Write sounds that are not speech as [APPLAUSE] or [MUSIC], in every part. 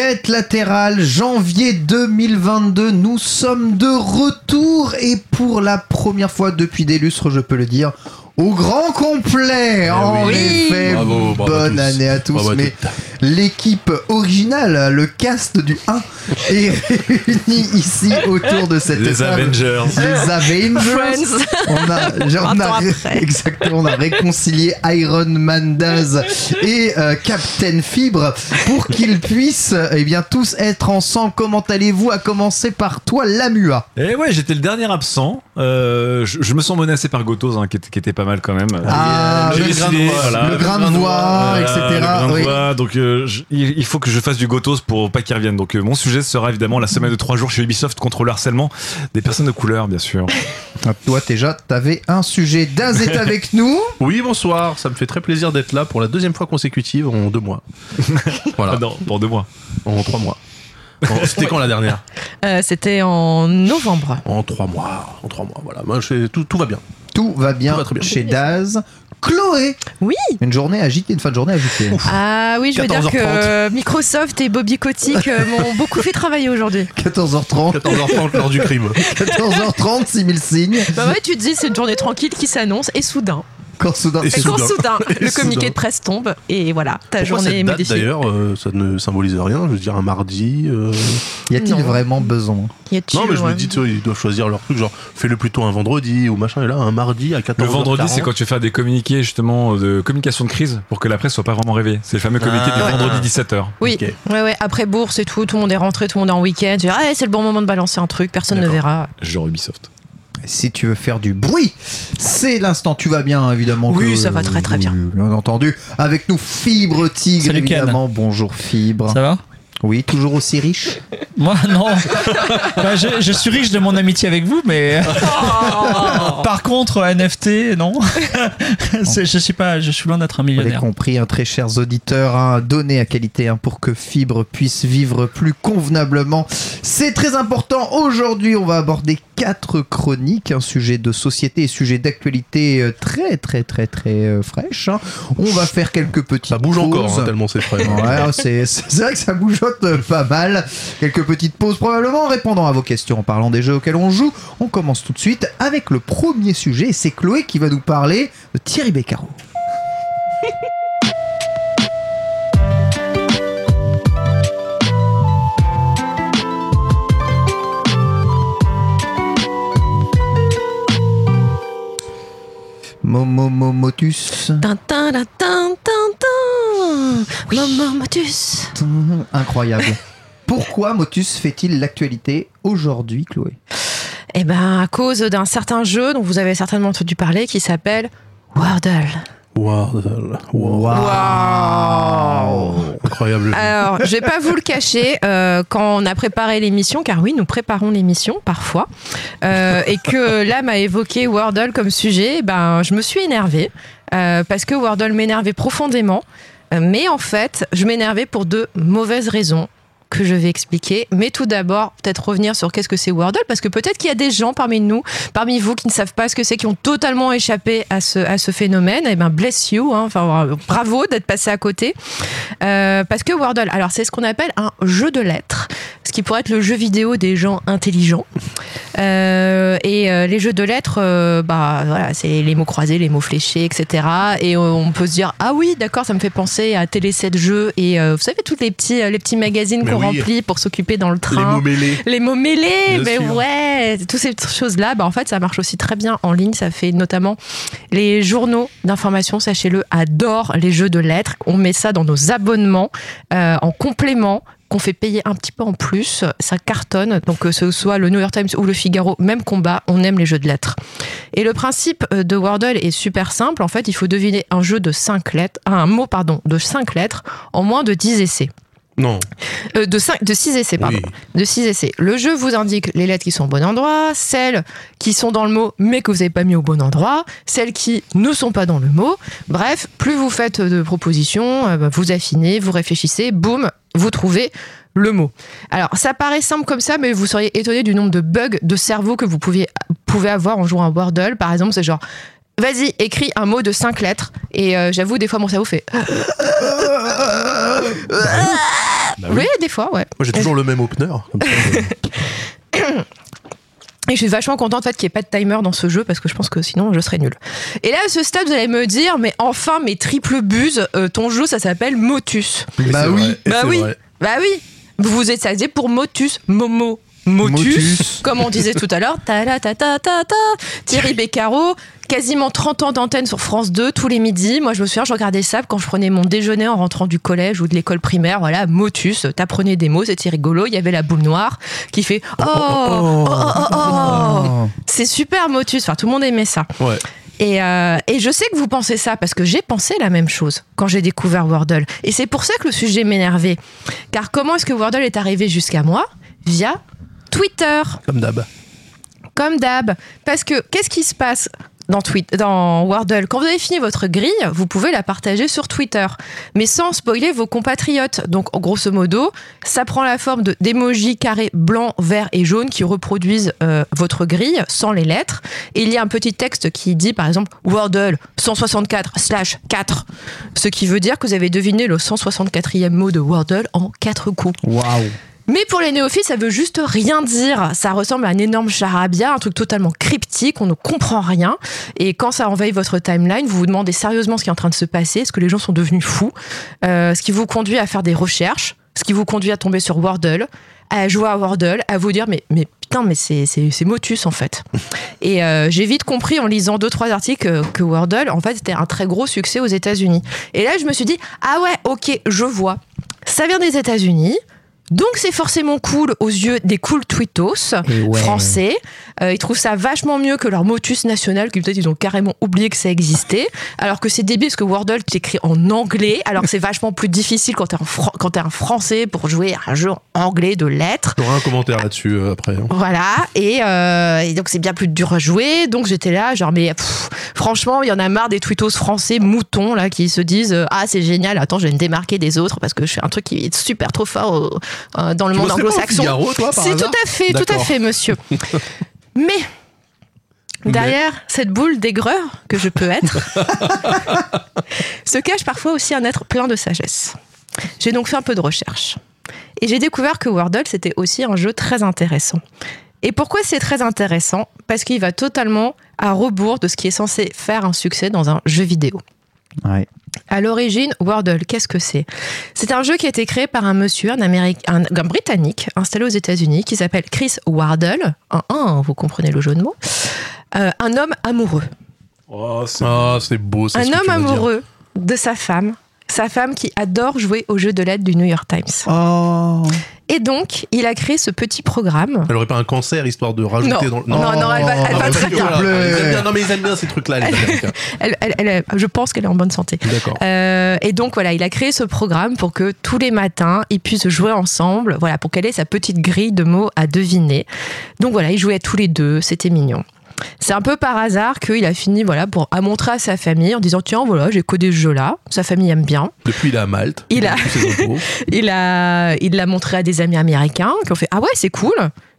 Quête latérale, janvier 2022, nous sommes de retour et pour la première fois depuis des lustres, je peux le dire, au grand complet. en oui. effet, Bravo, bravo à bonne année à tous. Bravo mais. L'équipe originale, le cast du 1, est réunie ici autour de cette Les table. Avengers. Les [LAUGHS] Avengers. Friends. On a, genre, on a 20 ans ré- après. exactement, on a réconcilié Iron Man Daz et euh, Captain Fibre pour qu'ils [LAUGHS] puissent, euh, eh bien, tous être ensemble. Comment allez-vous? À commencer par toi, Lamua. Et ouais, j'étais le dernier absent. Euh, je, je me sens menacé par Gotos, hein, qui, était, qui était pas mal quand même. Ah, le décidé, grain de voix, voilà. le grain de voix, etc. le grain de Oui. voix. donc je- il, faut que je fasse du Gotos pour pas qu'il revienne. Donc euh, mon sujet sera évidemment la semaine de 3 jours chez Ubisoft contre le harcèlement des personnes de couleur, bien sûr. [LAUGHS] Ah, Toi, déjà, t'avais un sujet. Daz est avec [LAUGHS] nous. Oui, bonsoir. Ça me fait très plaisir d'être là pour la deuxième fois consécutive en deux mois. [LAUGHS] Voilà, Ah non, dans deux mois. en trois mois. C'était quand la dernière? Euh, C'était en novembre. En trois mois. En trois mois, voilà. Moi, je- tout, tout va bien. Tout va bien, Tout va très bien. chez Daz. Chloé. Oui. Une journée agitée, une fin de journée agitée. Ah oui, je veux dire 14h30. que Microsoft et Bobby Kotick euh, m'ont [LAUGHS] beaucoup fait travailler aujourd'hui. 14h30. 14h30 lors du crime. [LAUGHS] 14h30, 6000 signes. Bah ouais, tu te dis, c'est une journée tranquille qui s'annonce et soudain. Quand soudain. Et Et quand soudain. soudain, [LAUGHS] Et le communiqué soudain. de presse tombe et voilà, ta Pourquoi journée est cette date modifiée. d'ailleurs euh, Ça ne symbolise rien. Je veux dire, un mardi. euh, Y a-t-il Non. vraiment besoin? Y a-t-il, Non, mais je ouais. me dis, tu vois, ils doivent choisir leur truc. Genre, fais-le plutôt un vendredi ou machin. Et là, un mardi à 14h. Le vendredi, c'est quand tu fais des communiqués justement de communication de crise pour que la presse soit pas vraiment réveillée. C'est le fameux communiqué Ah. du Ouais. vendredi 17h. Oui, Ok. ouais, ouais, après bourse et tout, tout le monde est rentré, tout le monde est en week-end. Tu dis, ah, c'est le bon moment de balancer un truc, personne ne verra. Genre Ubisoft. Si tu veux faire du bruit, c'est l'instant. Tu vas bien, évidemment. Oui, que- ça va très, très bien. Bien entendu. Avec nous, Fibre Tigre, Salut, Ken. évidemment. Bonjour, Fibre. Ça va? Oui, toujours aussi riche. [LAUGHS] Moi, non. [LAUGHS] Je, je suis riche de mon amitié avec vous, mais. [LAUGHS] Par contre, NFT, non. C'est- je suis pas, je suis loin d'être un Vous l'avez millionnaire. compris, un très chers auditeurs, un donné à qualité hein, pour que Fibre puisse vivre plus convenablement. C'est très important. Aujourd'hui, on va aborder quatre chroniques, un sujet de société et sujet d'actualité euh, très très très très euh, fraîche. hein. On va faire quelques petites Ça bouge encore, hein, tellement c'est frais. Ouais, c'est c'est vrai que ça bougeotte euh, pas mal. Quelques petites pauses probablement en répondant à vos questions, en parlant des jeux auxquels on joue. On commence tout de suite avec le premier sujet. et C'est Chloé qui va nous parler de Thierry Beccaro. Momotus. Tintin, tintin, Motus. Incroyable. Pourquoi Motus fait-il l'actualité aujourd'hui, Chloé? Eh ben, à cause d'un certain jeu dont vous avez certainement entendu parler qui s'appelle Wordle. Wordle. Waouh Incroyable. Alors, je vais pas vous le cacher, euh, quand on a préparé l'émission, car oui, nous préparons l'émission parfois, euh, et que là m'a évoqué Wordle comme sujet, ben, je me suis énervée, euh, parce que Wordle m'énervait profondément, mais en fait, je m'énervais pour de mauvaises raisons que je vais expliquer. Mais tout d'abord, peut-être revenir sur qu'est-ce que c'est Wordle, parce que peut-être qu'il y a des gens parmi nous, parmi vous, qui ne savent pas ce que c'est, qui ont totalement échappé à ce, à ce phénomène. Eh ben, bless you, hein. enfin, bravo d'être passé à côté. Euh, parce que Wordle, alors c'est ce qu'on appelle un jeu de lettres, ce qui pourrait être le jeu vidéo des gens intelligents. Euh, et euh, les jeux de lettres, bah voilà, c'est les mots croisés, les mots fléchés, etc. Et on peut se dire ah oui, d'accord, ça me fait penser à Télé 7 jeux et vous savez tous les petits les petits magazines qu'on oui. remplit pour s'occuper dans le Les train. mots mêlés. Les mots mêlés, Bien mais sûr. ouais, toutes ces choses-là, bah en fait, ça marche aussi très bien en ligne. Ça fait notamment les journaux d'information, sachez-le, adorent les jeux de lettres. On met ça dans nos abonnements euh, en complément qu'on fait payer un petit peu en plus, ça cartonne. Donc que ce soit le New York Times ou le Figaro, même combat, on aime les jeux de lettres. Et le principe euh, de Wordle est super simple. En fait, il faut deviner un jeu de 5 lettres, un mot pardon, de 5 lettres en moins de 10 essais. Non. Euh, de, 5, de 6 essais, pardon. Oui. De 6 essais. Le jeu vous indique les lettres qui sont au bon endroit, celles qui sont dans le mot mais que vous n'avez pas mis au bon endroit, celles qui ne sont pas dans le mot. Bref, plus vous faites de propositions, euh, bah, vous affinez, vous réfléchissez, boum, vous trouvez le mot. Alors, ça paraît simple comme ça, mais vous seriez étonné du nombre de bugs de cerveau que vous pouvez, pouvez avoir en jouant à Wordle. Par exemple, c'est genre, vas-y, écris un mot de 5 lettres. Et euh, j'avoue, des fois, mon cerveau fait... [LAUGHS] Bah oui. des fois, ouais. Moi, j'ai toujours le même opener. comme ça, euh, [COUGHS] Et je suis vachement contente en fait, qu'il n'y ait pas de timer dans ce jeu parce que je pense que sinon je serais nulle. Et là, à ce stade, vous allez me dire, mais enfin, mes triple buses, euh, ton jeu, ça s'appelle Motus. Bah oui. Bah oui. vrai. Bah oui, vous vous êtes assisé pour Motus, Momo. Motus, Motus. comme on disait tout à l'heure, ta ta ta ta ta ta, Thierry Beccaro, quasiment 30 ans d'antenne sur France 2 tous les midis. Moi, je me souviens, je regardais ça quand je prenais mon déjeuner en rentrant du collège ou de l'école primaire. Voilà, Motus, t'apprenais des mots, c'était rigolo. Il y avait la boule noire qui fait oh, oh, oh, oh, oh. Oh. C'est super Motus, enfin tout le monde aimait ça. Ouais. Et, euh, et je sais que vous pensez ça parce que j'ai pensé la même chose quand j'ai découvert Wordle. Et c'est pour ça que le sujet m'énervait. Car comment est-ce que Wordle est arrivé jusqu'à moi? Via Twitter, Comme d'hab. comme d'hab. Parce que qu'est-ce qui se passe dans, tweet, dans Wordle? Quand vous avez fini votre grille, vous pouvez la partager sur Twitter, mais sans spoiler vos compatriotes. Donc, grosso modo, ça prend la forme de d'émojis carrés blancs, verts et jaunes qui reproduisent euh, votre grille sans les lettres. Et il y a un petit texte qui dit, par exemple, Wordle 164 slash 4, ce qui veut dire que vous avez deviné le 164e mot de Wordle en 4 coups. Waouh. Mais pour les néophytes, ça veut juste rien dire. Ça ressemble à un énorme charabia, un truc totalement cryptique, on ne comprend rien. Et quand ça envahit votre timeline, vous vous demandez sérieusement ce qui est en train de se passer, est-ce que les gens sont devenus fous, Euh, ce qui vous conduit à faire des recherches, ce qui vous conduit à tomber sur Wordle, à jouer à Wordle, à vous dire mais, mais putain, mais c'est, c'est, c'est Motus en fait. [LAUGHS] Et euh, j'ai vite compris en lisant deux trois articles que, que Wordle en fait c'était un très gros succès aux États-Unis. Et là je me suis dit ah ouais ok je vois, ça vient des États-Unis. Donc c'est forcément cool aux yeux des cool twittos ouais. français. Euh, ils trouvent ça vachement mieux que leur motus national, qui peut-être ils ont carrément oublié que ça existait. Alors que c'est débile parce que Wordle t'écrit en anglais, alors que c'est vachement plus difficile quand t'es, Fran- un français pour jouer à un jeu en anglais de lettres. J'aurai un commentaire là-dessus euh, après. hein. Voilà, et, euh, et donc c'est bien plus dur à jouer. Donc j'étais là, genre, mais pff, franchement, il y en a marre des twittos français moutons là qui se disent Ah, c'est génial, attends, je vais me démarquer des autres parce que je fais un truc qui est super trop fort au- euh, dans le Tu monde anglo-saxon. C'est tout à fait, tout à fait, monsieur. [LAUGHS] mais. Derrière cette boule d'aigreur que je peux être, [LAUGHS] se cache parfois aussi un être plein de sagesse. J'ai donc fait un peu de recherche. Et j'ai découvert que Wordle, c'était aussi un jeu très intéressant. Et pourquoi c'est très intéressant? Parce qu'il va totalement à rebours de ce qui est censé faire un succès dans un jeu vidéo. Ouais. À l'origine, Wordle, qu'est-ce que c'est? C'est un jeu qui a été créé par un monsieur, un, un, un Britannique, installé aux États-Unis, qui s'appelle Chris Wardle. Un, un, vous comprenez le jeu de mots. Euh, un homme amoureux. Oh, c'est- Ah, c'est beau. Un ce homme dire. amoureux de sa femme. Sa femme qui adore jouer aux jeux de lettres du New York Times. Oh. Et donc, il a créé ce petit programme. Elle aurait pas un cancer histoire de rajouter Non. dans le. Non, non, elle va- elle Ah, va bah, très bien. Non, mais ils aiment bien ces trucs-là. les Américains. [LAUGHS] Elle, elle- elle est- je pense qu'elle est en bonne santé. D'accord. Euh, et donc voilà, il a créé ce programme pour que tous les matins, ils puissent jouer ensemble, voilà, pour qu'elle ait sa petite grille de mots à deviner. Donc voilà, ils jouaient tous les deux, c'était mignon. C'est un peu par hasard qu'il a fini voilà pour à montrer à sa famille en disant tiens voilà j'ai codé ce jeu là sa famille aime bien. Depuis, il est à Malte. [LAUGHS] Il a il l'a montré à des amis américains qui ont fait ah ouais c'est cool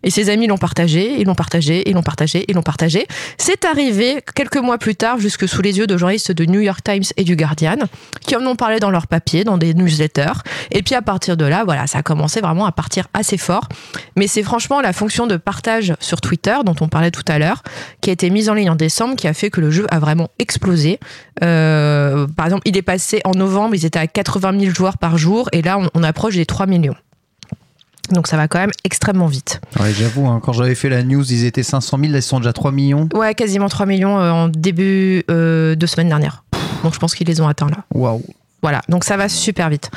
Et ses amis l'ont partagé, ils l'ont partagé, ils l'ont partagé, ils l'ont partagé. C'est arrivé quelques mois plus tard, jusque sous les yeux de journalistes de New York Times et du Guardian, qui en ont parlé dans leurs papiers, dans des newsletters. Et puis à partir de là, voilà, ça a commencé vraiment à partir assez fort. Mais c'est franchement la fonction de partage sur Twitter, dont on parlait tout à l'heure, qui a été mise en ligne en décembre, qui a fait que le jeu a vraiment explosé. Euh, par exemple, il est passé en novembre, ils étaient à 80 000 joueurs par jour, et là, on, on approche des 3 millions. Donc ça va quand même extrêmement vite. Ouais, j'avoue, hein, quand j'avais fait la news, ils étaient 500 000, là ils sont déjà 3 millions. Ouais, quasiment 3 millions euh, en début euh, de semaine dernière. Donc je pense qu'ils les ont atteints là. Waouh. Voilà, donc ça va super vite.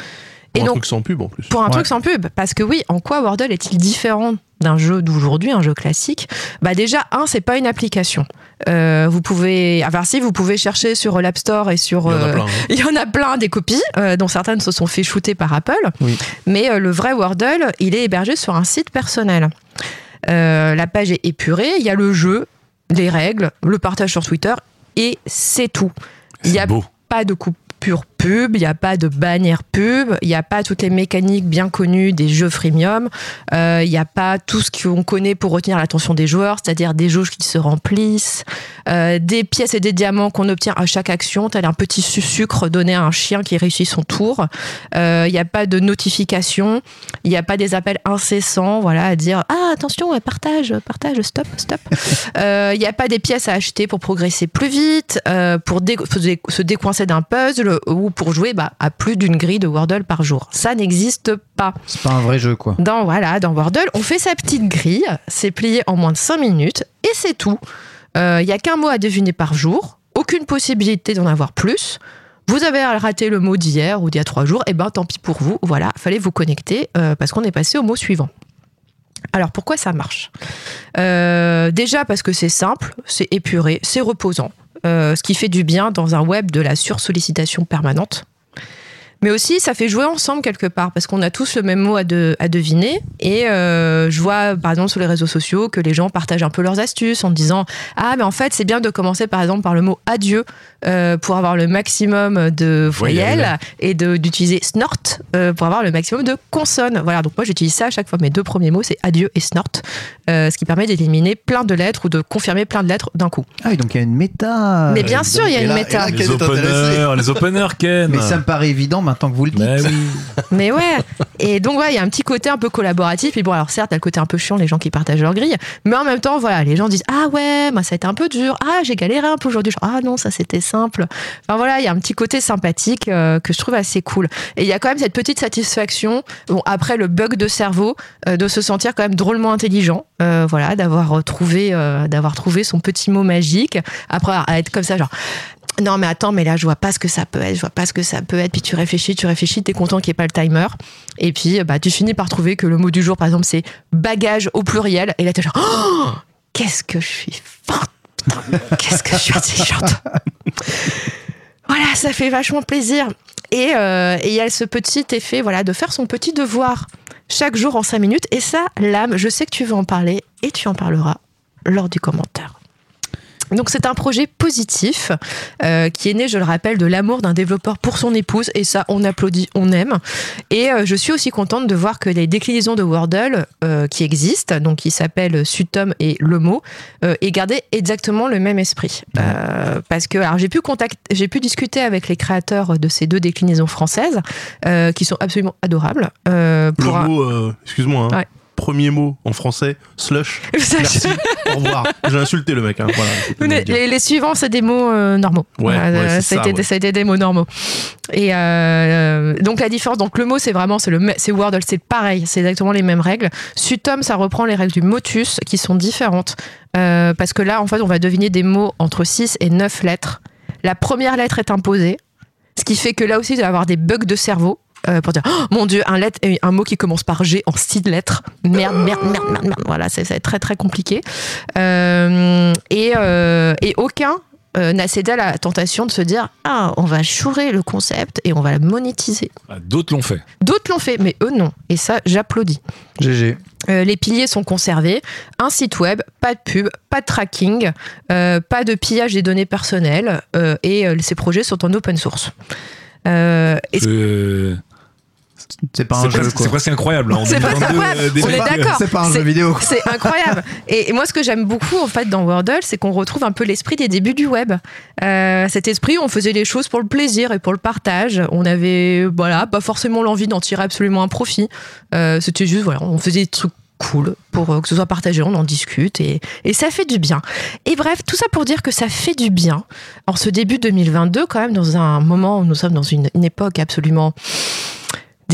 Pour Et un donc, truc sans pub en plus. pour un Ouais. truc sans pub, parce que oui, en quoi Wordle est-il différent d'un jeu d'aujourd'hui, un jeu classique? Bah déjà, un, c'est pas une application. Euh, vous pouvez, enfin si, vous pouvez chercher sur l'App Store et sur. Il y en a euh, plein. hein. [LAUGHS] il y en a plein des copies, euh, dont certaines se sont fait shooter par Apple. Oui. Mais euh, le vrai Wordle, il est hébergé sur un site personnel. Euh, la page est épurée, il y a le jeu, les règles, le partage sur Twitter, et c'est tout. Il n'y C'est a beau. pas de coupure pub, il n'y a pas de bannière pub, il n'y a pas toutes les mécaniques bien connues des jeux freemium, euh, il n'y a pas tout ce qu'on connaît pour retenir l'attention des joueurs, c'est-à-dire des jauges qui se remplissent, euh, des pièces et des diamants qu'on obtient à chaque action, tel un petit su- sucre donné à un chien qui réussit son tour. Euh, Il n'y a pas de notification, il n'y a pas des appels incessants, voilà, à dire ah attention, partage, partage, stop, stop. [LAUGHS] Il n'y a pas des pièces à acheter pour progresser plus vite, pour se décoincer d'un puzzle ou pour jouer bah, à plus d'une grille de Wordle par jour. Ça n'existe pas. C'est pas un vrai jeu quoi. Dans, voilà, dans Wordle, on fait sa petite grille, c'est plié en moins de 5 minutes, et c'est tout. Il n'y a qu'un mot à deviner par jour, aucune possibilité d'en avoir plus. Vous avez raté le mot d'hier ou d'il y a trois jours, et ben tant pis pour vous, voilà, fallait vous connecter euh, parce qu'on est passé au mot suivant. Alors pourquoi ça marche? Euh, Déjà parce que c'est simple, c'est épuré, c'est reposant, euh, ce qui fait du bien dans un web de la sursollicitation permanente. Mais aussi, ça fait jouer ensemble quelque part, parce qu'on a tous le même mot à, de- à deviner. Et euh, je vois, par exemple, sur les réseaux sociaux, que les gens partagent un peu leurs astuces en disant Ah, mais en fait, c'est bien de commencer, par exemple, par le mot adieu euh, pour avoir le maximum de Voyelles. et d'utiliser snort euh, pour avoir le maximum de consonnes. Voilà, donc moi, j'utilise ça à chaque fois. Mes deux premiers mots, c'est adieu et snort, euh, ce qui permet d'éliminer plein de lettres ou de confirmer plein de lettres d'un coup. Ah oui, donc il y a une méta. Mais bien sûr, il y a une là- méta. Les openers, les openers, Ken. Mais ça me paraît évident maintenant que vous le dites. Mais oui. [LAUGHS] Mais ouais. Et donc, ouais, il y a un petit côté un peu collaboratif. Et bon, alors certes, il y a le côté un peu chiant, les gens qui partagent leur grille. Mais en même temps, voilà, les gens disent Ah ouais, moi, ça a été un peu dur. Ah, j'ai galéré un peu aujourd'hui. Ah non, ça c'était simple. Enfin voilà, il y a un petit côté sympathique euh, que je trouve assez cool. Et il y a quand même cette petite satisfaction, bon, après le bug de cerveau, euh, de se sentir quand même drôlement intelligent. euh, voilà, d'avoir trouvé, euh, d'avoir trouvé son petit mot magique. Après, à être comme ça, genre. Non mais attends, mais là je vois pas ce que ça peut être, je vois pas ce que ça peut être, puis tu réfléchis, tu réfléchis, t'es content qu'il n'y ait pas le timer, et puis bah, tu finis par trouver que le mot du jour par exemple c'est bagage au pluriel, et là t'es genre Oh qu'est-ce que je suis forte, qu'est-ce que je suis intelligente. voilà, ça fait vachement plaisir. Et euh, et il y a ce petit effet voilà de faire son petit devoir chaque jour en 5 minutes, et ça, l'âme, je sais que tu veux en parler, et tu en parleras lors du commentaire. Donc c'est un projet positif euh, qui est né, je le rappelle, de l'amour d'un développeur pour son épouse et ça on applaudit, on aime. Et euh, je suis aussi contente de voir que les déclinaisons de Wordle euh, qui existent, donc qui s'appellent Sutom et Lomo, aient gardé exactement le même esprit. Parce que alors j'ai pu contact, j'ai pu discuter avec les créateurs de ces deux déclinaisons françaises qui sont absolument adorables. Le pour un- euh, excuse-moi, hein. Ouais. Premier mot en français, slush. [LAUGHS] Merci, au revoir. J'ai insulté le mec. hein, voilà, Les, le dire. les- les suivants, c'est des mots euh, normaux. Ouais, Voilà, ouais, c'est ça, a été, ouais. ça a été des mots normaux. Et euh, donc la différence, donc le mot, c'est vraiment, c'est le, c'est Wordle, c'est pareil, c'est exactement les mêmes règles. Sutom, ça reprend les règles du motus qui sont différentes Euh, parce que là, en fait, on va deviner des mots entre 6 et 9 lettres. La première lettre est imposée, ce qui fait que là aussi, il va y avoir des bugs de cerveau. Euh, pour dire Oh, mon dieu un, lettre, un mot qui commence par G en six lettres merde merde merde merde, merde. voilà c'est ça va être très très compliqué euh, et, euh, et aucun euh, n'a cédé à la tentation de se dire ah on va chourer le concept et on va le monétiser Ah, D'autres l'ont fait. d'autres l'ont fait mais eux non et ça j'applaudis GG. euh, les piliers sont conservés, un site web, pas de pub, pas de tracking, euh, pas de pillage des données personnelles euh, et euh, ces projets sont en open source. Euh, C'est pas un jeu c'est presque incroyable. hein, [LAUGHS] C'est presque 2022, incroyable. euh, des On est mecs- d'accord. C'est pas un jeu vidéo. C'est incroyable. Et, et moi, ce que j'aime beaucoup en fait dans Wordle, c'est qu'on retrouve un peu l'esprit des débuts du web. Euh, cet esprit, où on faisait les choses pour le plaisir et pour le partage. On avait, voilà, pas forcément l'envie d'en tirer absolument un profit. Euh, C'était juste, voilà, on faisait des trucs cool pour euh, que ce soit partagé, on en discute et, et ça fait du bien. Et bref, tout ça pour dire que ça fait du bien en ce début 2022, quand même, dans un moment où nous sommes dans une, une époque absolument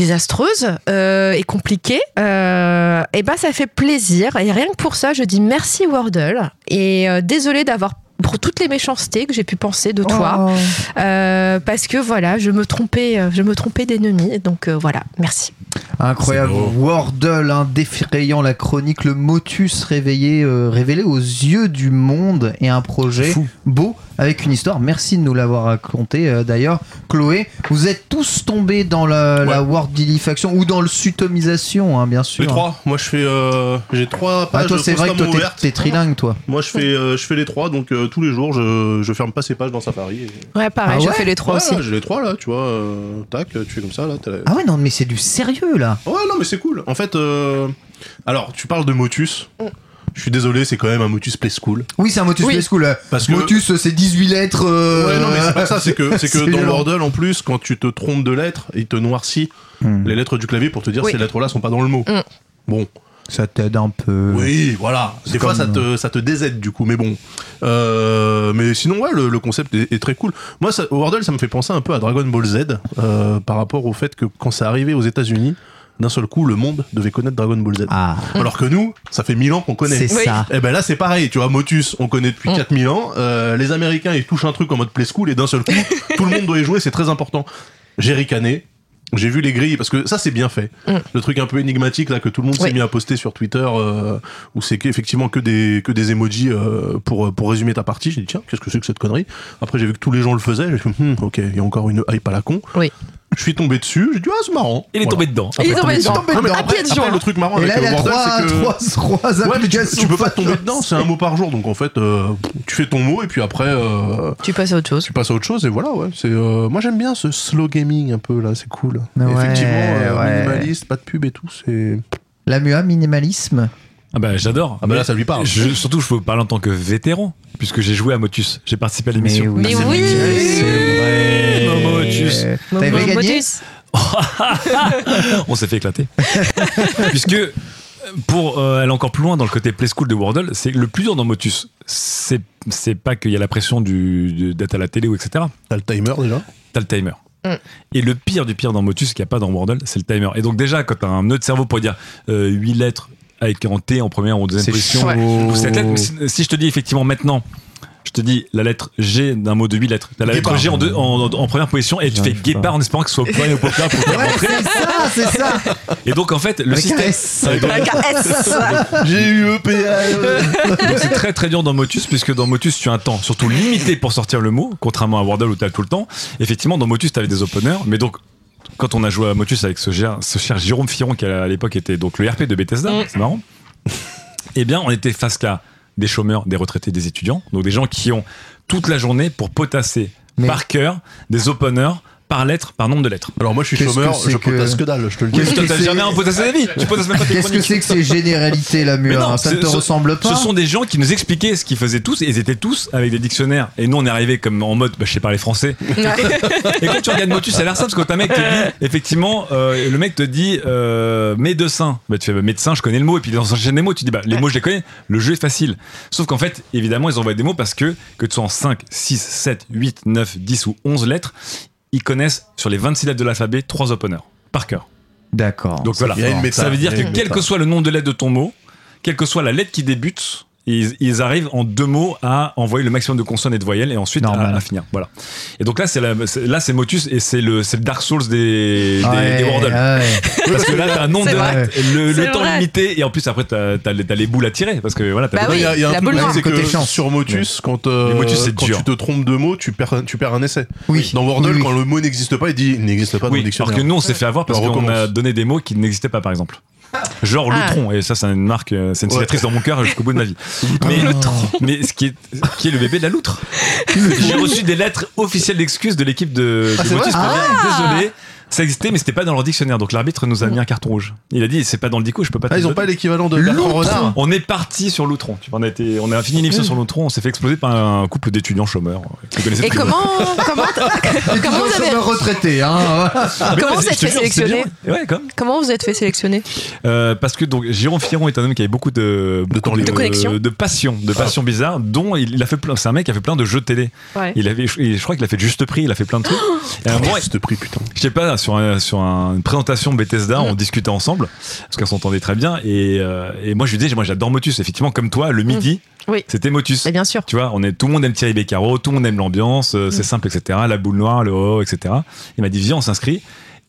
désastreuse euh, et compliquée, euh, et ben ça fait plaisir. Et rien que pour ça, je dis merci Wordle et euh, désolé d'avoir pour toutes les méchancetés que j'ai pu penser de toi, Oh. euh, parce que voilà, je me trompais, je me trompais d'ennemi. Donc euh, voilà, merci. Incroyable. Wordle, hein, défrayant la chronique, le motus réveillé, euh, révélé aux yeux du monde et un projet Fou. beau avec une histoire. Merci de nous l'avoir raconté euh, d'ailleurs. Chloé, vous êtes tous tombés dans la, la Wordilifaction ou dans le sutomisation, hein, bien sûr. Les trois. Moi, je fais. euh, J'ai trois Ah, pages toi, c'est vrai que toi, t'es- trilingue, toi. Moi, je fais, euh, je fais les trois, donc euh, tous les jours, je, je ferme pas ces pages dans Safari. et- Ouais, pareil, Ah je ouais fais les trois Ouais, aussi. J'ai les trois là, tu vois. euh, tac, tu fais comme ça là. Ah ouais, non, mais c'est du sérieux, là. Ouais, non, mais c'est cool. En fait, euh, alors, tu parles de Motus. Je suis désolé, c'est quand même un Motus Play School. Oui, c'est un motus Oui. play school. Parce que- Motus, c'est 18 lettres. euh, Ouais, non, mais c'est pas ça. C'est que, c'est que [LAUGHS] c'est dans. Wordle, en plus, quand tu te trompes de lettres, il te noircit Hmm. les lettres du clavier pour te dire Oui. ces lettres-là sont pas dans le mot. Hmm. Bon, Ça t'aide un peu. oui, voilà. Des fois, ça te, ça te désaide du coup, mais bon. Euh, mais sinon, ouais, le, le concept est, est très cool. Moi, ça, Wordle, ça me fait penser un peu à Dragon Ball Z euh, par rapport au fait que quand c'est arrivé aux États-Unis, d'un seul coup, le monde devait connaître Dragon Ball Z. Ah, Alors que nous, ça fait mille ans qu'on connaît. c'est Oui. ça. Et ben là c'est pareil, tu vois, Motus, on connaît depuis Mm. 4000 ans, euh, les Américains ils touchent un truc en mode play school et d'un seul coup, [LAUGHS] tout le monde doit y jouer, c'est très important. J'ai ricané, j'ai vu les grilles, parce que ça c'est bien fait. Mm. Le truc un peu énigmatique là que tout le monde s'est mis à poster sur Twitter, euh, où c'est effectivement que des, que des emojis euh, pour, pour résumer ta partie, j'ai dit tiens, qu'est-ce que c'est que cette connerie? Après j'ai vu que tous les gens le faisaient, j'ai fait Hmm, ok, il y a encore une hype à la con. Oui. Je suis tombé dessus, j'ai dit ah c'est marrant. Il est Voilà. tombé dedans. Il est tombé tombé dedans. dedans. Non, mais À après, après, joie. le truc marrant Et avec là, il y a Wordle, c'est que... trois, trois Ouais, mais tu, peux pas tomber dedans, c'est un mot par jour, donc en fait, euh, tu fais ton mot et puis après, euh, Tu passes à autre chose. tu passes à autre chose et voilà, ouais. C'est, euh, moi j'aime bien ce slow gaming un peu là, c'est cool. Ouais, Effectivement, euh, ouais. minimaliste, pas de pub et tout, c'est. La MUA, minimalisme. Ah bah j'adore. Ah bah là, ça lui parle. je- surtout, je peux vous parler en tant que vétéran, puisque j'ai joué à Motus. J'ai participé à l'émission. Mais oui. C'est vrai. Motus. [LAUGHS] On s'est fait éclater. [LAUGHS] Puisque euh, pour euh, aller encore plus loin dans le côté play school de Wordle, c'est le plus dur dans Motus. C'est c'est pas qu'il y a la pression du d'être à la télé ou etc. T'as le timer déjà T'as le timer. Mm. Et le pire du pire dans Motus qu'il n'y a pas dans Wordle, c'est le timer. Et donc déjà, quand t'as un nœud de cerveau pour dire euh, 8 lettres avec en T en première ou en deuxième position, chaud. ou cette lettre, mais si, si je te dis effectivement maintenant, je te dis la lettre G d'un mot de 8 lettres. T'as la lettre. G en, deux- en, en première position et tu fais guépard en espérant que ce soit au point ou au poker pour te Ouais, rentrer. c'est ça, c'est ça. [LAUGHS] Et donc en fait, le Avec système. S. Avec- S. [LAUGHS] J'ai eu EPA Donc c'est très très dur dans Motus puisque dans Motus tu as un temps surtout limité pour sortir le mot, contrairement à Wordle où tu as tout le temps. Effectivement dans Motus tu avais des openers, mais donc quand on a joué à Motus avec ce, cher- ce cher Jérôme Firon qui à l'époque était donc le RP de Bethesda, Mm. c'est marrant. Eh bien on était face à des chômeurs, des retraités, des étudiants, donc des gens qui ont toute la journée pour potasser Mais- par cœur des openers par lettre, par nombre de lettres. Alors moi je suis Qu'est-ce chômeur, que c'est je que- potasse que dalle, je te le dis. T'as jamais un potassé la vie, tu potasses même pas tes Qu'est-ce que c'est que ces généralités, MUA non, Ça ne te ce- ressemble pas Ce sont des gens qui nous expliquaient ce qu'ils faisaient tous, et ils étaient tous avec des dictionnaires. Et nous, on est arrivés comme en mode, bah, je sais parler français. Et quand tu regardes Motus, ça a l'air simple, parce que quand un mec te dit, effectivement, euh, le mec te dit euh, médecin. Bah, tu fais bah, médecin, je connais le mot, et puis dans s'enchaîne des mots, tu dis, bah, les mots, je les connais, le jeu est facile. Sauf qu'en fait, évidemment, ils envoient des mots parce que, que tu sois en 5, 6, 7, 8, 9, 10 ou 11 lettres, ils connaissent sur les 26 lettres de l'alphabet 3 openers par cœur. D'accord. Donc voilà. Il y a une méta. Ça veut dire que quel que soit le nombre de lettres de ton mot, quelle que soit la lettre qui débute, ils, ils arrivent en deux mots à envoyer le maximum de consonnes et de voyelles et ensuite à, finir. Voilà. Et donc là, c'est là c'est Motus et c'est le, c'est le Dark Souls des, des, Ouais, des Wordle. ouais. [LAUGHS] Parce que là, t'as un nombre de vrai. lettres, le, temps vrai. limité et en plus après t'as as, les- t'as les boules à tirer parce que voilà. T'as Bah Ouais, Il y a, il y a un la truc boule c'est que chance. sur Motus, quand, euh, Motus, quand tu te trompes de mots, tu perds, tu perds un essai. Oui. Dans Wordle, Oui, oui. quand le mot n'existe pas, il dit il n'existe pas dans le Oui, dictionnaire. alors que nous, on s'est fait avoir parce On qu'on a donné des mots qui n'existaient pas, par exemple. Genre Ah. Lutron, et ça, c'est une marque, euh, c'est une Ouais. cicatrice dans mon cœur jusqu'au bout de ma vie. Mais, mais ce qui est, qui est le bébé de la loutre. [LAUGHS] J'ai reçu des lettres officielles d'excuses de l'équipe de, Ah, dire, désolé. Ça existait, mais c'était pas dans leur dictionnaire. Donc l'arbitre nous a mis un carton rouge. Il a dit c'est pas dans le dico, je peux pas. te Ah, ils ont pas l'équivalent de Bertrand Renard On est parti sur l'outron. Tu vois, On a été, on a fini l'émission sur l'outron. On s'est fait exploser par un couple d'étudiants chômeurs. Et comment, comment, [LAUGHS] comment vous avez, retraité, hein. [LAUGHS] Comment non, vous êtes te fait sélectionner bien. Ouais, comme. comment vous êtes fait sélectionner parce que donc Jérôme Firon est un homme qui avait beaucoup de De. De connexion. de passion, de passion bizarre, dont il, il a fait plein. C'est un mec qui a fait plein de jeux télé. Ouais. Il avait, je, crois qu'il a fait de juste prix. Il a fait plein de trucs. [GASPS] Juste prix, putain. je sais pas, sur, un- sur un- une présentation Bethesda, on discutait ensemble, parce qu'on s'entendait très bien. Et, euh, et moi, je lui disais, moi, j'adore Motus. Effectivement, comme toi, le midi, Oui. c'était Motus. Mais bien sûr. Tu vois, on est, tout le monde aime Thierry Beccaro, tout le monde aime l'ambiance, euh, c'est simple, etc. La boule noire, le haut, etc. Il m'a dit, viens, on s'inscrit.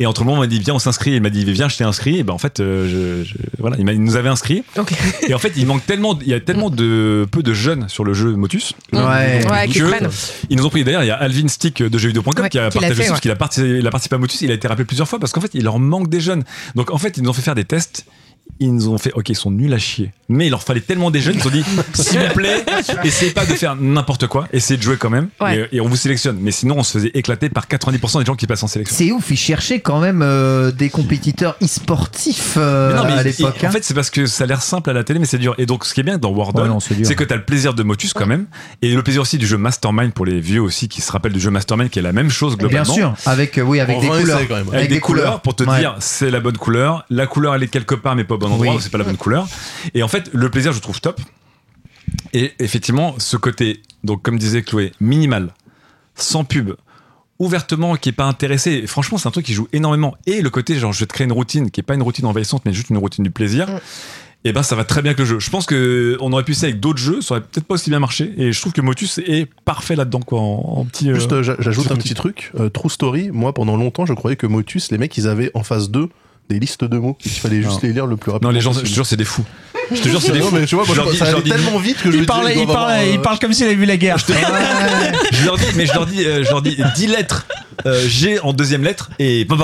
Et entre le moment, il m'a dit, viens, on s'inscrit. Il m'a dit, viens, je t'ai inscrit. Et ben, en fait, euh, je, je- voilà, il, nous avait inscrits. Ok. [LAUGHS] Et en fait, il manque tellement, il y a tellement de peu de jeunes sur le jeu Motus. Ouais. Ouais, que- prennent. Ils nous ont pris d'ailleurs, il y a Alvin Stick de jeuxvideo.com Ouais, qui a qui partagé fait, ça, parce ouais. qu'il a, participé, il a participé à Motus, il a été rappelé plusieurs fois parce qu'en fait, il leur manque des jeunes. Donc en fait, ils nous ont fait faire des tests. Ils nous ont fait, ok, ils sont nuls à chier. Mais il leur fallait tellement des jeunes, ils ont dit, [LAUGHS] s'il vous plaît, essayez pas de faire n'importe quoi, essayez de jouer quand même. Ouais. Et, et on vous sélectionne. Mais sinon, on se faisait éclater par 90% des gens qui passent en sélection. C'est ouf, ils cherchaient quand même euh, des compétiteurs e-sportifs euh, Mais non, mais à l'époque. hein. en fait, c'est parce que ça a l'air simple à la télé, mais c'est dur. Et donc, ce qui est bien dans Wordle, Ouais, c'est c'est que tu as le plaisir de Motus quand même, et le plaisir aussi du jeu Mastermind pour les vieux aussi qui se rappellent du jeu Mastermind, qui est la même chose Bien globalement. sûr, avec euh, oui, avec des couleurs. avec, des, couleurs, pour te Ouais. dire c'est la bonne couleur. La couleur elle est quelque part mais pas bon endroit, Oui. donc c'est pas la bonne couleur. Et en fait, le plaisir je trouve top. Et effectivement, ce côté, donc comme disait Chloé, minimal, sans pub, ouvertement, qui est pas intéressé. Et franchement, c'est un truc qui joue énormément. Et le côté genre je vais te créer une routine qui est pas une routine envahissante, mais juste une routine du plaisir. Mm. Et ben ça va très bien avec le jeu. Je pense que on aurait pu essayer avec d'autres jeux, ça aurait peut-être pas aussi bien marché. Et je trouve que Motus est parfait là-dedans quoi, en, en petit. euh, Juste, euh, j'a- j'ajoute petit un petit truc. euh, True Story, moi pendant longtemps, je croyais que Motus, les mecs, ils avaient en phase 2 des listes de mots. Il fallait juste Non. les lire le plus rapidement. Non, les gens, je te jure, c'est des fous. Je te jure, c'est des non, fous. mais tu vois, moi, je leur dis- tellement vite que je Il parle, il parle, avoir, euh, il bah, parle comme s'il avait vu la guerre. je [LAUGHS] leur dis, mais je leur dis, euh, je leur dis 10 lettres. euh, G en deuxième lettre et des mots.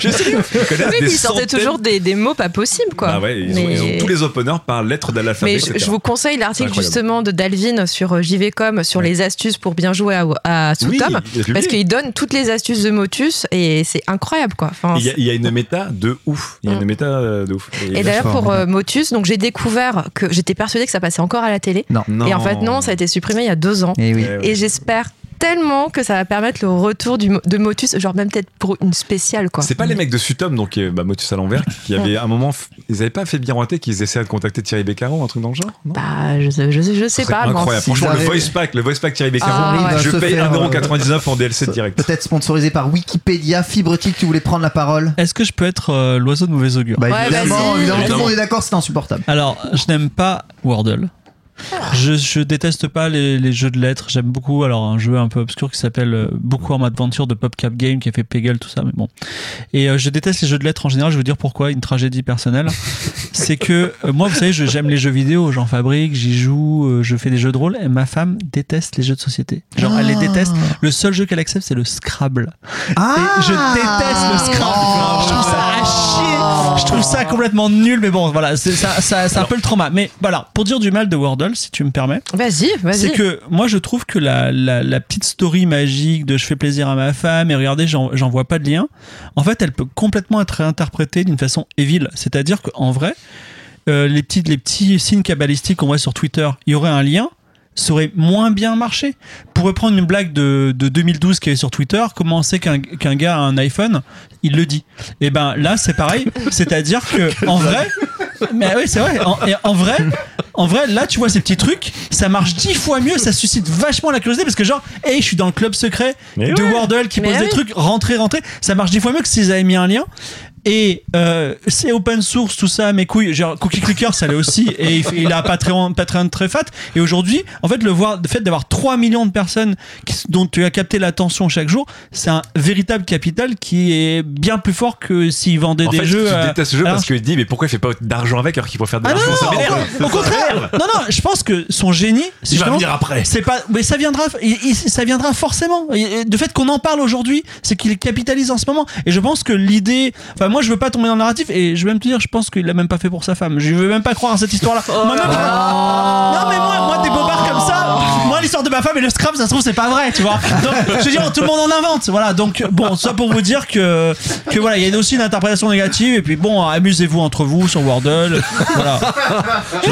Je sais, ils connaissent Oui, mais ils sortaient toujours des, mots pas possibles, quoi. Ah ouais, ils, ont, tous les openers par lettre de l'alphabet. Mais je, vous conseille l'article justement de Dalvin sur euh, JVcom sur les astuces pour bien jouer à, à Tom, parce qu'il donne toutes les astuces de Motus et c'est incroyable quoi. Il y, a, une méta de ouf. Il y a une mm. méta euh, de ouf et d'ailleurs pour euh, Motus, donc j'ai découvert que j'étais persuadée que ça passait encore à la télé Non. et en fait non, ça a été supprimé il y a deux ans Et oui. Ouais, ouais. et j'espère tellement que ça va permettre le retour du, de Motus, genre même peut-être pour une spéciale quoi. C'est pas les mecs de Sutom, donc euh, bah, Motus à l'envers, qui avaient à un moment, ils avaient pas fait biroiter qu'ils essayaient de contacter Thierry Beccaro, un truc dans le genre non? Bah je, sais- je, sais- je sais C'est pas. mais incroyable. Franchement, le voice pack, le voice pack Thierry Beccaro, Ah, je paye faire, 1,99€ en DLC direct. Peut-être sponsorisé par Wikipédia, Fibretic, tu voulais prendre la parole Est-ce que je peux être euh, l'oiseau de mauvais augure? Bah Ouais, évidemment, évidemment, tout le monde est d'accord, c'est insupportable. Alors, je n'aime pas Wordle. Je, je déteste pas les, les jeux de lettres. J'aime beaucoup alors un jeu un peu obscur qui s'appelle euh, Bookworm Adventure de PopCap Game qui a fait Peggle tout ça mais bon. Et euh, je déteste les jeux de lettres en général. Je veux dire pourquoi une tragédie personnelle. [LAUGHS] C'est que euh, moi vous savez je- j'aime les jeux vidéo, j'en fabrique, j'y joue, euh, je fais des jeux de rôle. Et ma femme déteste les jeux de société. Genre elle les déteste. Le seul jeu qu'elle accepte c'est le Scrabble. Ah Et je déteste le Scrabble. Je trouve ça à chier. Je trouve ça complètement nul. Mais bon, voilà, c'est ça, ça- c'est un peu le trauma. Mais voilà, pour dire du mal de Wordle, si tu me permets, Vas-y, vas-y. c'est que moi je trouve que la, la, la petite story magique de je fais plaisir à ma femme et regardez, j'en j'en vois pas de lien. En fait, elle peut complètement être réinterprétée d'une façon évile. C'est-à-dire qu'en vrai, euh, les, petits, les petits signes cabalistiques qu'on voit sur Twitter, il y aurait un lien ça aurait moins bien marché. Pour reprendre une blague de, de 2012 qui est sur Twitter, comment on sait qu'un qu'un gars a un iPhone Il le dit. Et ben là, c'est pareil. C'est-à-dire que en [LAUGHS] vrai, mais oui, c'est vrai. En, et en vrai, en vrai, là, tu vois ces petits trucs, ça marche dix fois mieux, ça suscite vachement la curiosité parce que genre, hey, je suis dans le club secret Mais de ouais. Wordle qui Mais pose des trucs, rentrez, rentrez, ça marche dix fois mieux que s'ils avaient mis un lien. Et euh, c'est open source, tout ça, mes couilles. Genre, Cookie Clicker, ça l'est aussi. Et il, il a un Patreon, Patreon très fat. Et aujourd'hui, en fait, le, voir, le fait d'avoir 3 millions de personnes qui, dont tu as capté l'attention chaque jour, c'est un véritable capital qui est bien plus fort que s'ils vendaient En des fait, jeux. tu euh, détestes ce jeu alors, parce qu'il dit mais pourquoi il fait pas d'argent avec alors qu'il pourrait faire de ah l'argent Ça non, m'énerve. au contraire. Non, non, je pense que son génie, Il va venir après. c'est pas, mais ça viendra, il- il- ça viendra forcément. De fait qu'on en parle aujourd'hui, c'est qu'il capitalise en ce moment. Et je pense que l'idée, enfin moi je veux pas tomber dans le narratif et je vais même te dire, je pense qu'il l'a même pas fait pour sa femme. Je veux même pas croire à cette histoire-là. Moi-même, non mais moi, moi des bobards comme ça, moi l'histoire de ma femme et le Scrabble, ça se trouve, c'est pas vrai, tu vois. Donc, je veux dire, tout le monde en invente. Voilà, donc, bon, ça pour vous dire que, que voilà, il y a aussi une interprétation négative. Et puis, bon, amusez-vous entre vous sur Wordle. Voilà.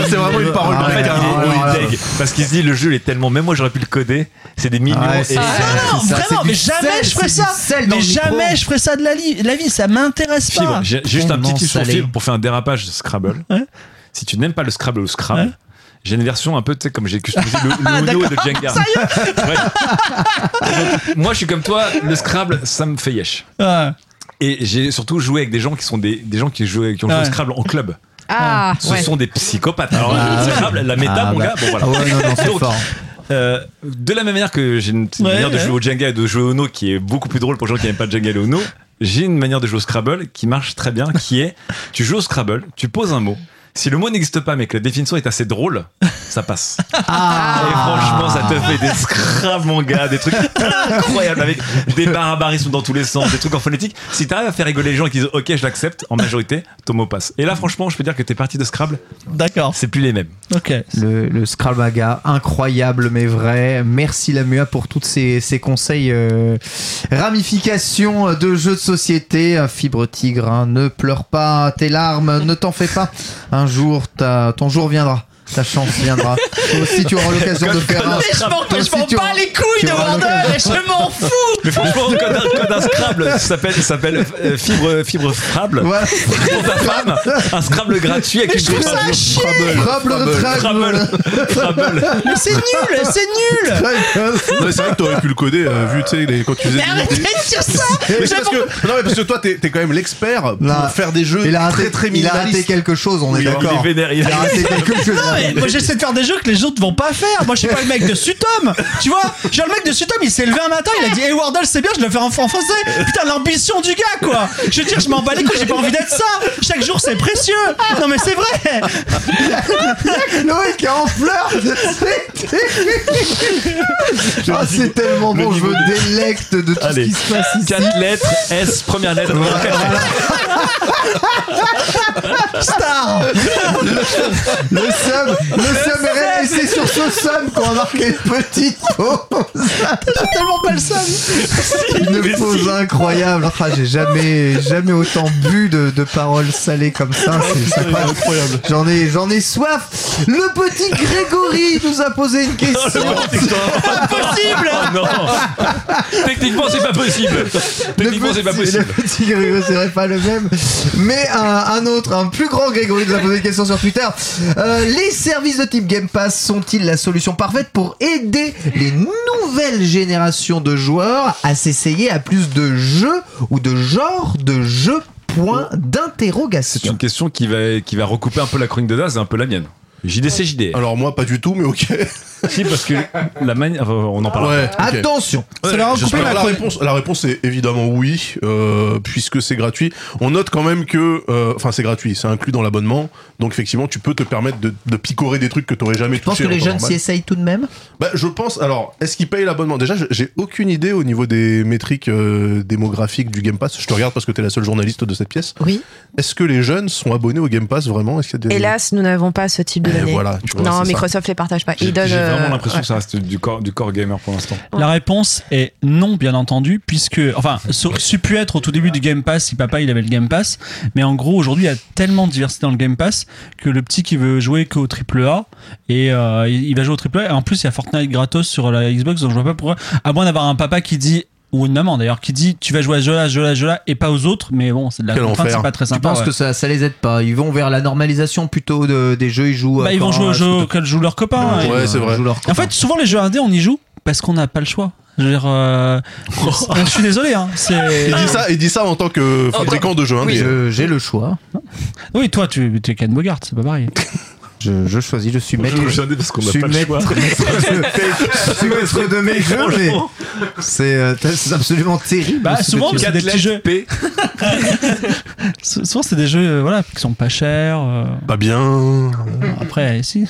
C'est vraiment une parole de fait, il est, Ah, parce qu'il se dit le jeu il est tellement. Même moi j'aurais pu le coder. C'est des millions. Et Ah non, ça, vraiment, c'est du mais jamais sel, je ferais ça. Mais jamais je ferais ça de la, li- la vie, ça m'intéresse. Fibre, j'ai juste un petit tip sur. Fibre pour faire un dérapage de Scrabble. Ouais. Si tu n'aimes pas le Scrabble ou le Scrabble, Ouais. j'ai une version un peu, tu sais, comme j'ai customisé le, Ah, le Uno de d'accord. Jenga. [LAUGHS] Ouais. Donc, moi, je suis comme toi, le Scrabble, ça me fait yesh. Ouais. Et j'ai surtout joué avec des gens qui sont des, des gens qui, jouent, qui ont joué au Scrabble en club. Ah, Ce ouais. sont des psychopathes. Alors, Ah, le ouais. Scrabble, la méta, Ah, mon bah. gars, bon voilà. Ah ouais, non, non, c'est Donc, fort. Euh, de la même manière que j'ai une, Ouais, manière de ouais. jouer au Jenga et de jouer au Uno qui est beaucoup plus drôle pour les gens qui n'aiment pas le Jenga et le Uno, j'ai une manière de jouer au Scrabble qui marche très bien, qui est tu joues au Scrabble, tu poses un mot. Si le mot n'existe pas mais que la définition est assez drôle, [LAUGHS] ça passe. Ah. Et franchement, ça te fait des Scrabble, mon gars, des trucs incroyables avec des barbarismes dans tous les sens, des trucs en phonétique. Si t'arrives à faire rigoler les gens et qu'ils disent ok, je l'accepte, en majorité, ton mot passe. Et là, franchement, je peux dire que tes parties de Scrabble, D'accord. c'est plus les mêmes. Ok. Le, le Scrabbaga, incroyable mais vrai. Merci la MUA pour tous ces, ces conseils. euh, ramifications de jeux de société. Fibre tigre, hein, ne pleure pas tes larmes, ne t'en fais pas. Un ton jour viendra. Ta chance viendra. Toi aussi, tu auras l'occasion de faire un. Mais je m'en, Toi aussi, tu les couilles tu de auras l'occasion. je m'en fous. Mais franchement, code un, code un Scrabble s'appelle s'appelle euh, fibre fibre Scrabble Voilà. pour ta femme, un Scrabble gratuit avec Mais une je trouve ça à chier. Scrabble de Scrabble, Scrabble. Scrabble. Mais c'est nul, c'est nul. Ouais, c'est vrai que t'aurais pu le coder, euh, vu, tu sais, les- quand tu faisais Mais des- arrêtez de dire ça. [LAUGHS] Mais c'est parce que, non, mais parce que toi, t'es t'es quand même l'expert pour faire des jeux Il a très raté, très il a raté minimalistes. quelque chose, on est Oui, d'accord. Il est vénère, il Il a a- raté quelque chose. Non, mais moi j'essaie de faire des jeux que les autres vont pas faire. Moi je suis pas le mec de Sutom. Tu vois, genre le mec de Sutom il s'est levé un matin, il a dit Hey Wardle c'est bien, je le fais en français. Putain, l'ambition du gars quoi. Je veux dire, je m'en bats les couilles, j'ai pas envie d'être ça. Chaque jour c'est précieux. Non mais c'est vrai. Noé qui est en pleurs C'est ah, c'est tellement bon, je me délecte de tout Allez. ce qui se passe ici. 4 lettres, S, première lettre. [LAUGHS] [LAUGHS] Star. Le sum, le sum est réel, et c'est sur ce sum qu'on va marquer une petite pause. J'ai tellement pas le seum. Une pause incroyable. Ah, j'ai jamais, jamais autant bu de, de paroles salées comme ça. C'est incroyable. J'en ai, j'en ai soif. Le petit Grégory nous a posé une question. Impossible. [LAUGHS] Oh non Techniquement, c'est pas possible. Techniquement, Le c'est pas possible. Le petit Grégory, vrai, pas le même. Mais un, un autre, un plus grand Grégory nous a posé une question sur Twitter. Euh, les services de type Game Pass sont-ils la solution parfaite pour aider les nouvelles générations de joueurs à s'essayer à plus de jeux ou de genres de jeux? Point C'est d'interrogation. une question qui va, qui va recouper un peu la chronique de Daz et un peu la mienne. JDC, JD. Alors moi, pas du tout, mais ok. Si, parce que la manière. enfin, on en parlera. Ouais. ok. Attention sais pas, la la, réponse, la réponse est évidemment oui, euh, puisque c'est gratuit. On note quand même que, euh, enfin c'est gratuit, c'est inclus dans l'abonnement, donc effectivement tu peux te permettre de, de picorer des trucs que tu jamais Je pense touché. que les jeunes s'y essayent tout de même? Bah, je pense. Alors, est-ce qu'ils payent l'abonnement? Déjà, j'ai aucune idée au niveau des métriques euh, démographiques du Game Pass. Je te regarde parce que t'es la seule journaliste de cette pièce. Oui. Est-ce que les jeunes sont abonnés au Game Pass vraiment? Est-ce qu'il y a des... Hélas, nous n'avons pas ce type de Eh, données. voilà, tu vois, non. Microsoft les partage pas. Ils donnent. J'ai vraiment euh, l'impression ouais. que ça reste du corps, du corps gamer pour l'instant. La réponse est non, bien entendu, puisque, enfin, ça aurait pu être au tout début du Game Pass si papa il avait le Game Pass, mais en gros aujourd'hui il y a tellement de diversité dans le Game Pass que le petit qui veut jouer qu'au triple A et euh, il il va jouer au triple A. Et en plus il y a Fortnite gratos sur la Xbox, donc je vois pas pourquoi. À moins d'avoir un papa qui dit ou une maman d'ailleurs qui dit tu vas jouer à ce jeu-là, ce jeu-là, ce jeu-là et pas aux autres, mais bon c'est de la Quel contrainte, enfer. c'est pas très Je sympa. pense ouais. que ça, ça les aide pas? Ils vont vers la normalisation plutôt de- des jeux. Ils jouent. Bah, euh, ils vont jouer au euh, jeu sous- auquel jouent leurs copains. Ouais, Ouais, c'est vrai. jouent leurs En fait, souvent les jeux indés, on y joue parce qu'on n'a pas le choix. Je veux dire, euh, [LAUGHS] je suis désolé. Hein, c'est... Il dit ça, il dit ça en tant que fabricant de jeux. hein, Oui, je- j'ai le choix. Oui, toi, tu es Ken Bogart, c'est pas pareil. [LAUGHS] Je, je choisis. Je suis maître. parce qu'on Je suis maître, maître de- [LAUGHS] je suis maître de mes jeux, mais c'est euh, c'est absolument terrible. Bah, souvent, tu- c'est des petits jeux. [LAUGHS] Souvent, c'est des jeux euh, voilà, qui sont pas chers. euh, Pas bien. après, si.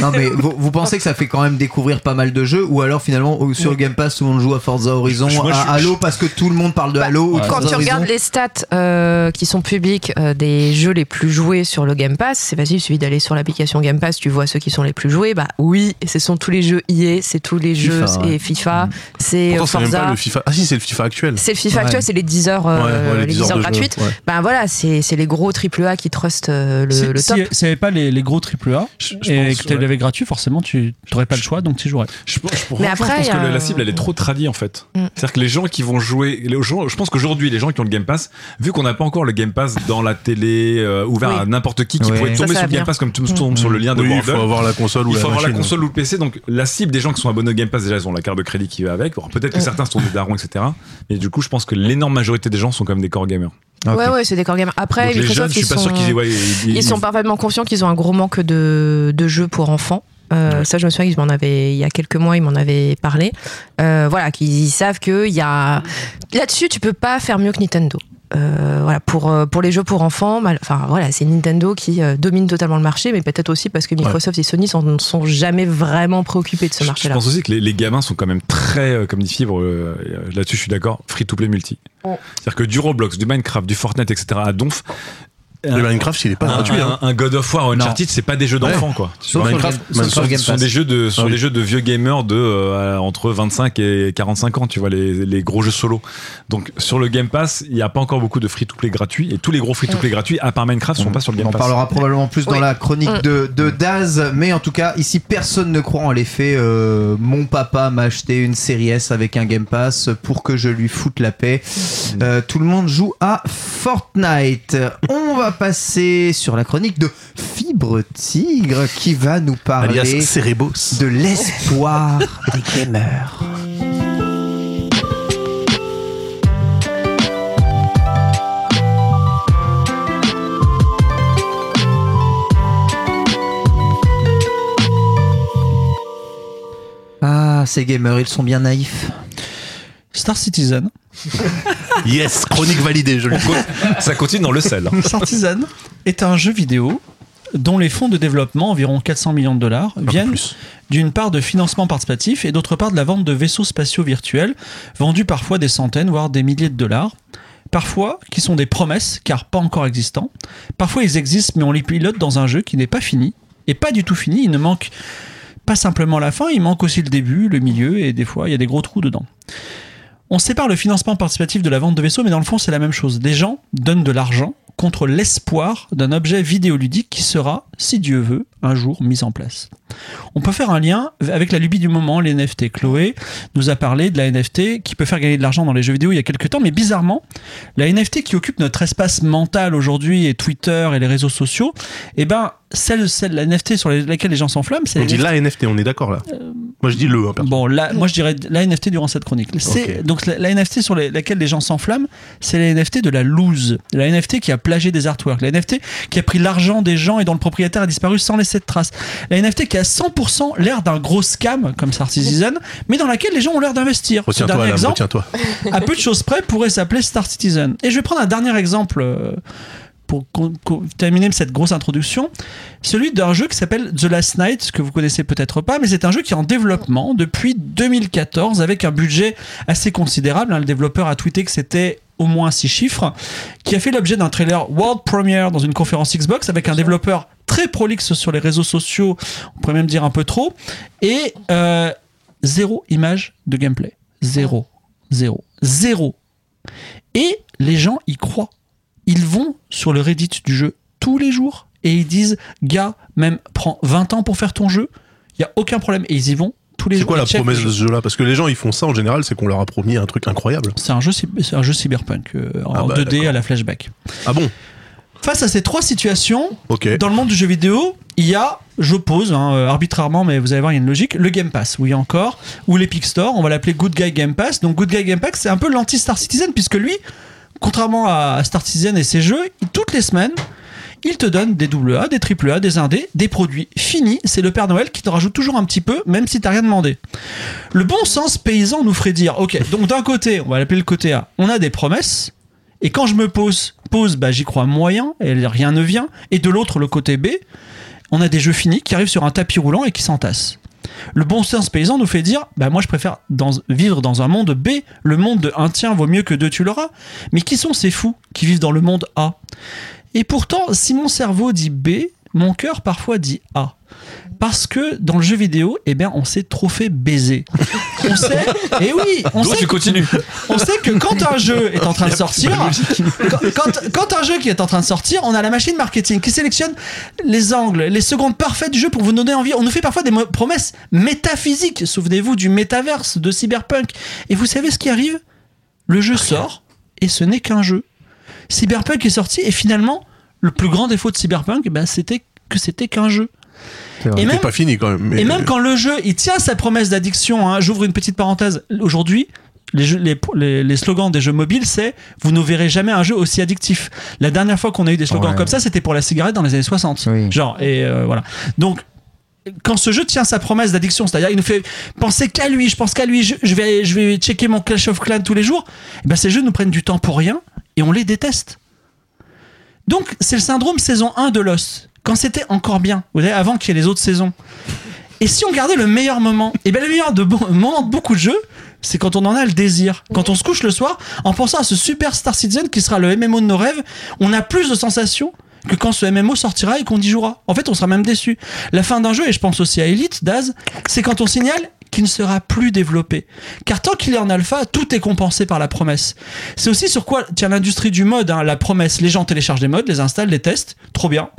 Non mais vous, vous pensez que ça fait quand même découvrir pas mal de jeux ou alors finalement sur le Game Pass tout le monde joue à Forza Horizon, Je- moi, je à Halo parce que tout le monde parle de Bah, Halo ou de Quand Forza tu Horizon. regardes les stats euh, qui sont publiques euh, des jeux les plus joués sur le Game Pass, c'est facile, il suffit d'aller sur l'application Game Pass, tu vois ceux qui sont les plus joués. Bah oui, et ce sont tous les jeux EA, c'est tous les FIFA, jeux ouais. et FIFA, c'est euh, Pourtant, c'est même pas Forza. le FIFA. Ah si, c'est le FIFA actuel. C'est le FIFA Ouais. actuel, c'est les 10 heures, euh, Ouais, ouais, les les 10 10 heures heures de jeu, gratuites. ouais. Ben voilà, c'est c'est les gros AAA qui trustent euh, le, Si- le top. Avait pas les, les gros AAA Je- je et pense, que tu l'avais gratuit, forcément, tu n'aurais pas le choix, donc tu jouerais. Je, Mais après, je pense que la un- cible elle est trop tradie en fait. Mm. C'est-à-dire que les gens qui vont jouer, les gens, je pense qu'aujourd'hui les gens qui ont le Game Pass, vu qu'on n'a pas encore le Game Pass dans la télé euh, ouvert Oui. à n'importe qui qui pourrait Ça, tomber ça sur le Game. Pass comme tout Mm. tombe sur le lien de Oui, il faut avoir la console ou Il la faut avoir la machine. console ou le PC, donc la cible des gens qui sont abonnés au Game Pass déjà ils ont la carte de crédit qui va avec. Peut-être que Mm. certains sont des darons etc. Mais du coup je pense que l'énorme majorité des gens sont quand même des core gamers. Ok. Ouais, ouais, c'est des gamers. Après, donc les jeunes Microsoft, ils sûr sont- qu'ils aient- ouais, ils, Ils sont parfaitement conscients qu'ils ont un gros manque de, de jeux pour enfants. Euh, Ça, je me souviens qu'ils m'en avaient, il y a quelques mois, ils m'en avaient parlé. Euh, voilà, qu'ils savent qu'il y a. Là-dessus, tu peux pas faire mieux que Nintendo. Euh, voilà, pour, euh, pour les jeux pour enfants, mal- enfin voilà, c'est Nintendo qui euh, domine totalement le marché, mais peut-être aussi parce que Microsoft et Sony ne sont jamais vraiment préoccupés de ce Je, je marché-là. pense aussi que les, les gamins sont quand même très, euh, comme dit Fibre, euh, là-dessus je suis d'accord, free to play multi. Oh. C'est-à-dire que du Roblox, du Minecraft, du Fortnite, etc. à Donf, Le Minecraft, il est pas un, gratuit. un- hein. un God of War ou Uncharted, c'est pas des jeux d'enfants quoi. Tu Sauf Minecraft- Game- sauf sur le Minecraft, Game Ce sont Pass. des jeux de, sont Ah oui. des jeux de vieux gamers de euh, entre 25 et 45 ans, tu vois les, les gros jeux solo. Donc sur le Game Pass, il n'y a pas encore beaucoup de free to play gratuits et tous les gros free to play gratuits à part Minecraft sont pas sur le On Game en Pass. parlera probablement plus dans Oui. la chronique Mm. de, de Daz, mais en tout cas, ici, personne ne croit en l'effet. euh, mon papa m'a acheté une série S avec un Game Pass pour que je lui foute la paix. Euh, tout le monde joue à Fortnite. On va passer sur la chronique de Fibre Tigre qui va nous parler de l'espoir des gamers. Ah, ces gamers, ils sont bien naïfs. Star Citizen. [LAUGHS] Yes, chronique validée, je le dis. [LAUGHS] Ça continue dans le sel. Star Citizen est un jeu vidéo dont les fonds de développement, environ 400 millions de dollars, viennent d'une part de financement participatif et d'autre part de la vente de vaisseaux spatiaux virtuels, vendus parfois des centaines, voire des milliers de dollars. Parfois, qui sont des promesses, car pas encore existants. Parfois, ils existent, mais on les pilote dans un jeu qui n'est pas fini. Et pas du tout fini, il ne manque pas simplement la fin, il manque aussi le début, le milieu, et des fois, il y a des gros trous dedans. On sépare le financement participatif de la vente de vaisseaux, mais dans le fond, c'est la même chose. Des gens donnent de l'argent contre l'espoir d'un objet vidéoludique qui sera, si Dieu veut, un jour mis en place. On peut faire un lien avec la lubie du moment, les NFT. Chloé nous a parlé de la NFT qui peut faire gagner de l'argent dans les jeux vidéo il y a quelques temps, mais bizarrement, la NFT qui occupe notre espace mental aujourd'hui et Twitter et les réseaux sociaux, eh ben, celle, celle la NFT sur laquelle les gens s'enflamment, c'est On dit la NFT, on est d'accord là. Moi je dis le. Hein. Bon, moi je dirais la NFT durant cette chronique. Donc la, la NFT sur les- laquelle les gens s'enflamment, c'est la NFT de la loose, la NFT qui a plagié des artworks, la NFT qui a pris l'argent des gens et dont le propriétaire a disparu sans laisser de traces, la NFT qui a 100% l'air d'un gros scam comme Star Citizen, mais dans laquelle les gens ont l'air d'investir. Ce dernier exemple, retiens-toi. [LAUGHS] à peu de choses près, pourrait s'appeler Star Citizen. Et je vais prendre un dernier exemple euh, pour terminer cette grosse introduction. Celui d'un jeu qui s'appelle The Last Night, que vous connaissez peut-être pas, mais c'est un jeu qui est en développement depuis 2014 avec un budget assez considérable. hein. Le développeur a tweeté que c'était au moins six chiffres, qui a fait l'objet d'un trailer world premiere dans une conférence Xbox avec un développeur très prolixe sur les réseaux sociaux, on pourrait même dire un peu trop, et euh, zéro image de gameplay. Zéro. Zéro. Zéro. Et les gens y croient. Ils vont sur le Reddit du jeu tous les jours et ils disent Gars, même prends 20 ans pour faire ton jeu, il y a aucun problème. Et ils y vont tous les C'est quoi la promesse de ce jeu-là? Parce que les gens ils font ça en général, c'est qu'on leur a promis un truc incroyable. C'est un, jeu, un jeu cyberpunk euh, en Ah bah, 2D d'accord. à la flashback. Ah bon? Face à ces trois situations, dans le monde du jeu vidéo, il y a, j'oppose hein, euh, arbitrairement, mais vous allez voir, il y a une logique, le Game Pass, oui encore, ou l'Epic Store, on va l'appeler Good Guy Game Pass. Donc Good Guy Game Pass, c'est un peu l'anti-Star Citizen, puisque lui, contrairement à Star Citizen et ses jeux, toutes les semaines, il te donne des AA, des AAA, des indés, des produits finis. C'est le Père Noël qui te rajoute toujours un petit peu, même si t'as rien demandé. Le bon sens paysan nous ferait dire, ok, donc d'un côté, on va l'appeler le côté A, on a des promesses, et quand je me pose, pose bah, j'y crois moyen, et rien ne vient. Et de l'autre, le côté B, on a des jeux finis qui arrivent sur un tapis roulant et qui s'entassent. Le bon sens paysan nous fait dire bah moi je préfère vivre dans un monde B, le monde de un tien vaut mieux que deux tu l'auras. Mais qui sont ces fous qui vivent dans le monde A? Et pourtant, si mon cerveau dit B, mon cœur parfois dit A. Parce que dans le jeu vidéo, eh bien, on s'est trop fait baiser. On sait, et oui, on sait tu continues. on sait que quand un jeu est en train de sortir, quand, quand- quand un jeu qui est en train de sortir, on a la machine marketing qui sélectionne les angles, les secondes parfaites du jeu pour vous donner envie. On nous fait parfois des promesses métaphysiques. Souvenez-vous du métaverse de Cyberpunk. Et vous savez ce qui arrive? Le jeu sort et ce n'est qu'un jeu. Cyberpunk est sorti et finalement, le plus grand défaut de Cyberpunk, ben, c'était que c'était qu'un jeu. Et même, pas fini quand même. mais- et même quand le jeu il tient sa promesse d'addiction, hein, j'ouvre une petite parenthèse. Aujourd'hui, les, jeux- les, les- les slogans des jeux mobiles, c'est vous ne verrez jamais un jeu aussi addictif. La dernière fois qu'on a eu des slogans Ouais. comme ça, c'était pour la cigarette dans les années 60. Oui. Genre, et euh, voilà. Donc, quand ce jeu tient sa promesse d'addiction, c'est-à-dire il nous fait penser qu'à lui, je pense qu'à lui, je, je vais, je vais checker mon Clash of Clans tous les jours, et ben ces jeux nous prennent du temps pour rien et on les déteste. Donc, c'est le syndrome saison 1 de Lost. Quand c'était encore bien, vous savez, avant qu'il y ait les autres saisons. Et si on gardait le meilleur moment, et bien le meilleur de bon- moment de beaucoup de jeux, c'est quand on en a le désir. Quand on se couche le soir, en pensant à ce super Star Citizen qui sera le MMO de nos rêves, on a plus de sensations que quand ce MMO sortira et qu'on y jouera. En fait, on sera même déçu. La fin d'un jeu, et je pense aussi à Elite, Daz, c'est quand on signale qu'il ne sera plus développé. Car tant qu'il est en alpha, tout est compensé par la promesse. C'est aussi sur quoi tient l'industrie du mode, hein, la promesse. Les gens téléchargent des modes, les installent, les testent, trop bien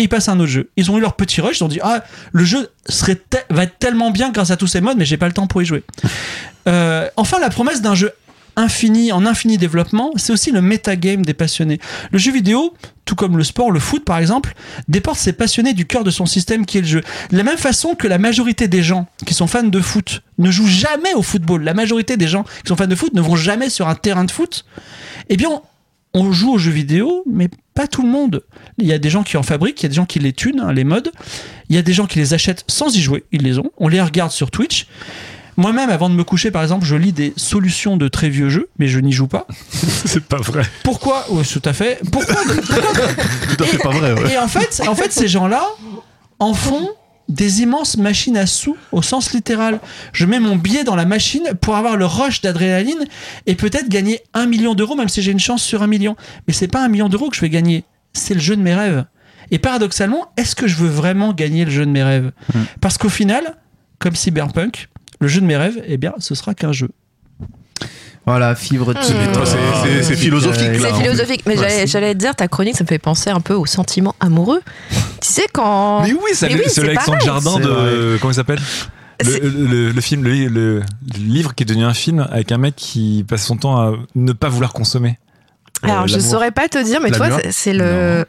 et ils passent à un autre jeu. Ils ont eu leur petit rush, ils ont dit ah le jeu serait va être tellement bien grâce à tous ces modes, mais j'ai pas le temps pour y jouer. Euh, enfin, la promesse d'un jeu infini en infini développement, c'est aussi le metagame des passionnés. Le jeu vidéo, tout comme le sport, le foot par exemple, déporte ses passionnés du cœur de son système qui est le jeu. De la même façon que la majorité des gens qui sont fans de foot ne jouent jamais au football, la majorité des gens qui sont fans de foot ne vont jamais sur un terrain de foot. Eh bien, on joue aux jeux vidéo, mais pas tout le monde. Il y a des gens qui en fabriquent, il y a des gens qui les tunent, hein, les modes. Il y a des gens qui les achètent sans y jouer, ils les ont. On les regarde sur Twitch. Moi-même, avant de me coucher, par exemple, je lis des solutions de très vieux jeux, mais je n'y joue pas. [LAUGHS] C'est pas vrai. Pourquoi? Oui, Tout à fait. Pourquoi, [LAUGHS] Tout à fait pas vrai. ouais. et en fait, en fait, ces gens-là en font des immenses machines à sous au sens littéral. Je mets mon billet dans la machine pour avoir le rush d'adrénaline et peut-être gagner un million d'euros, même si j'ai une chance sur un million. Mais c'est pas un million d'euros que je vais gagner, c'est le jeu de mes rêves. Et paradoxalement, est-ce que je veux vraiment gagner le jeu de mes rêves? Parce qu'au final, comme Cyberpunk, le jeu de mes rêves, eh bien, ce sera qu'un jeu. Voilà, fibre de Mmh. C'est- philosophique. C'est philosophique, mais Ouais, j'allais- te dire, ta chronique, ça me fait penser un peu aux sentiments amoureux. Tu sais, quand. Mais oui, c'est Mais oui, c'est Alexandre. Jardin de. Comment il s'appelle? Le, C'est- le- le film, le, le- le livre qui est devenu un film avec un mec qui passe son temps à ne pas vouloir consommer. Alors, Euh, je l'amour. saurais pas te dire, mais toi, c'est- le.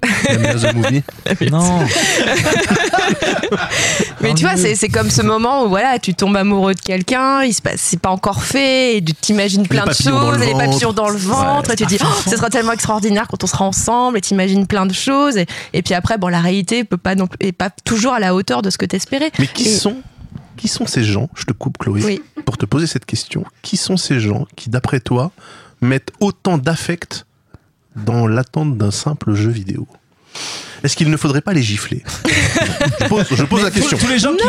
Non. [LAUGHS] [LAUGHS] Mais tu vois, c'est c'est comme ce moment où voilà, tu tombes amoureux de quelqu'un, il se passe, c'est pas encore fait, et tu t'imagines plein de choses, les papillons dans le ventre, et tu te dis, oh, ce sera tellement extraordinaire quand on sera ensemble, et t'imagines plein de choses, et, et puis après, bon, la réalité peut pas non plus, est pas toujours à la hauteur de ce que t'espérais. Mais qui Et- sont, qui sont ces gens, je te coupe Chloé, Oui. pour te poser cette question, qui sont ces gens qui, d'après toi, mettent autant d'affect dans l'attente d'un simple jeu vidéo Est-ce qu'il ne faudrait pas les gifler? Je pose, je pose la question. Tous, les gens qui,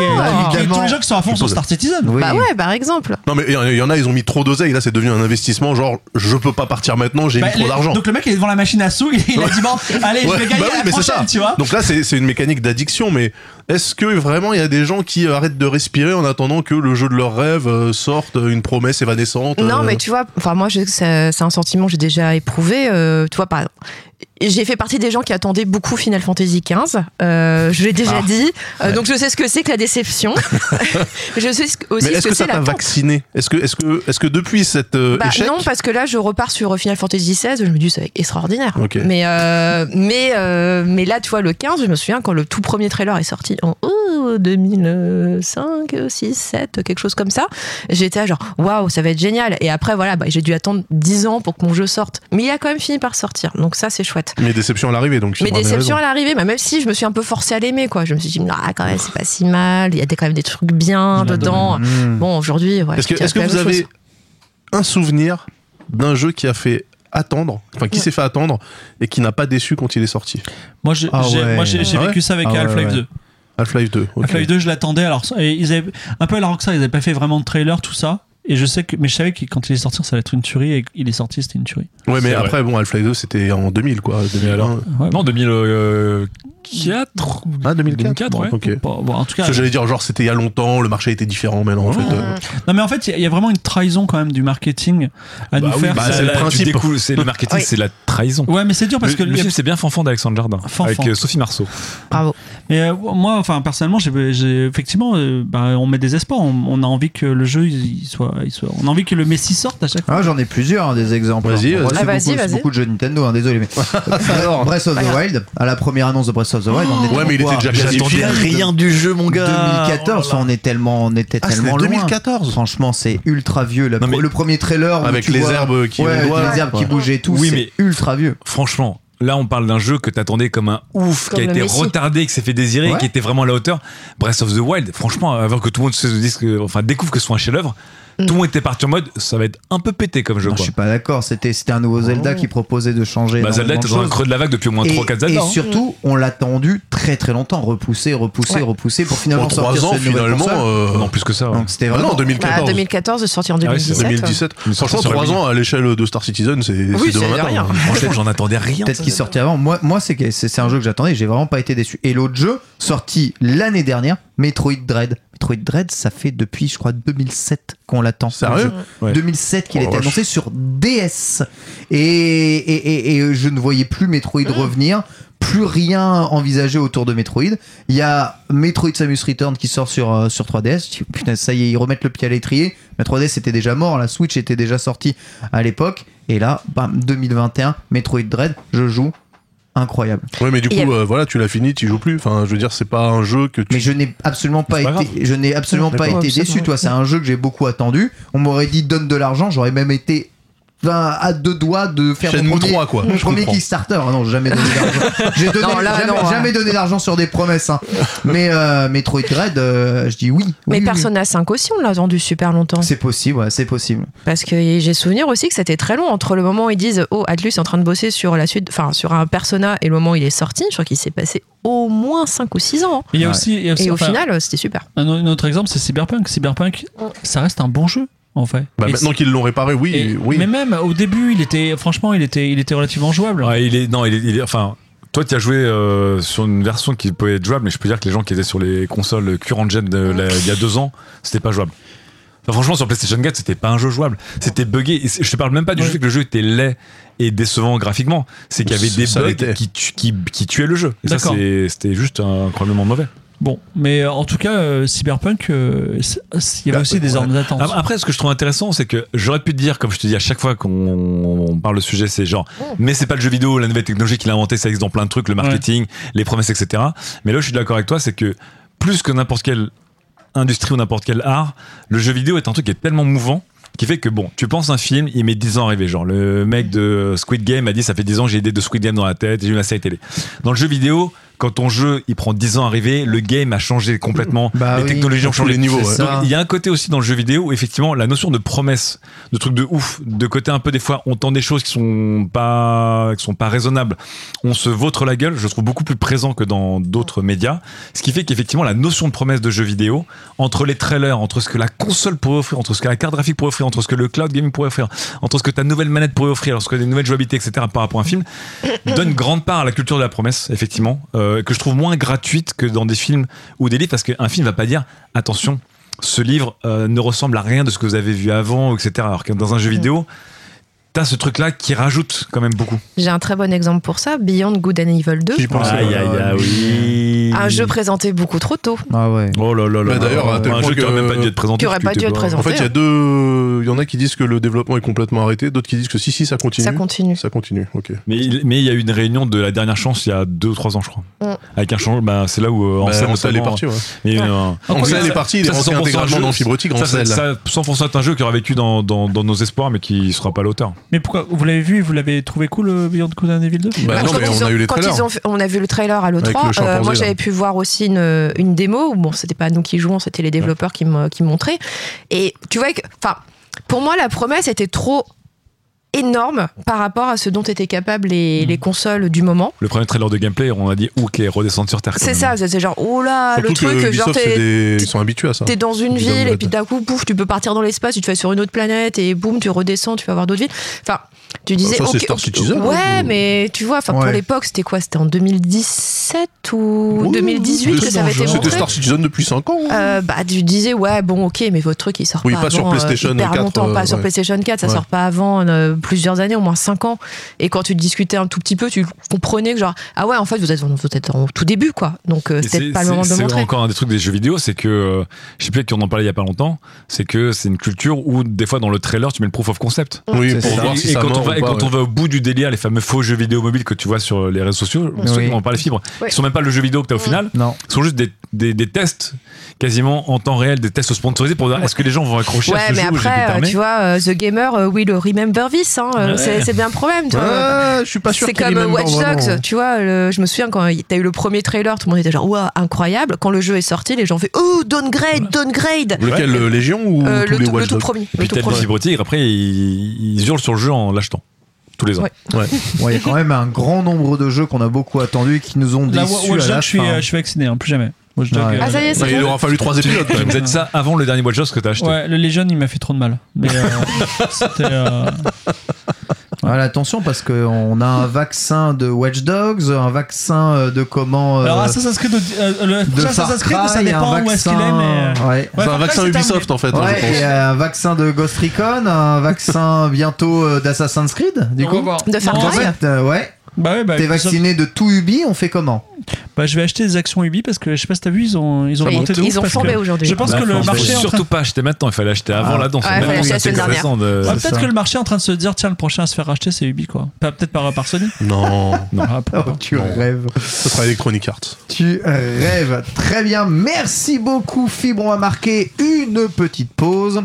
tous les gens qui sont à fond Je sur pose- Star Citizen. Oui. Bah ouais, par exemple. Non mais il y, y en a, ils ont mis trop d'oseille, là c'est devenu un investissement, genre je peux pas partir maintenant, j'ai Bah, mis trop les- d'argent. Donc le mec il est devant la machine à sous, il, il a dit bon, allez, je Ouais, vais gagner bah oui, la mais c'est prochaine, ça. tu vois. Donc là, c'est c'est une mécanique d'addiction, mais est-ce que vraiment il y a des gens qui arrêtent de respirer en attendant que le jeu de leur rêve euh, sorte euh, une promesse évanescente Non, euh, mais tu vois, enfin moi, je- c'est c'est un sentiment que j'ai déjà éprouvé. euh, tu vois, par j'ai fait partie des gens qui attendaient beaucoup Final Fantasy XV. Euh, je l'ai déjà Ah. dit, Euh, donc je sais ce que c'est que la déception. [LAUGHS] [LAUGHS] je sais ce que- aussi Mais ce est-ce que que ça t'a vacciné? Est-ce que, est-ce que, est-ce que depuis cet euh, Bah, échec, non, parce que là, je repars sur Final Fantasy XVI. Je me dis, c'est extraordinaire. Ok. Mais, euh, mais, euh, mais là, tu vois, le 15, je me souviens quand le tout premier trailer est sorti en oh, 2005, 6, 7, quelque chose comme ça. J'étais genre, waouh, ça va être génial. Et après, voilà, bah, j'ai dû attendre 10 ans pour que mon jeu sorte. Mais il a quand même fini par sortir. Donc ça, c'est chouette. mes déceptions à l'arrivée, donc des déceptions à. L'arrivée, bah, même si je me suis un peu forcée à l'aimer, quoi. Je me suis dit, ah, quand même, c'est pas si mal. Il y a des, quand même des trucs bien dedans. Mmh. Bon, aujourd'hui, ouais, Est-ce que, vous avez chose. un souvenir d'un jeu qui a fait attendre, enfin qui Ouais. s'est fait attendre et qui n'a pas déçu quand il est sorti? Moi j'ai Ah j'ai- ouais. Ah ouais? vécu ça avec Ah Half-Life ouais. 2. Half-Life 2. ok. Half-Life 2, je l'attendais. Alors, et ils avaient, un peu à la Rockstar, ils avaient pas fait vraiment de trailer, tout ça. Et je sais que, mais je savais que quand il est sorti, ça allait être une tuerie. Et il est sorti, c'était une tuerie. Ouais, mais après, bon, Half-Life 2, c'était en 2000, quoi. 2001. alors Ouais, Non, 2004 ou Ah, 2004, 2004, ouais. Ok. bon, bon, en tout cas, Parce que j'allais dire, genre, c'était il y a longtemps, le marché était différent, mais non, en fait. euh, non, mais en fait, il y a- il y, a vraiment une trahison quand même du marketing à Bah nous oui, faire. bah, c'est le principe. c'est le marketing, Oui. c'est la trahison. Ouais, mais c'est dur parce le, que le film, c'est bien Fanfan d'Alexandre Jardin Fanfan. avec euh, Sophie Marceau. Bravo. Mais euh, moi, enfin, personnellement, j'ai, j'ai- effectivement, euh, bah, on met des espoirs. On, on a envie que le jeu, il, il soit, il soit. On a envie que le Messi sorte à chaque fois. Ah, j'en ai plusieurs hein, des exemples. Vas-y, vas-y. c'est Ah, vas-y, beaucoup, beaucoup de jeux Nintendo, hein, désolé. Mais... [LAUGHS] Alors, [LAUGHS] Breath of the Wild, à la première annonce de Breath of the Wild, on était Ouais, mais il était déjà J'attendais rien du jeu, mon 2014, on est tellement, on était Ah, tellement loin. 2014. Franchement, c'est ultra vieux. Le, Non, mais- le premier trailer Avec les vois- herbes qui ouais, ondoient. les herbes qui Ouais. bougeaient et tout, Oui, c'est mais- ultra vieux. Franchement, là on parle d'un jeu que t'attendais comme un ouf, Comme qui a été Messi. retardé, qui s'est fait désirer, Ouais. qui était vraiment à la hauteur. Breath of the Wild, franchement, avant que tout le monde se dise que, enfin, découvre que ce soit un chef-d'œuvre. Tout le monde était parti en mode, ça va être un peu pété comme jeu, Non, je quoi. suis pas d'accord. C'était, c'était un nouveau Zelda qui proposait de changer. Bah, Zelda était dans un choses. creux de la vague depuis au moins Et, 3-4 et Zelda. hein. surtout, on l'a attendu très très longtemps, repoussé, repoussé, Ouais. repoussé pour finalement En sortir 3 ans, finalement. euh, Non, plus que ça. ouais. Donc c'était Ah vraiment. non, 2014. Bah, 2014, sorti en Ah oui, c'est 2017. 2017. Il est sorti Franchement, sur la 3 Wii. ans à l'échelle de Star Citizen, c'est Oui, demain matin. rien. Franchement, [LAUGHS] j'en attendais rien. Peut-être qu'il sortait avant. Moi, c'est un jeu que j'attendais. J'ai vraiment pas été déçu. Et l'autre jeu, sorti l'année dernière, Metroid Dread. Metroid Dread, ça fait depuis, je crois, 2007 qu'on l'attend. Sérieux Ouais. 2007 qu'il Oh, était annoncé sur DS. Et, et, et- et je ne voyais plus Metroid revenir. Plus rien envisagé autour de Metroid. Il y a Metroid Samus Return qui sort sur, euh, sur 3DS. Je dis, Putain, ça y est, ils remettent le pied à l'étrier. La 3DS était déjà mort, la Switch était déjà sortie à l'époque. Et là, bam, 2021, Metroid Dread, je joue. Incroyable. Ouais, mais du coup, a- euh, voilà, tu l'as fini, tu joues plus. Enfin, je veux dire, c'est pas un jeu que tu. Mais je n'ai absolument pas été, je n'ai absolument pas été déçu. Toi, c'est un jeu que j'ai beaucoup attendu. On m'aurait dit donne de l'argent, j'aurais même été à deux doigts de faire Shenmue mon premier, 3, quoi. premier. Kickstarter. Ah non, j'ai jamais donné d'argent. [LAUGHS] J'ai donné, Non, là, jamais, non, jamais ouais. donné d'argent sur des promesses. hein. Mais euh, Metroid Dread, euh, je dis oui. Mais oui, oui. Persona 5 aussi, on l'a attendu super longtemps. C'est possible, ouais, c'est possible. Parce que j'ai souvenir aussi que c'était très long entre le moment où ils disent Oh, Atlus est en train de bosser sur la suite, enfin sur un persona et le moment où il est sorti. Je crois qu'il s'est passé au moins 5 ou 6 ans. hein. Il y a Ouais. aussi, il y a aussi, Et au enfin, final, c'était super. un, un autre exemple, c'est Cyberpunk. Cyberpunk, ça reste un bon jeu, en fait. Bah, maintenant qu'ils l'ont réparé, oui, Et- oui. Mais même au début, il était, franchement, il était, il était relativement jouable. Ouais, il est, non, il est, il est- enfin, toi, tu as joué euh, sur une version qui peut être jouable, mais je peux dire que les gens qui étaient sur les consoles current gen de la- il y a deux ans, c'était pas jouable. Enfin, franchement, sur PlayStation 4, c'était pas un jeu jouable. C'était buggé. Je te parle même pas du Ouais. fait que le jeu était laid et décevant graphiquement. C'est qu'il y avait des bugs qui, tu- qui, qui tuaient le jeu. Et ça, c'était juste incroyablement mauvais. Bon, mais euh, en tout cas, euh, Cyberpunk, euh, il y avait Bah, aussi des ouais. ordres d'attente. Après, ce que je trouve intéressant, c'est que j'aurais pu te dire, comme je te dis à chaque fois qu'on on parle de sujet, c'est genre, mais c'est pas le jeu vidéo, la nouvelle technologie qu'il a inventé, ça existe dans plein de trucs, le marketing, les promesses, etc. Mais là, je suis d'accord avec toi, c'est que plus que n'importe quelle industrie ou n'importe quel art, le jeu vidéo est un truc qui est tellement mouvant qui fait que bon, tu penses un film, il met 10 ans à arriver. Genre, le mec de Squid Game a dit ça fait 10 ans que j'ai l'idée de Squid Game dans la tête j'ai eu la série télé. Dans le jeu vidéo, quand ton jeu il prend 10 ans à arriver, le game a changé complètement, Bah les oui, technologies ont changé. les niveaux, ouais. donc, il y a un côté aussi dans le jeu vidéo où effectivement la notion de promesse, de trucs de ouf, de côté un peu des fois on tend des choses qui sont pas qui sont pas raisonnables, on se vautre la gueule, je trouve beaucoup plus présent que dans d'autres médias, ce qui fait qu'effectivement la notion de promesse de jeu vidéo entre les trailers, entre ce que la console pourrait offrir, entre ce que la carte graphique pourrait offrir, entre ce que le cloud gaming pourrait offrir, entre ce que ta nouvelle manette pourrait offrir, entre ce que des nouvelles jouabilités etc par rapport à un film, donne grande part à la culture de la promesse effectivement, euh, que je trouve moins gratuite que dans des films ou des livres parce qu'un film va pas dire attention ce livre euh, ne ressemble à rien de ce que vous avez vu avant, etc. Alors que dans un jeu vidéo, t'as ce truc-là qui rajoute quand même beaucoup. J'ai un très bon exemple pour ça Beyond Good and Evil 2. J'y pensais. Aïe, aïe, aïe, oui. Un jeu présenté beaucoup trop tôt. Ah ouais. Oh là là là. Bah, d'ailleurs, un jeu qui aurait même pas dû être présenté. Qui aurait pas dû être présenté. En fait, il y a deux. Il y en a qui disent que le développement est complètement arrêté, d'autres qui disent que si, si, ça continue. Ça continue. Ça continue, ok. Mais il mais y a eu une réunion de la dernière chance il y a deux ou trois ans, je crois. Mm. Avec un changement, bah, c'est là où euh, Bah, Ansel, est parti, ouais. il y a eu Ouais. un- Ansel Oui, est parti, il est ça, rentré c'est 100% intégralement dans Fibre Tigre, ça, Ansel. ça, ça, 100% est un jeu qui aurait vécu dans, nos espoirs, mais qui sera pas l'auteur. Mais pourquoi Vous l'avez vu et vous l'avez trouvé cool, euh, Beyond Good and Evil 2 Bah, Quand non, mais on a ont- eu les quand trailers. ils ont fait- on a vu le trailer à Avec le l'E3. chimpanzé, euh, moi, j'avais pu voir aussi une, une démo. Bon, c'était pas nous qui jouons, c'était les développeurs qui, me, qui montraient. Et tu vois que, enfin, pour moi, la promesse était trop énorme par rapport à ce dont étaient capables les, les consoles du moment. Le premier trailer de gameplay, on a dit ok, redescendre sur terre. C'est ça, c'est genre oh là, Surtout le truc, que genre Ubisoft, des- ils sont habitués à ça. t'es dans une ville et puis d'un coup, pouf, tu peux partir dans l'espace, tu te fais sur une autre planète et boum, tu redescends, tu vas voir d'autres villes. Enfin, tu disais. ça, c'est ok, Star Citizen, Ouais, ou- mais tu vois, enfin pour l'époque, c'était quoi? C'était en 2017 ou Oui, 2018 que c'était- ça avait été C'était montré? Star Citizen depuis 5 ans. hein. euh, bah, tu disais, ouais, bon, ok, mais votre truc, il sort Oui, pas, pas sur avant, PlayStation euh, hyper 4, longtemps, pas euh, sur ouais. PlayStation 4, ça Ouais. sort pas avant euh, plusieurs années, au moins 5 ans. Et quand tu discutais un tout petit peu, tu comprenais que genre, ah ouais, en fait, vous êtes, vous êtes en tout début, quoi. Donc, euh, c'était c'est- pas le moment de le C'est montrer. encore un des trucs des jeux vidéo, c'est que euh, je sais plus qui on en parlait il y a pas longtemps, c'est que c'est une culture où des fois dans le trailer tu mets le proof of concept. oui, pour voir si et ça quand, on va, et quand on va au bout du délire, les fameux faux jeux vidéo mobiles que tu vois sur les réseaux sociaux, ceux Oui. qui n'ont pas les fibres, Ouais. qui sont même pas le jeu vidéo que tu as au final, Non. sont juste des, des, des tests quasiment en temps réel, des tests sponsorisés pour dire est-ce que les gens vont accrocher à Ouais, ce mais jeu après, euh, tu vois, euh, The Gamer euh, will remember this, hein, euh, Ouais. c'est bien le problème, je suis pas sûr C'est comme Watch Dogs, vraiment- tu vois. le- je me souviens quand t'as eu le premier trailer, tout le monde était genre, ouah, incroyable. Quand le jeu est sorti, les gens fait, oh, downgrade, downgrade. Lequel, le Légion ou Euh, tous le, les tout, le Watch tout Dogs premier. Et Le puis tout premier. Tigre, après ils, ils hurlent sur le jeu en l'achetant. Tous les ans. Ouais. Ouais. Bon, il y a quand même un grand nombre de jeux qu'on a beaucoup attendus et qui nous ont déçus Watch à la je suis, euh, je suis vacciné, hein, plus jamais. Watch Dogs, Ouais. euh, Ah, ça y est, c'est il aura fallu 3 épisodes quand Tu même. me disais ça avant le dernier Watch Dogs que t'as acheté. Ouais, le Legion, il m'a fait trop de mal. Mais euh, [LAUGHS] c'était. euh, Voilà, attention parce qu'on a un vaccin de Watch Dogs, un vaccin euh, de comment. euh, Alors, Assassin's Creed, euh, le de Assassin's Creed, Cry, ça un dépend où est-ce qu'il est, mais. euh, vaccin- Ouais. C'est Ouais, un vaccin c'est Ubisoft en fait, hein, Ouais, je pense. et un vaccin de Ghost Recon, un vaccin [LAUGHS] bientôt euh, d'Assassin's Creed, du on coup. va voir. De Far Non, En Cry. fait, euh, ouais, Bah ouais, bah, t'es vacciné de tout Ubi, on fait comment Bah, je vais acheter des actions Ubi parce que je sais pas si t'as vu, ils ont, ils ont Oui, monté de ils ouf ont flambé aujourd'hui. Je pense Bah, que le marché est en train surtout pas acheter maintenant, il fallait acheter avant Ah. Ouais, dernière. intéressant de- Ouais, c'est peut-être ça. que le marché est en train de se dire tiens le prochain à se faire racheter c'est Ubi quoi. Peut-être par, par Sony. Non, Ah, pourquoi pas. Tu Non. rêves. ce sera Electronic Arts. Tu rêves. Très bien. Merci beaucoup, Fibre. On va marquer une petite pause.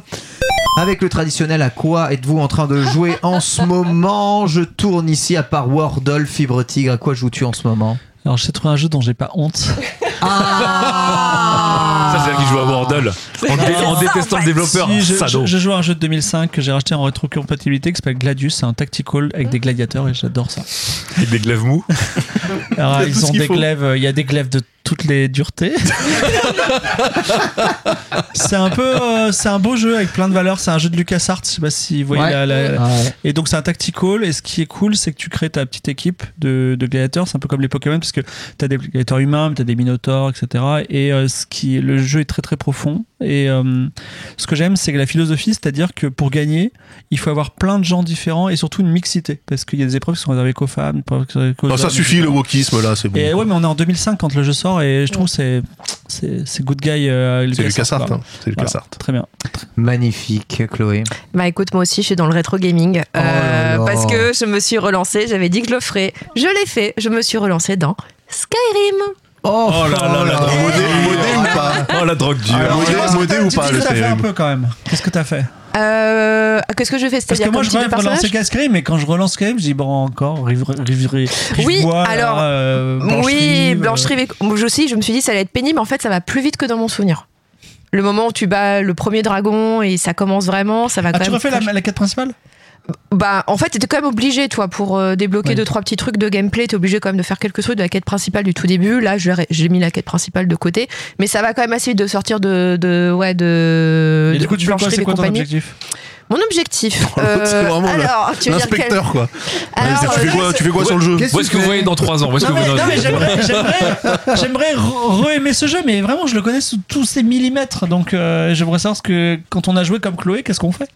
Avec le traditionnel, à quoi êtes-vous en train de jouer en ce moment? Je tourne ici à part Wordle, Fibre Tigre. À quoi joues-tu en ce moment? Alors j'ai trouvé un jeu dont j'ai pas honte. Ah Ça, c'est elle qui joue à Wordle. En, dé- en détestant le développeur. Si, je, Salaud. je- je joue à un jeu de 2005 que j'ai racheté en rétrocompatibilité qui s'appelle Gladius, c'est un tactical avec des gladiateurs et j'adore ça. Avec des glaives mous. Alors [LAUGHS] Il ils ont qu'il des faut. glaives, euh, il y a des glaives de toutes les duretés. [LAUGHS] c'est un peu, euh, c'est un beau jeu avec plein de valeurs. C'est un jeu de LucasArts, je sais pas si vous voyez Ouais. la- la- Ah ouais. Et donc c'est un tactical et ce qui est cool c'est que tu crées ta petite équipe de, de gladiateurs, c'est un peu comme les Pokémon parce que tu as des gladiateurs humains, tu as des minotaures, etc. Et euh, ce qui, le jeu est très très profond et euh, ce que j'aime c'est que la philosophie c'est-à-dire que pour gagner il faut avoir plein de gens différents et surtout une mixité parce qu'il y a des épreuves qui sont réservées qu'aux femmes. qu'aux Non, ça hommes, suffit etc. le wokisme là, c'est bon. Et ouais mais on est en 2005 quand le jeu sort et je trouve que c'est c'est c'est good guy euh, C'est LucasArts, LucasArts. quoi. hein. C'est Voilà, LucasArts. très bien. Magnifique, Chloé. Bah écoute, moi aussi, je suis dans le rétro gaming. Oh euh, parce que je me suis relancée, j'avais dit que je le ferais. Je l'ai fait, je me suis relancée dans Skyrim. Oh, Oh là là là, Modé, modé ou pas Oh la drogue dure. Alors, Modé, qu'est-ce que modé ou pas Qu'est-ce le que t'as fait un peu quand même Qu'est-ce que t'as fait Euh, Qu'est-ce que je fais? Parce que moi, je de rêve relancer Skyrim, mais quand je relance Skyrim, je dis bon, encore, rive, rive, rive, Oui, alors, euh, Oui, Blanche-Rive. et- Moi aussi, je me suis dit ça allait être pénible. mais En fait, ça va plus vite que dans mon souvenir. Le moment où tu bats le premier dragon et ça commence vraiment, ça va Ah, quand tu même. refais la, la quête principale? Bah, en fait, t'étais quand même obligé, toi, pour euh, débloquer Ouais. deux trois petits trucs de gameplay, t'es obligé quand même de faire quelques trucs de la quête principale du tout début. Là, j'ai mis la quête principale de côté, mais ça va quand même assez vite de sortir de, de ouais, de. Et de du coup, tu fais quoi? C'est quoi ton objectif? Mon objectif. [LAUGHS] C'est euh, vraiment le- alors, tu veux dire quel- L'inspecteur quoi. Alors, tu fais euh, quoi, tu fais quoi sur le jeu Qu'est-ce Où est-ce que vous voyez dans 3 ans j'aimerais, [LAUGHS] j'aimerais, j'aimerais re- re-aimer ce jeu, mais vraiment, je le connais sous tous ses millimètres. Donc, euh, j'aimerais savoir ce que, quand on a joué comme Chloé, qu'est-ce qu'on fait?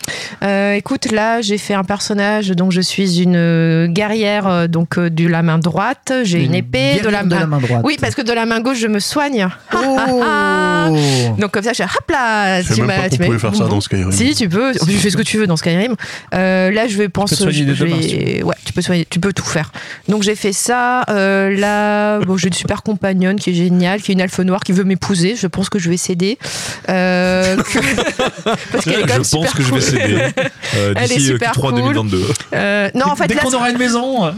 Euh, écoute, là, j'ai fait un personnage, donc je suis une euh, guerrière, euh, donc euh, de la main droite, j'ai une, épée de la, main... droite. Oui, parce que de la main gauche, je me soigne. Oh [LAUGHS] Donc comme ça, je fais hop là. Je sais tu même pas qu'on pouvait faire ça dans Skyrim. Si tu peux, tu fais ce que tu veux dans Skyrim. Euh, là, je vais penser. te soigner je si vais- Ouais, tu peux soigner, tu peux tout faire. Donc j'ai fait ça. Euh, là, bon, j'ai une super compagnonne qui est géniale, qui est une elfe noire qui veut m'épouser. Je pense que je vais céder. Euh, [LAUGHS] parce qu'elle est quand même Je pense que je vais céder [LAUGHS] euh, Elle est super Q3 cool. 2022. Euh, non, en fait, Dès qu'on aura une maison,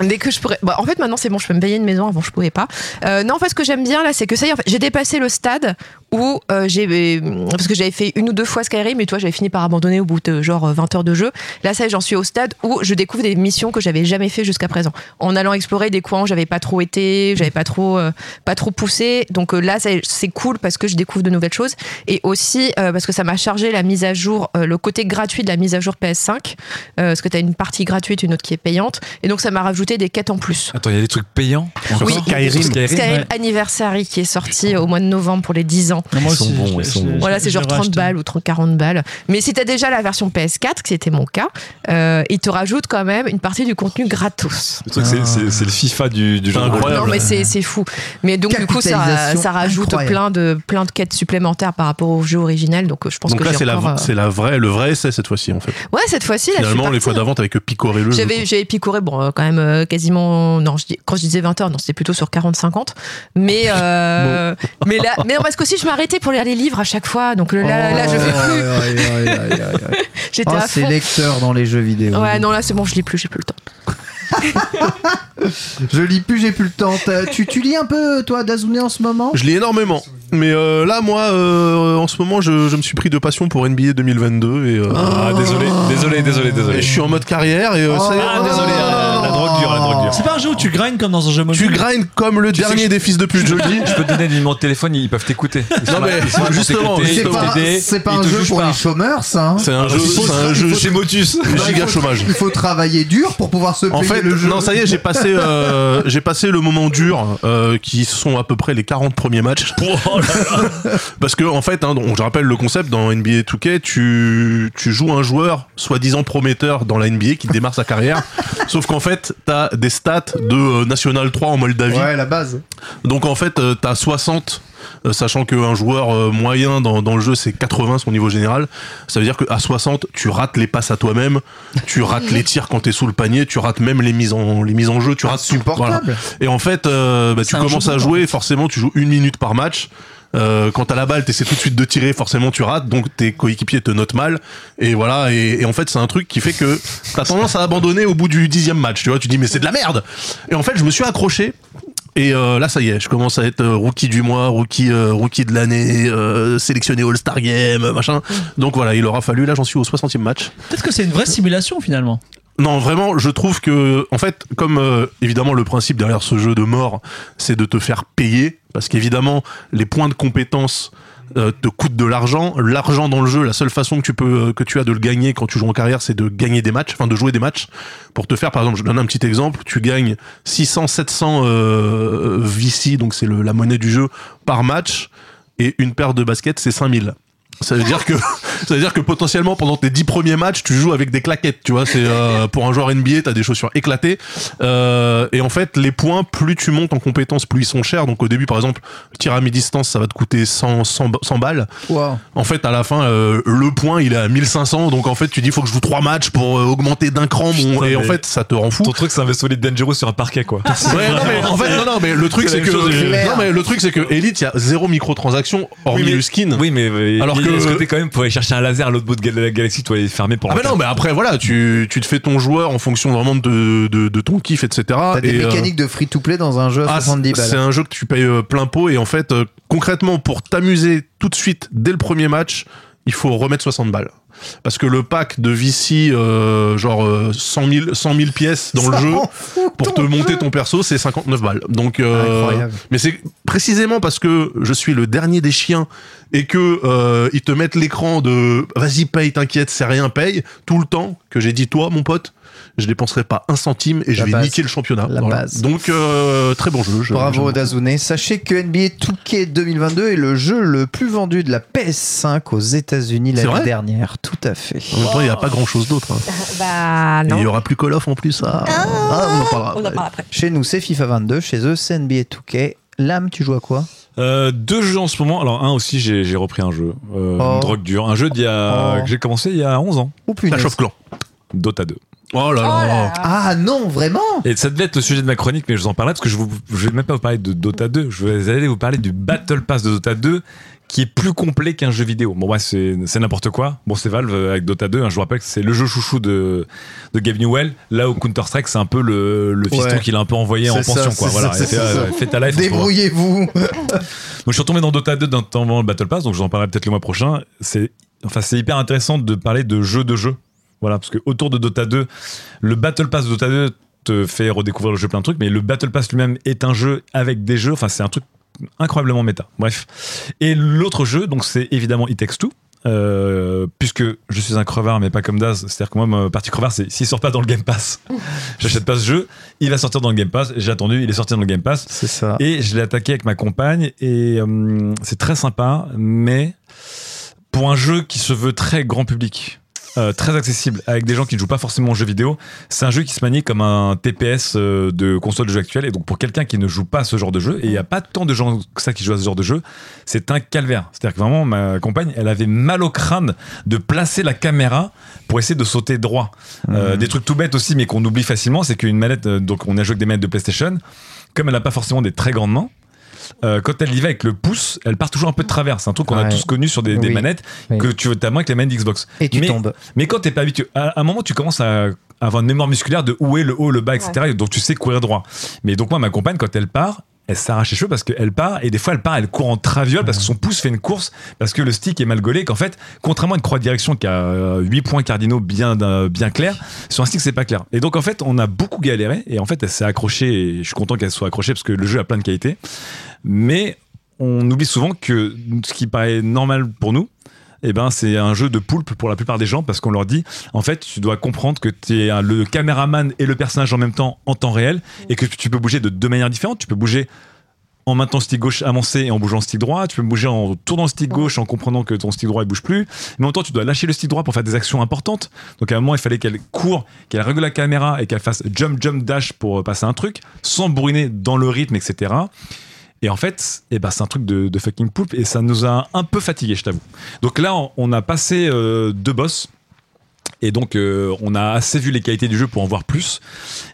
Dès que je pourrais. Bah, en fait, maintenant, c'est bon, je peux me payer une maison. Avant, je pouvais pas. Euh, non, en fait, ce que j'aime bien, là, c'est que ça y est, en fait, j'ai dépassé le stade où euh, j'ai. Parce que j'avais fait une ou deux fois Skyrim, et toi, j'avais fini par abandonner au bout bout de genre euh, 20 heures de jeu. Là, ça, j'en suis au stade où je découvre des missions que j'avais jamais fait jusqu'à présent. En allant explorer des coins où j'avais pas trop été, j'avais pas trop, euh, pas trop poussé. Donc euh, là, c'est cool parce que je découvre de nouvelles choses et aussi euh, parce que ça m'a chargé la mise à jour, euh, le côté gratuit de la mise à jour PS5, euh, parce que tu as une partie gratuite, une autre qui est payante, et donc ça m'a rajouté des quêtes en plus. Attends, il y a des trucs payants Oui, Skyrim. Skyrim Ouais. Anniversary qui est sorti au mois de novembre pour les 10 ans. Non, moi Ils sont aussi, bons, ils sont bons. Voilà, c'est genre l'ai 30 racheté. balles ou 30, 40 balles. Mais si t'as déjà la version PS4, qui était mon cas, euh, il te rajoute quand même une partie du contenu gratos. Le truc, c'est- le FIFA du, du rôle. Incroyable. Non, mais c'est fou. Mais donc, du coup, ça, rajoute incroyable. plein de, plein de quêtes supplémentaires par rapport au jeu original. Donc, je pense Donc que là, c'est la, encore, euh, c'est la vraie, le vrai essai cette fois-ci en fait. Ouais, cette fois-ci, Finalement, les fois d'avant, t'avais que picoré le jeu. J'avais, j'avais picoré, bon, euh, quand même euh, quasiment. Non, je dis- quand je disais 20 heures, non, c'était plutôt sur 40-50. Mais, euh, mais là, mais non, parce qu'aussi, je m'arrêtais pour lire les livres à chaque fois. Donc là, là, là, je fais plus. [LAUGHS] J'étais Oh, à c'est fond. lecteur dans les jeux vidéo. Ouais, non, là, c'est bon, je lis plus, j'ai plus le temps. [LAUGHS] Je lis plus, j'ai plus le temps. T'as- Tu, tu lis un peu, toi, Dazouné, en ce moment? Je lis énormément. Mais euh, là, moi, euh, en ce moment, je, je me suis pris de passion pour NBA 2022 et, euh, Ah, désolé, désolé, désolé, et désolé. je suis en mode carrière et euh, ça y est. Ah, désolé, la, la drogue C'est pas un jeu où tu grindes comme dans un jeu mobile. Tu grindes comme le Tu dernier des fils de pute, je le dis. Je peux te donner des numéros de téléphone, ils peuvent t'écouter. Non, mais justement, C'est pas, c'est un jeu pour pas. les chômeurs, ça. hein. C'est un jeu, c'est un jeu chez Motus. giga chômage. Il faut travailler dur pour pouvoir se payer En fait, le jeu. non, ça y est, j'ai passé, euh, [LAUGHS] j'ai passé le moment dur, euh, qui sont à peu près les 40 premiers matchs. [LAUGHS] Parce que, en fait, hein, je rappelle le concept dans NBA 2K, tu, tu joues un joueur soi-disant prometteur dans la NBA qui démarre sa carrière. [LAUGHS] Sauf qu'en fait, t'as des stats de euh, National 3 en Moldavie. Ouais, la base. Donc en fait, euh, t'as 60, euh, sachant qu'un joueur euh, moyen dans, dans le jeu, c'est 80 son niveau général. Ça veut dire qu'à 60, tu rates les passes à toi-même, tu rates les tirs quand t'es sous le panier, tu rates même les mises en, les mises en jeu, tu rates tout. Voilà. Et en fait, euh, bah, tu commences à jouer, forcément, tu joues une minute par match. Euh, quand t'as la balle, t'essaies tout de suite de tirer, forcément tu rates, donc tes coéquipiers te notent mal. Et voilà, et, et en fait c'est un truc qui fait que t'as tendance à abandonner au bout du dixième match, tu vois, tu dis mais c'est de la merde. Et en fait je me suis accroché. Et euh, là, ça y est, je commence à être euh, rookie du mois, rookie, euh, rookie de l'année, euh, sélectionné All-Star Game, machin. Donc voilà, il aura fallu, là j'en suis au 60e match. Peut-être que c'est une vraie simulation finalement. Non, vraiment, je trouve que, en fait, comme euh, évidemment le principe derrière ce jeu de mort, c'est de te faire payer, parce qu'évidemment, les points de compétence euh, te coûtent de l'argent. L'argent dans le jeu, la seule façon que tu peux, euh, que tu as de le gagner quand tu joues en carrière, c'est de gagner des matchs, enfin de jouer des matchs. Pour te faire, par exemple, je donne un petit exemple, tu gagnes 600, 700 euh, VC, donc c'est la monnaie du jeu par match, et une paire de baskets, c'est 5000. Ça veut dire que [LAUGHS] ça veut dire que potentiellement pendant tes 10 premiers matchs, tu joues avec des claquettes, tu vois, c'est euh, pour un joueur NBA, t'as des chaussures éclatées Euh, et en fait, les points plus tu montes en compétences, plus ils sont chers. Donc au début par exemple, le tir à mi-distance, ça va te coûter 100 100, 100 balles. Wow. En fait, à la fin euh, le point, il est à 1500 donc en fait, tu dis faut que je joue trois matchs pour euh, augmenter d'un cran mon Putain, et en mais- fait, ça te rend fou. Ton truc, c'est un vaisseau Elite Dangerous sur un parquet, quoi. Ouais, non, mais en fait, non, non, mais le truc, C'est que, j'ai- non, mais le truc, c'est que Elite, il y a zéro microtransaction, hormis Oui, mais- le skin. Oui, mais euh, Alors que- côté quand même pour aller chercher un laser à l'autre bout de la galaxie, tu dois les fermer pour Ah bah non, mais après voilà, tu, tu te fais ton joueur en fonction vraiment de, de, de ton kiff, etc. T'as des Et, euh, mécaniques de free-to-play dans un jeu à ah, 70 c'est balles. un jeu que tu payes euh, plein pot et en fait, euh, concrètement, pour t'amuser tout de suite dès le premier match, il faut remettre 60 balles. Parce que le pack de VC, euh, genre euh, 100, 000, 100 000 pièces dans le jeu, pour te monter ton perso, c'est 59 balles. Donc, euh, Incroyable. mais c'est précisément parce que je suis le dernier des chiens et que euh, ils te mettent l'écran de vas-y paye, t'inquiète, c'est rien, paye tout le temps que j'ai dit toi, mon pote, je dépenserai pas un centime et je La vais base. niquer le championnat. La base. Donc euh, très bon jeu. je- Bravo Dazune. Sachez que NBA 2K 2022 est le jeu le plus vendu de la PS5 aux États-Unis C'est l'année vrai dernière. Tout à fait. En même temps, il n'y a pas grand chose d'autre. hein. Bah, Et non. il y aura plus Call of en plus. Ah, Ah, on en parlera. On en parle après. Chez nous, c'est FIFA 22. Chez eux, c'est NBA 2K. Lame, tu joues à quoi? Euh, deux jeux en ce moment. Alors, un aussi, j'ai j'ai repris un jeu. Euh, Oh. Une drogue dure. Un jeu d'il y a, Oh. que j'ai commencé il y a 11 ans. Ou plus Clans. Dota 2. Oh là là. Ah non, vraiment Et ça devait être le sujet de ma chronique, mais je vous en parlerai parce que je, vous, je vais même pas vous parler de Dota 2. Je vais aller vous parler du Battle Pass de Dota 2 qui est plus complet qu'un jeu vidéo. Bon, ouais, c'est c'est n'importe quoi. Bon, c'est Valve euh, avec Dota 2. hein, je vous rappelle que c'est le jeu chouchou de, de Gabe Newell. Là où Counter-Strike, c'est un peu le, le fiston Ouais. qu'il a un peu envoyé en ça, pension. quoi. Voilà, ça, fait, euh, ta life. Débrouillez-vous Donc je suis retombé dans Dota 2 d'un temps avant le Battle Pass, donc je vous en parlerai peut-être le mois prochain. C'est enfin, c'est hyper intéressant de parler de jeu de jeu. Voilà, parce que autour de Dota 2, le Battle Pass de Dota 2 te fait redécouvrir le jeu plein de trucs, mais le Battle Pass lui-même est un jeu avec des jeux. Enfin, c'est un truc incroyablement méta. Bref. Et l'autre jeu, donc, c'est évidemment It Takes Two. Euh, puisque je suis un crevard mais pas comme Daz c'est à dire que moi ma partie crevard c'est s'il sort pas dans le Game Pass [LAUGHS] j'achète pas ce jeu il va sortir dans le Game Pass j'ai attendu il est sorti dans le Game Pass C'est ça. et je l'ai attaqué avec ma compagne et euh, c'est très sympa, mais pour un jeu qui se veut très grand public, euh, très accessible, avec des gens qui ne jouent pas forcément aux jeux vidéo, c'est un jeu qui se manie comme un TPS euh, de console de jeu actuelle. Et donc pour quelqu'un qui ne joue pas à ce genre de jeu, et il n'y a pas tant de gens que ça qui jouent à ce genre de jeu, c'est un calvaire. C'est-à-dire que vraiment, ma compagne, elle avait mal au crâne de placer la caméra pour essayer de sauter droit. Euh, des trucs tout bêtes aussi, mais qu'on oublie facilement, c'est qu'une manette, euh, donc on a joué avec des manettes de PlayStation, comme elle n'a pas forcément des très grandes mains, euh, quand elle y va avec le pouce, elle part toujours un peu de travers. C'est un truc qu'on a tous connu sur des, des Oui. manettes Oui. que tu ta main avec les manettes Xbox. Et tu mais, tombes. Mais quand t'es pas habitué, à un moment tu commences à avoir une mémoire musculaire de où est le haut, le bas, etc. Donc tu sais courir droit. Mais donc moi, ma compagne, quand elle part, elle s'arrache les cheveux parce qu'elle part et des fois elle part, elle court en traviole parce que son pouce fait une course parce que le stick est mal gaulé. Qu'en fait, contrairement à une croix de direction qui a 8 points cardinaux bien, euh, bien clairs, sur un stick c'est pas clair. Et donc en fait, on a beaucoup galéré et en fait, elle s'est accrochée et je suis content qu'elle soit accrochée parce que le jeu a plein de qualités. Mais on oublie souvent que ce qui paraît normal pour nous, eh ben, c'est un jeu de poulpe pour la plupart des gens parce qu'on leur dit en fait tu dois comprendre que tu es le caméraman et le personnage en même temps en temps réel et que tu peux bouger de deux manières différentes. Tu peux bouger en maintenant le stick gauche avancé et en bougeant le stick droit. Tu peux bouger en tournant le stick gauche en comprenant que ton stick droit il bouge plus. Mais en même temps tu dois lâcher le stick droit pour faire des actions importantes. Donc à un moment il fallait qu'elle court qu'elle règle la caméra et qu'elle fasse jump jump dash pour passer un truc sans brûler dans le rythme etc et en fait, eh ben, c'est un truc de, fucking poulpe et ça nous a un peu fatigué, je t'avoue. Donc là, on, a passé euh, deux boss. Et donc, euh, on a assez vu les qualités du jeu pour en voir plus.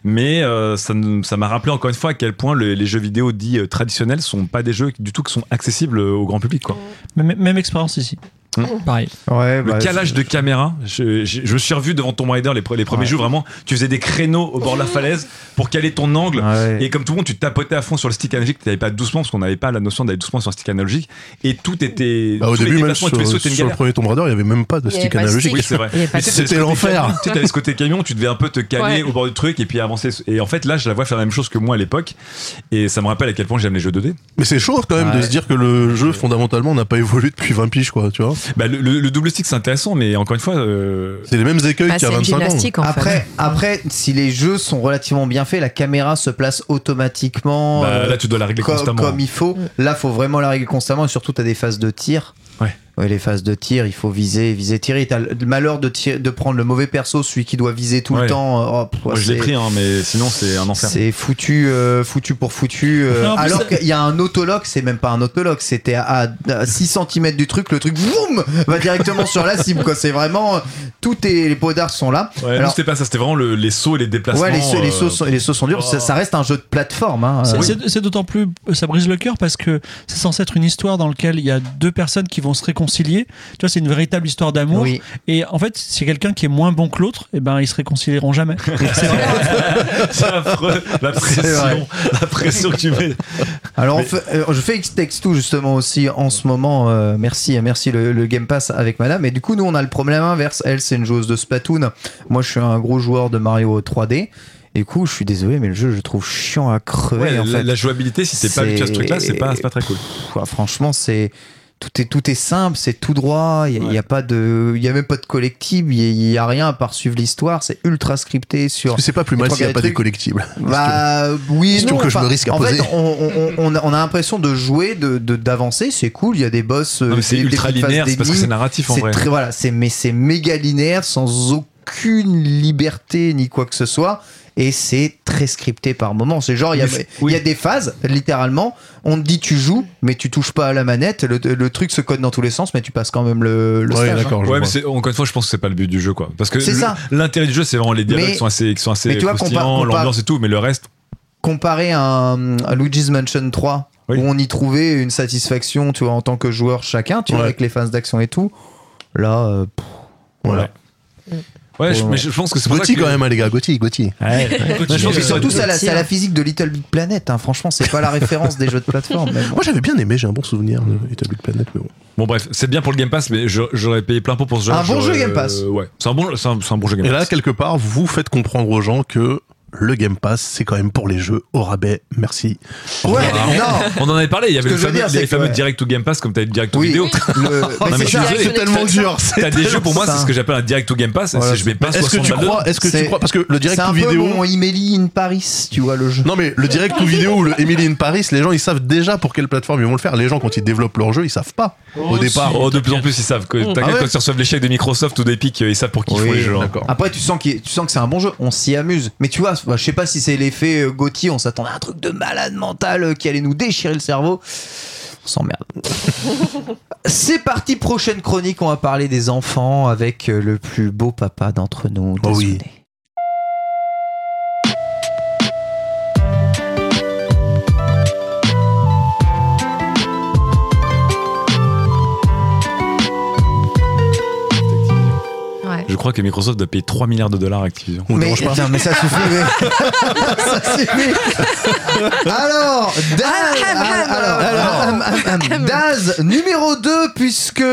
Mais euh, ça m'a rappelé encore une fois à quel point le- les jeux vidéo dits traditionnels sont pas des jeux du tout qui sont accessibles au grand public. Quoi. Même expérience ici. Hmm. Pareil. Ouais, Le bah, calage de caméra, je, je- je me suis revu devant Tomb Raider les, pre- les premiers Ouais. jours, vraiment, tu faisais des créneaux au bord de la falaise pour caler ton angle. Ouais. Et comme tout le monde, tu tapotais à fond sur le stick analogique, tu n'avais pas doucement parce qu'on n'avait pas la notion d'aller doucement sur le stick analogique. Et tout était. Bah, au début, même sur, tu pouvais sauter une sur le premier Tomb Raider, il y avait même pas de stick analogique. Oui, c'est vrai. C'était l'enfer. Tu sais, t'avais ce côté camion, tu devais un peu te caler Ouais. au bord du truc et puis avancer. Et en fait, là, je la vois faire la même chose que moi à l'époque. Et ça me rappelle à quel point j'aime les jeux 2D. Mais c'est chaud quand même de se dire que le jeu fondamentalement n'a pas évolué depuis 20 piges, quoi, tu vois. Bah, le, le- le double stick, c'est intéressant, mais encore une fois. euh, C'est les mêmes écueils Bah, qu'il y a une 25 ans. Après, fait. après, si les jeux sont relativement bien faits, la caméra se place automatiquement bah, euh, là, tu dois la régler comme, constamment. comme il faut. Là, faut vraiment la régler constamment et surtout, tu as des phases de tir. Ouais. Les phases de tir, il faut viser, viser, tirer. T'as le malheur de, prendre le mauvais perso, celui qui doit viser tout Ouais. le temps. euh, oh, pff, Moi, je l'ai pris, hein, mais sinon, c'est un enfer. C'est foutu, euh, foutu pour foutu. euh, [LAUGHS] Non, alors ça- qu'il y a un autolock, c'est même pas un autolock, c'était à, à 6 cm du truc, le truc boum va directement sur la cible. Quoi. C'est vraiment euh, tout est les pots d'art sont là. Ouais, nous, alors, c'était pas ça, c'était vraiment le- les sauts et les déplacements. ouais, les, sauts- les, euh, sauts sont, les sauts sont durs. Ça, ça reste un jeu de plateforme. Hein, C'est- euh, C'est c'est d'autant plus. Ça brise le cœur parce que c'est censé être une histoire dans laquelle il y a deux personnes qui vont se réconcilier. Tu vois, c'est une véritable histoire d'amour. oui. Et en fait, si quelqu'un qui est moins bon que l'autre, eh ben, ils se réconcilieront jamais. [LAUGHS] C'est [LAUGHS] c'est affreux. La C'est pression, la pression que tu mets. Alors on Mais- fait- euh, je fais X-Text2 justement aussi en ce moment. euh, merci, merci le, le Game Pass avec Madame. Et du coup, nous on a le problème inverse. Elle, c'est une joueuse de Splatoon. Moi, je suis un gros joueur de Mario 3D. Et du coup, je suis désolé, mais le jeu, je le trouve chiant à crever. Ouais, en la, fait. la jouabilité, si t'es pas habitué à ce C'est- truc-là, c'est pas, c'est pas très cool. Pff, ouais, franchement, c'est tout est tout est simple, c'est tout droit. Il y, a- Ouais. y a pas de, il y a même pas de collectible. Il y a- il y, a rien à part suivre l'histoire. C'est ultra scripté sur. C'est pas plus mal s'il n'y a pas des collectibles Bah oui, question non, que je enfin, me risque à en poser. fait, on, on- on- on a, on a l'impression de jouer, de d'avancer, c'est cool. Il y a des boss, euh, c'est des ultra linéaire, c'est parce que c'est narratif en C'est vrai. très voilà, c'est mais c'est méga linéaire sans aucune liberté ni quoi que ce soit. Et c'est très scripté par moments. C'est genre, il y, a- Mais c'est- il y a des phases, littéralement, on te dit tu joues, mais tu touches pas à la manette. Le, le truc se code dans tous les sens, mais tu passes quand même le, le Ouais, stage, hein. Ouais, mais encore une fois, je pense que c'est pas le but du jeu, quoi. Parce que C'est le- ça. l'intérêt du jeu, c'est vraiment les dialogues Mais- qui sont assez, qui sont assez mais tu vois, croustillants, compare- compare- l'ambiance et tout, mais le reste, comparé à, un- à Luigi's Mansion 3 Oui. où on y trouvait une satisfaction tu vois en tant que joueur chacun tu vois avec les phases d'action et tout là euh, pff, Voilà. Ouais, je- mais je pense que c'est Gauthier que quand même, hein, les gars, Gauthier, Gauthier. Ouais. Je pense que surtout, ça a la, la physique de Little Big Planet. hein. Franchement, c'est pas la référence des jeux de plateforme. Moi j'avais bien aimé, j'ai un bon souvenir de Little Big Planet, mais bon. Bon bref, c'est bien pour le Game Pass, mais j'aurais payé plein pot pour ce jeu. Un bon jeu Game Pass. euh, ouais, c'est un bon, c'est un, bon jeu Game Et là, Pass. quelque part, vous faites comprendre aux gens que le Game Pass, c'est quand même pour les jeux au rabais. Merci. Ouais, non. On en avait parlé, il y avait le fameux, dire, les fameux ouais. direct to Game Pass comme t'as le direct to Oui. vidéo. Le- [LAUGHS] Non, mais c'est je suis ça. désolé. C'est tellement dur. T'as des jeux pour moi, c'est ce que j'appelle un direct to Game Pass. Voilà, je vais pas Est-ce que 60 tu crois Est-ce que C'est- tu crois Parce que le direct C'est un to peu vidéo. Emily in Paris, tu vois le jeu. Non mais le direct to vidéo ou le Emily in Paris, les gens ils savent déjà pour quelle plateforme ils vont le faire. Les gens quand ils développent leur jeu, ils savent pas au départ. Oh, de plus en plus, ils savent. que T'inquiète, Ah quand ils reçoivent l'échec de Microsoft ou d'Epic, ils savent pour qui ils font les jeux. hein. Après, tu tu sens que c'est un bon jeu, on s'y amuse. Mais tu vois, bah, je sais pas si c'est l'effet euh, Gauthier, on s'attendait à un truc de malade mental euh, qui allait nous déchirer le cerveau. On s'emmerde. [LAUGHS] c'est parti, prochaine chronique, on va parler des enfants avec euh, le plus beau papa d'entre nous. Oh oui. Crois que Microsoft doit payer 3 milliards de dollars à Activision. On Mais, dérange pas. non, mais ça suffit. mais- [LAUGHS] ça suffit. Alors, Daz, alors, alors. Daz, numéro 2, puisque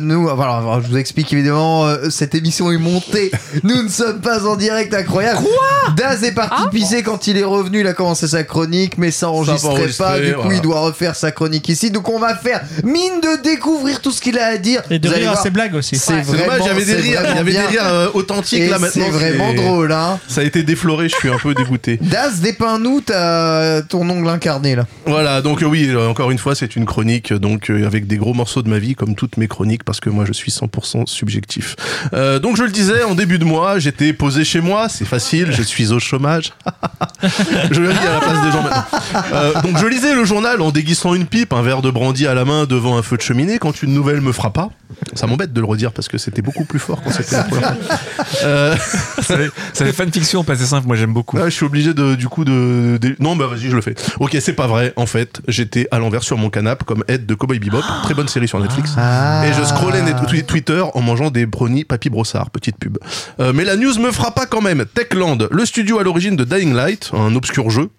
nous, voilà, alors, je vous explique évidemment, euh, cette émission est montée. Nous ne sommes pas en direct, incroyable. Quoi? Daz est parti Ah. pisser quand il est revenu, il a commencé sa chronique, mais ça enregistrait enregistré, pas. Du coup, voilà. il doit refaire sa chronique ici. Donc, on va faire mine de découvrir tout ce qu'il a à dire. Et de Vous rire à ses blagues aussi. C'est Ouais. Vraiment, avait des rires, il y vraiment avait des bien. Euh, authentiques Et là maintenant. c'est vraiment [LAUGHS] drôle, hein. Ça a été défloré, je suis un peu dégoûté. [LAUGHS] Daz, dépeins-nous ta- ton ongle incarné là. Voilà, donc euh, oui, euh, encore une fois, c'est une chronique donc euh, avec des gros morceaux de ma vie, comme toutes mes chroniques, parce que moi je suis 100% subjectif. Euh, donc je le disais, en début de mois, j'étais posé chez moi, c'est facile, je suis au chômage. [LAUGHS] je le dis à la place des gens maintenant. Euh, donc je lisais le journal en déguisant une pipe, un verre de brandy à la main devant un feu de cheminée, quand une nouvelle me frappa. Ça m'embête de le redire parce que c'était beaucoup plus fort quand c'était la. [LAUGHS] Euh, [LAUGHS] ça fait, ça fait fanfiction, passé simple, moi j'aime beaucoup. ah, je suis obligé de, du coup de, de- Non, bah vas-y, je le fais. Ok, c'est pas vrai. En fait, j'étais à l'envers sur mon canapé comme Ed de Cowboy Bebop. [GASPS] Très bonne série sur Netflix. Ah. Et je scrollais net- Twitter en mangeant des brownies Papy Brossard, petite pub. Euh, mais la news me frappa quand même. Techland, le studio à l'origine de Dying Light, un obscur jeu,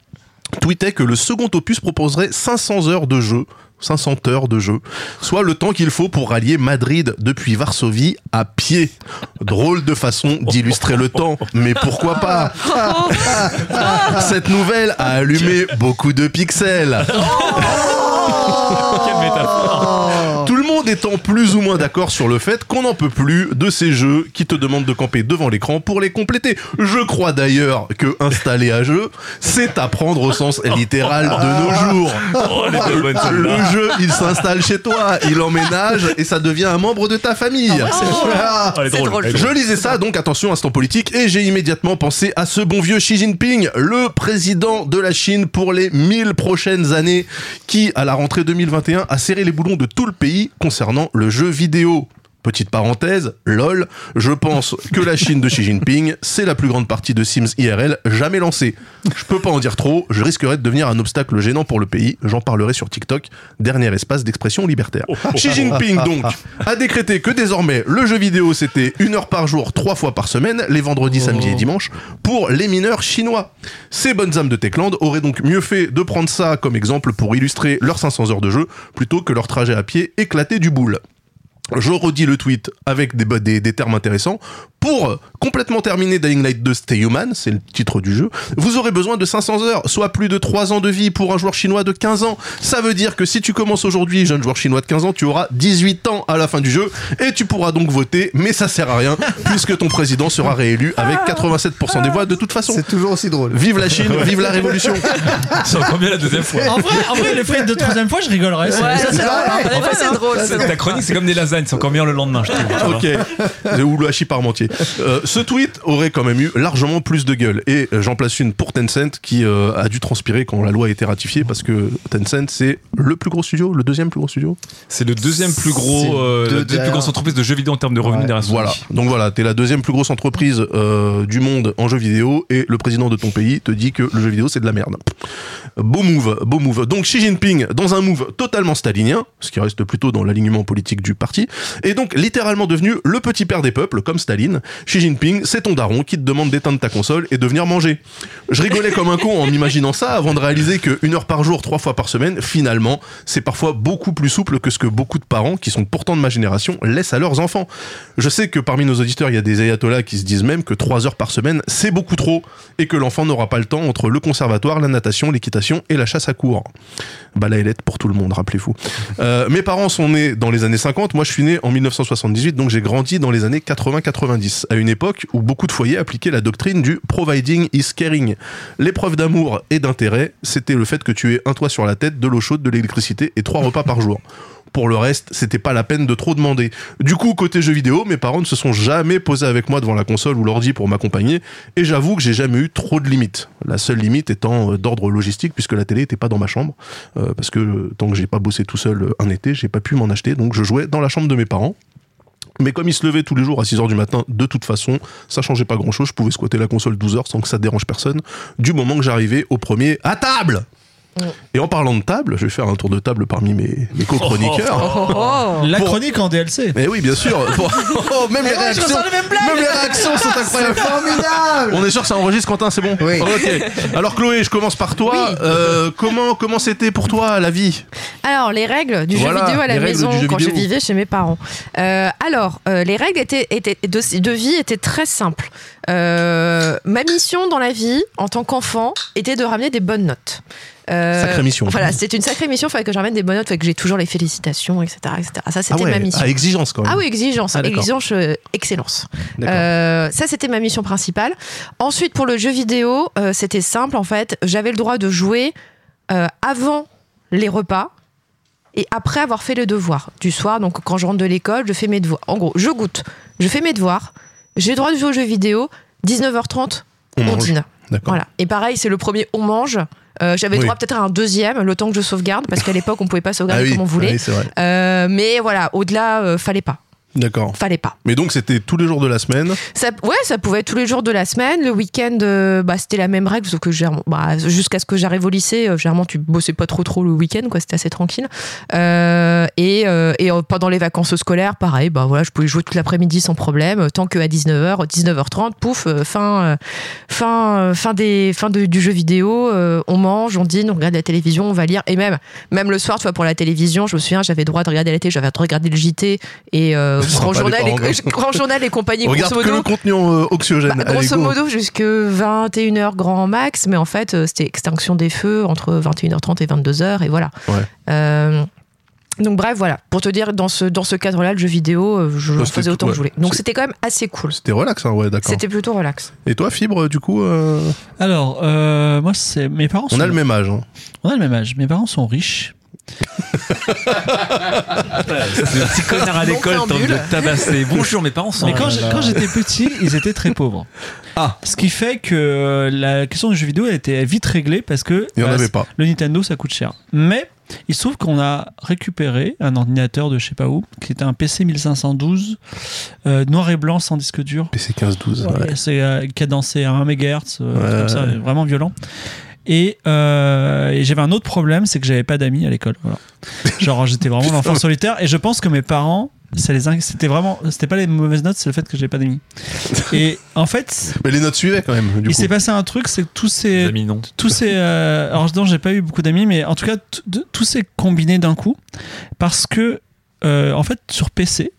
tweetait que le second opus proposerait 500 heures de jeu. 500 heures de jeu, soit le temps qu'il faut pour rallier Madrid depuis Varsovie à pied. Drôle de façon d'illustrer le temps, mais pourquoi pas? Cette nouvelle a allumé beaucoup de pixels. Monde étant plus ou moins d'accord sur le fait qu'on n'en peut plus de ces jeux qui te demandent de camper devant l'écran pour les compléter. Je crois d'ailleurs que installer un jeu, c'est apprendre au sens littéral de nos jours. Oh, Le jeu, il s'installe chez toi, il emménage et ça devient un membre de ta famille. Ah, Oh, drôle. drôle. Je lisais ça, donc attention, instant politique, et j'ai immédiatement pensé à ce bon vieux Xi Jinping, le président de la Chine pour les 1000 prochaines années, qui, à la rentrée 2021, a serré les boulons de tout le pays concernant le jeu vidéo. Petite parenthèse, lol, je pense que la Chine de Xi Jinping, c'est la plus grande partie de Sims IRL jamais lancée. Je peux pas en dire trop, je risquerais de devenir un obstacle gênant pour le pays, j'en parlerai sur TikTok, dernier espace d'expression libertaire. Xi Jinping donc a décrété que désormais le jeu vidéo c'était une heure par jour, trois fois par semaine, les vendredis, samedis et dimanches, pour les mineurs chinois. Ces bonnes âmes de Techland auraient donc mieux fait de prendre ça comme exemple pour illustrer leurs 500 heures de jeu, plutôt que leur trajet à pied éclaté du boule. Je redis le tweet avec des, des termes intéressants. Pour complètement terminer Dying Light 2 Stay Human, c'est le titre du jeu, vous aurez besoin de 500 heures, soit plus de 3 ans de vie pour un joueur chinois de 15 ans. Ça veut dire que si tu commences aujourd'hui, jeune joueur chinois de 15 ans, tu auras 18 ans à la fin du jeu et tu pourras donc voter, mais ça sert à rien [LAUGHS] puisque ton président sera réélu avec 87% des voix de toute façon. C'est toujours aussi drôle. Vive la Chine, vive la révolution. [LAUGHS] C'est encore mieux la deuxième fois. En vrai, en vrai, les frites de troisième fois, je rigolerais. c'est- Ouais, ça, c'est drôle. En drôle. Ta chronique, c'est comme des lasagnes, c'est encore meilleur le lendemain, je trouve. Ok. Ou le hachis parmentier. Euh, ce tweet aurait quand même eu largement plus de gueule. Et euh, j'en place une pour Tencent qui euh, a dû transpirer quand la loi a été ratifiée parce que Tencent c'est le plus gros studio, le deuxième plus gros studio. C'est le deuxième plus gros, euh, deux la deuxième plus grosse entreprise de jeux vidéo en termes de revenus Ouais. derrière Sony. Voilà. Donc voilà, t'es la deuxième plus grosse entreprise euh, du monde en jeux vidéo et le président de ton pays te dit que le jeu vidéo c'est de la merde. Beau move, beau move. Donc Xi Jinping dans un move totalement stalinien, ce qui reste plutôt dans l'alignement politique du parti, est donc littéralement devenu le petit père des peuples, comme Staline. Xi Jinping, c'est ton daron qui te demande d'éteindre ta console et de venir manger. Je rigolais comme un con en m'imaginant ça avant de réaliser que une heure par jour, trois fois par semaine, finalement, c'est parfois beaucoup plus souple que ce que beaucoup de parents, qui sont pourtant de ma génération, laissent à leurs enfants. Je sais que parmi nos auditeurs, il y a des ayatollahs qui se disent même que trois heures par semaine, c'est beaucoup trop, et que l'enfant n'aura pas le temps entre le conservatoire, la natation, l'équitation et la chasse à cours. Bah la pour tout le monde, rappelez-vous. [LAUGHS] Euh, mes parents sont nés dans les années 50, moi je suis né en 1978, donc j'ai grandi dans les années 80-90, à une époque où beaucoup de foyers appliquaient la doctrine du providing is caring. L'épreuve d'amour et d'intérêt, c'était le fait que tu aies un toit sur la tête, de l'eau chaude, de l'électricité et trois repas par jour. Pour le reste, c'était pas la peine de trop demander. Du coup, côté jeux vidéo, mes parents ne se sont jamais posés avec moi devant la console ou l'ordi pour m'accompagner, et j'avoue que j'ai jamais eu trop de limites. La seule limite étant euh, d'ordre logistique, puisque la télé était pas dans ma chambre, euh, parce que euh, tant que j'ai pas bossé tout seul un été, j'ai pas pu m'en acheter, donc je jouais dans la chambre de mes parents. Mais comme ils se levaient tous les jours à 6h du matin, de toute façon, ça changeait pas grand chose. Je pouvais squatter la console 12 heures sans que ça dérange personne. Du moment que j'arrivais au premier à table Et en parlant de table, je vais faire un tour de table parmi mes, mes co-chroniqueurs. Oh, oh. La Pour- chronique en DLC. Mais oui, bien sûr. Pour- [LAUGHS] Oh, même, les réactions, même les réactions sont incroyables. Formidable On est sûr que ça enregistre, Quentin, c'est bon Oui. Ok. Alors Chloé, je commence par toi. Oui. Euh, comment comment c'était pour toi la vie? Alors, les règles du Voilà, jeu vidéo à la les règles maison du jeu quand je vidéo. vivais chez mes parents. Euh, alors, euh, les règles étaient, étaient de, de vie étaient très simples. Euh, ma mission dans la vie, en tant qu'enfant, était de ramener des bonnes notes. Euh, Sacrée mission. Voilà, c'était une sacrée mission. Il fallait que je ramène des bonnes notes, il fallait que j'ai toujours les félicitations, etc. etc. Ça, c'était Ah ouais, ma mission. à exigence quand même. Ah oui, exigence, Ah, exigence, euh, excellence. Euh, ça, c'était ma mission principale. Ensuite, pour le jeu vidéo, euh, c'était simple en fait. J'avais le droit de jouer avant les repas et après avoir fait le devoir du soir. Donc, quand je rentre de l'école, je fais mes devoirs. En gros, je goûte, je fais mes devoirs, j'ai le droit de jouer aux jeux vidéo. 19h30, On on, dîne. D'accord. Voilà. Et pareil, c'est le premier on mange. Euh, J'avais Oui. droit peut-être à un deuxième, le temps que je sauvegarde, parce qu'à l'époque, on pouvait pas Ah sauvegarder oui, comme on voulait. oui, vrai. Euh, mais voilà, au-delà, euh, fallait pas. D'accord. Fallait pas. Mais donc c'était tous les jours de la semaine. Ça, ouais, ça pouvait être tous les jours de la semaine. Le week-end, euh, bah, c'était la même règle, sauf que bah, jusqu'à ce que j'arrive au lycée, euh, généralement, tu bossais pas trop trop le week-end, quoi. C'était assez tranquille. Euh, et et pendant les vacances scolaires, pareil, bah voilà, je pouvais jouer toute l'après-midi sans problème, tant qu'à 19h, 19h30, pouf, fin, fin, fin des, fin de- du jeu vidéo, on mange, on dîne, on regarde la télévision, on va lire, et même, même le soir, tu vois, pour la télévision, je me souviens, j'avais le droit de regarder la télé, j'avais droit de regarder le JT et grand journal, et, quoi. grand journal et compagnie, Regarde grosso que modo. le contenu euh, oxygène. Bah, grosso modo, jusque 21h grand max, mais en fait, euh, c'était extinction des feux entre 21h30 et 22h, et voilà. Ouais. Euh, donc, bref, voilà. Pour te dire, dans ce, dans ce cadre-là, le jeu vidéo, je faisais autant que je voulais. Donc, c'était quand même assez cool. C'était relax, hein, ouais, d'accord. C'était plutôt relax. Et toi, Fibre, du coup, euh, Alors, euh, moi, c'est mes parents. on sont- a le même âge. hein. On a le même âge. Mes parents sont riches. C'est le petit connard à l'école, t'as envie de tabasser. [LAUGHS] Bonjour, mes parents sont. Mais quand quand j'étais petit, ils étaient très pauvres. Ah. Ce qui fait que euh, la question du jeu vidéo elle était vite réglée parce que Il en bah, avait pas. le Nintendo ça coûte cher. Mais il se trouve qu'on a récupéré un ordinateur de je sais pas où, qui était un PC 1512, euh, noir et blanc sans disque dur. PC 15-12. ouais. C'est euh, cadencé à 1 MHz, euh, Ouais, comme ça, ouais. vraiment violent. Et, euh, et j'avais un autre problème, c'est que j'avais pas d'amis à l'école. Voilà. Genre j'étais vraiment [LAUGHS] un enfant solitaire et je pense que mes parents, ça les c'était vraiment, c'était pas les mauvaises notes, c'est le fait que j'avais pas d'amis. [LAUGHS] Et en fait, Mais les notes suivaient quand même, du il s'est passé un truc, c'est que tous Les ces, amis, non. tous ces, euh, alors non, j'ai pas eu beaucoup d'amis, mais en tout cas, t- de- tout s'est combiné d'un coup parce que, euh, en fait, sur PC,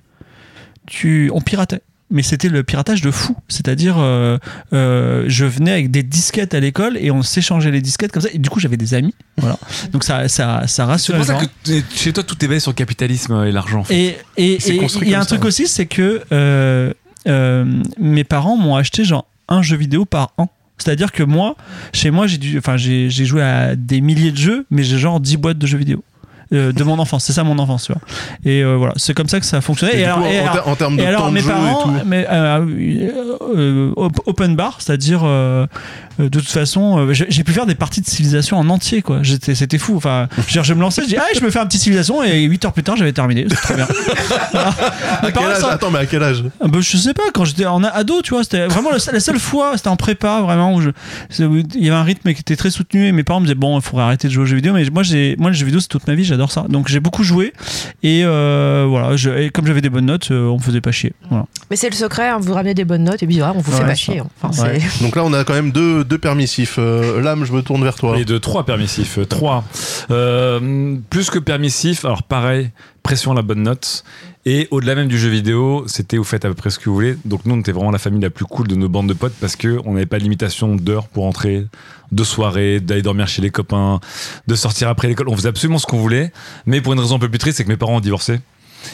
tu, on piratait. Mais c'était le piratage de fou. C'est-à-dire, euh, euh, je venais avec des disquettes à l'école et on s'échangeait les disquettes comme ça. Et du coup, j'avais des amis. Voilà. Donc ça, ça, ça C'est rassurait pour les ça que chez toi, tout est basé sur le capitalisme et l'argent. Et et- C'est et construit il y a un ça, truc ouais. aussi, c'est que euh, euh, mes parents m'ont acheté genre un jeu vidéo par an. C'est-à-dire que moi, chez moi, j'ai dû, enfin, j'ai j'ai joué à des milliers de jeux, mais j'ai genre 10 boîtes de jeux vidéo. Euh, de mon enfance. C'est ça mon enfance, tu vois. Et euh, voilà, c'est comme ça que ça a fonctionné. Et alors, coup, et en, alors- en termes de et alors temps mes de jeu parents, et tout. mais, euh, euh, op- open bar, c'est-à-dire euh, de toute façon, euh, j'ai pu faire des parties de civilisation en entier, quoi. J'étais, c'était fou. Enfin, je, me lançais, je dis, ah, je me fais un petit civilisation, et 8 heures plus tard, j'avais terminé. C'est très bien. [LAUGHS] Voilà. À quel parents, âge ça- Attends, mais à quel âge? Ah bah, je sais pas, quand j'étais en ado, tu vois, c'était vraiment la, la seule fois, c'était en prépa, vraiment, où je, il y avait un rythme qui était très soutenu et mes parents me disaient, bon, il faudrait arrêter de jouer aux jeux vidéo, mais moi, j'ai, moi, les jeux vidéo, c'est toute ma vie, j'adore ça. Donc, j'ai beaucoup joué et euh, voilà, je, et comme j'avais des bonnes notes, euh, on me faisait pas chier. Voilà. Mais c'est le secret, hein, vous ramenez des bonnes notes et puis voilà, on vous fait pas ça. chier. hein. Enfin, Ouais. c'est- Donc là, on a quand même deux, deux permissifs. Euh, Lame, je me tourne vers toi. Et de trois permissifs. euh, Trois. Euh, plus que permissif, alors pareil, pression à la bonne note. Et au-delà même du jeu vidéo, c'était vous faites à peu près ce que vous voulez. Donc nous, on était vraiment la famille la plus cool de nos bandes de potes parce que on n'avait pas de limitation d'heures pour entrer, de soirée, d'aller dormir chez les copains, de sortir après l'école. On faisait absolument ce qu'on voulait. Mais pour une raison un peu plus triste, c'est que mes parents ont divorcé.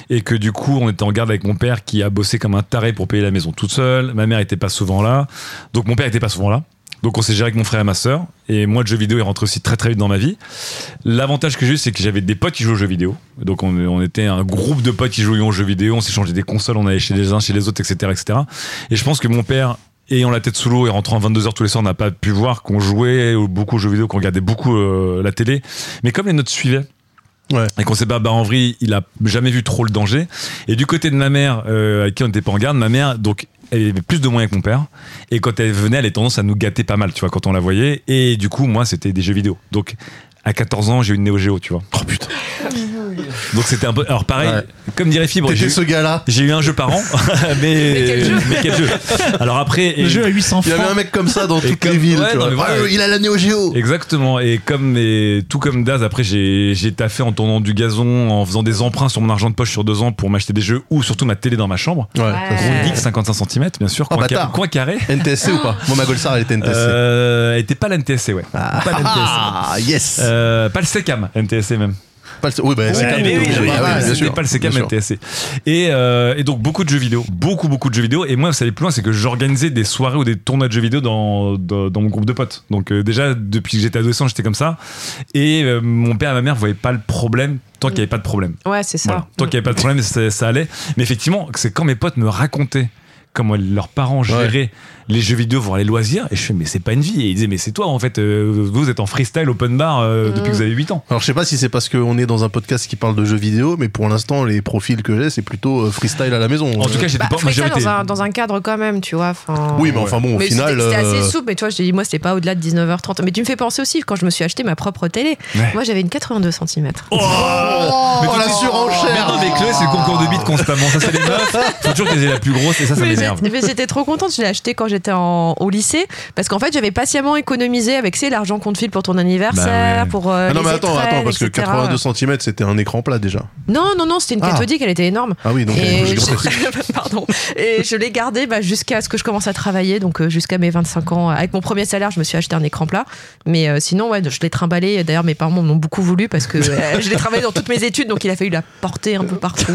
Et que du coup, on était en garde avec mon père qui a bossé comme un taré pour payer la maison toute seule. Ma mère était pas souvent là. Donc mon père était pas souvent là. Donc on s'est géré avec mon frère et ma sœur. Et moi, le jeu vidéo est rentré aussi très très vite dans ma vie. L'avantage que j'ai eu, c'est que j'avais des potes qui jouaient aux jeux vidéo. Donc on, on était un groupe de potes qui jouaient aux jeux vidéo. On s'échangeait des consoles, on allait chez les uns, chez les autres, etc. etc. Et je pense que mon père, ayant la tête sous l'eau et rentrant à 22h tous les soirs, n'a pas pu voir qu'on jouait beaucoup aux jeux vidéo, qu'on regardait beaucoup euh, la télé. Mais comme les notes suivaient, Ouais. et qu'on s'est pas en vrille, il a jamais vu trop le danger. Et du côté de ma mère, euh, avec qui on n'était pas en garde, ma mère, donc, elle avait plus de moyens que mon père. Et quand elle venait, elle avait tendance à nous gâter pas mal, tu vois, quand on la voyait. Et du coup, moi, c'était des jeux vidéo. Donc, à 14 ans, j'ai eu une Neo Geo, tu vois. Oh putain. [LAUGHS] Donc, c'était un peu. Alors, pareil, Ouais. comme dirait Fibre, j'ai ce gars-là. j'ai eu un jeu par an. [LAUGHS] mais, Mais quel jeu mais quel jeu Alors, après. Le et- jeu à 800 Il y avait un mec comme ça dans toutes comme- les villes. ouais, tu non, vois. mais voilà. Ah, il a la Neo Geo. Exactement. Et comme et tout comme Daz, après j'ai taffé en tournant du gazon, en faisant des emprunts sur mon argent de poche sur deux ans pour m'acheter des jeux ou surtout ma télé dans ma chambre. Ouais, Gros geek 55 cm bien sûr, Oh, coin, coin carré. NTSC ou pas? Moi, ma Golsar, elle était NTSC. Euh, elle était pas la NTSC ouais. Ah, Pas la NTSC. ah, yes. Euh, pas le SECAM NTSC même. Pas le- Oui, bah, c'est Ouais, quand mais même. oui, Ah, oui, pas le sûr. NTSC. Et, euh, et donc beaucoup de jeux vidéo, beaucoup beaucoup de jeux vidéo. Et moi, ça allait plus loin, c'est que j'organisais des soirées ou des tournois de jeux vidéo dans, dans, dans mon groupe de potes. Donc euh, déjà, depuis que j'étais adolescent, j'étais comme ça. Et euh, mon père et ma mère voyaient pas le problème tant qu'il n'y avait pas de problème. Ouais, c'est ça. Voilà. Tant qu'il n'y avait pas de problème, ça, ça allait. Mais effectivement, c'est quand mes potes me racontaient comment leurs parents géraient les jeux vidéo, voire les loisirs. Et je fais, mais c'est pas une vie. Et ils disaient, mais c'est toi, en fait, euh, vous êtes en freestyle open bar euh, depuis que vous avez 8 ans. Alors je sais pas si c'est parce qu'on est dans un podcast qui parle de jeux vidéo, mais pour l'instant les profils que j'ai c'est plutôt euh, freestyle à la maison. En tout cas, j'étais Bah, pas freestyle dans un, dans un cadre quand même, tu vois. enfin- oui, mais enfin bon, au Mais final. c'était euh, assez souple, mais tu vois, je te dis, moi, c'était pas au-delà de 19h30. Mais tu me fais penser aussi, quand je me suis acheté ma propre télé, Ouais. moi, j'avais une 82 cm. Oh, Mais la tout- surenchère mais Chloé, c'est le concours de bites constamment. Ça, c'est les meufs. Faut toujours qu'elles aient la plus grosse et ça, ça m'énerve. mais j'étais trop contente, je l'ai acheté quand j'étais au lycée, parce qu'en fait, j'avais patiemment économisé avec c'est l'argent qu'on te file pour ton anniversaire, Bah ouais. pour euh, Ah non, les mais attends, attends, parce que etc. 82 cm c'était un écran plat déjà. Non, non, non, c'était une Ah. cathodique, elle était énorme. Ah oui, donc Et j'ai je, [LAUGHS] [LAUGHS] pardon. Et je l'ai gardé bah, jusqu'à ce que je commence à travailler, donc euh, jusqu'à mes 25 ans. Avec mon premier salaire, je me suis acheté un écran plat. Mais euh, sinon, ouais, je l'ai trimballé. D'ailleurs, mes parents m'en ont beaucoup voulu parce que [LAUGHS] euh, je l'ai travaillé dans toutes mes études, donc il a fallu la porter un peu partout.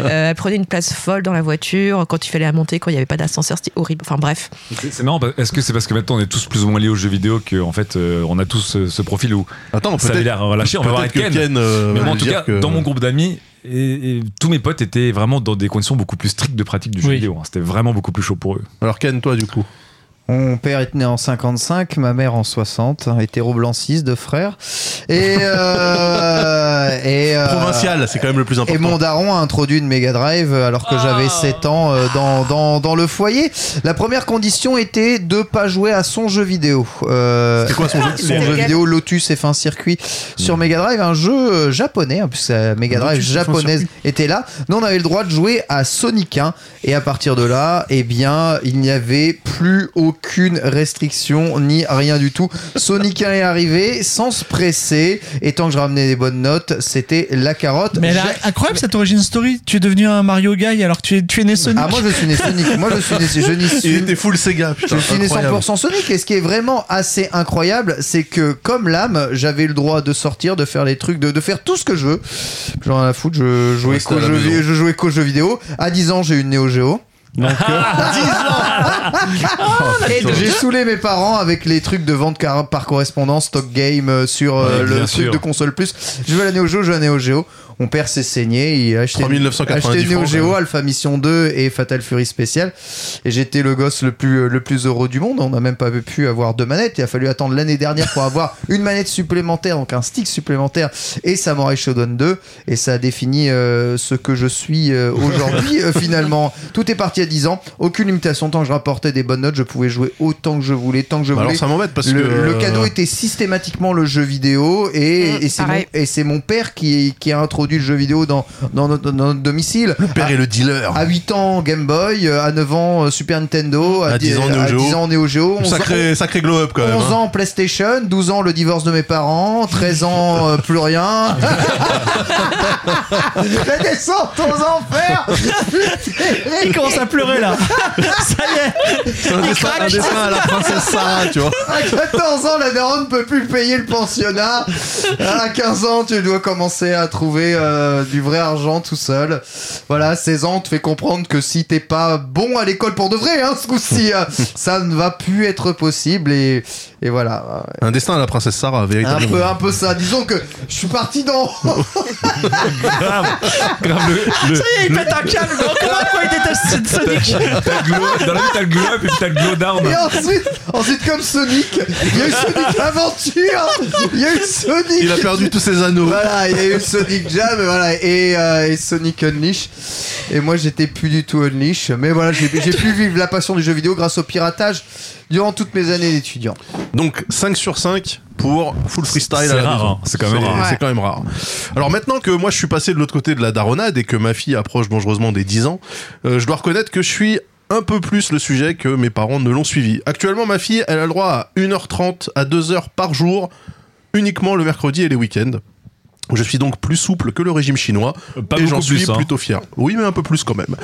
Euh, elle prenait une place folle dans la voiture quand il fallait la monter, quand il n'y avait pas d'ascenseur, c'était horrible. Enfin bref. C'est marrant. parce- Est-ce que c'est parce que maintenant on est tous plus ou moins liés aux jeux vidéo qu'en fait euh, on a tous ce, ce profil où Attends, ça avait peut-être l'air relâché On va voir Ken. Ken, euh, Mais moi, en tout cas, que- dans mon groupe d'amis, et, et tous mes potes étaient vraiment dans des conditions beaucoup plus strictes de pratique du jeu Oui. vidéo. hein. C'était vraiment beaucoup plus chaud pour eux. Alors Ken, toi du coup? Mon père est né en 55, ma mère en 60, hétéro blanc 6 de frères. Et, euh, [LAUGHS] et euh, Provincial, c'est quand même le plus Et important. mon daron a introduit une Mega Drive alors que j'avais 7 ans euh, dans, dans, dans le foyer. La première condition était de pas jouer à son jeu vidéo. Euh, C'est quoi son jeu [LAUGHS] son jeu vidéo Lotus F1 Circuit sur Mega Drive, un jeu japonais, en plus la Mega Drive Lotus F1 japonaise était là. Nous on avait le droit de jouer à Sonic 1 et à partir de là, eh bien, il n'y avait plus aucune restriction ni rien du tout. Sonic 1 est arrivé sans se presser et tant que je ramenais des bonnes notes, c'était la carotte. Mais elle a- incroyable cette origin story. Tu es devenu un Mario Guy alors que tu es, tu es né Sonic. Ah moi je suis né Sonic, moi je suis né, je n'y Il suis était full Sega, putain. je suis né incroyable. 100% Sonic et ce qui est vraiment assez incroyable c'est que comme l'âme j'avais le droit de sortir de faire les trucs de, de faire tout ce que je veux j'en ai rien à foutre je jouais Rester qu'aux à la jeux, maison. vi- je jouais qu'aux jeux vidéo à 10 ans j'ai eu une Neo Geo Donc, euh, [LAUGHS] J'ai saoulé mes parents avec les trucs de vente par correspondance, stock game euh, sur euh, Ouais, le truc sûr. de console plus. Je veux la Neo Geo, je veux la Neo Geo. Mon père s'est saigné, il a acheté, 3990 acheté Neo Geo. Alpha Mission 2 et Fatal Fury Special. Et j'étais le gosse le plus, le plus heureux du monde. On n'a même pas pu avoir deux manettes. Il a fallu attendre l'année dernière pour avoir [LAUGHS] une manette supplémentaire, donc un stick supplémentaire et Samurai Shodown 2. Et ça a défini euh, ce que je suis euh, aujourd'hui euh, finalement. [LAUGHS] Tout est parti à 10 ans. Aucune limitation. Tant que je rapportais des bonnes notes, je pouvais jouer autant que je voulais, tant que je Bah voulais. alors ça m'embête parce le, que le cadeau était systématiquement le jeu vidéo et, Mm, et c'est mon, et mon père qui, qui a introduit le jeu vidéo dans, dans, notre, dans notre domicile. le père à, est le dealer. à 8 ans Game Boy, euh, à 9 ans euh, Super Nintendo, à, À 10 ans, Neo à Geo. 10 ans Neo Geo, 11 ans- Sacré, sacré glow up quand même. 11 hein. ans PlayStation, 12 ans le divorce de mes parents, 13 ans euh, plus rien. [LAUGHS] La descente aux enfers il commence à pleurer là. Ça y est. C'est un dessin, un dessin à la princesse Sarah, tu vois. À 14 ans, la daronne ne peut plus payer le pensionnat. À 15 ans, tu dois commencer à trouver euh, du vrai argent tout seul. Voilà, 16 ans, on te fait comprendre que si t'es pas bon à l'école pour de vrai, hein, ce coup-ci, euh, ça ne va plus être possible. Et, et voilà, Un destin à la princesse Sarah, un véritablement. peu, un peu ça. Disons que je suis parti dans. [LAUGHS] [LAUGHS] grave, grave le, le- Ça y est, il pète un câble. Il déteste Sonic. dans la vie t'as le glow up et puis t'as le glow down. Et ensuite, ensuite, comme Sonic, il y a eu Sonic Aventure, il y a eu Sonic. Il a perdu tous ses anneaux. Voilà, il y a eu Sonic Jam et, voilà, et, euh, et Sonic Unleash. Et moi, j'étais plus du tout Unleash. Mais voilà, j'ai j'ai pu vivre la passion du jeu vidéo grâce au piratage durant toutes mes années d'étudiant. Donc 5 sur 5 pour full freestyle C'est rare, hein. C'est quand même rare. C'est quand même rare. Alors maintenant que moi je suis passé de l'autre côté de la daronade et que ma fille approche dangereusement des 10 ans, euh, je dois reconnaître que je suis un peu plus le sujet que mes parents ne l'ont suivi. Actuellement, ma fille, elle a le droit à 1h30 à 2h par jour, uniquement le mercredi et les week-ends. Je suis donc plus souple que le régime chinois Pas et j'en suis plus, hein. plutôt fier. Oui, mais un peu plus quand même.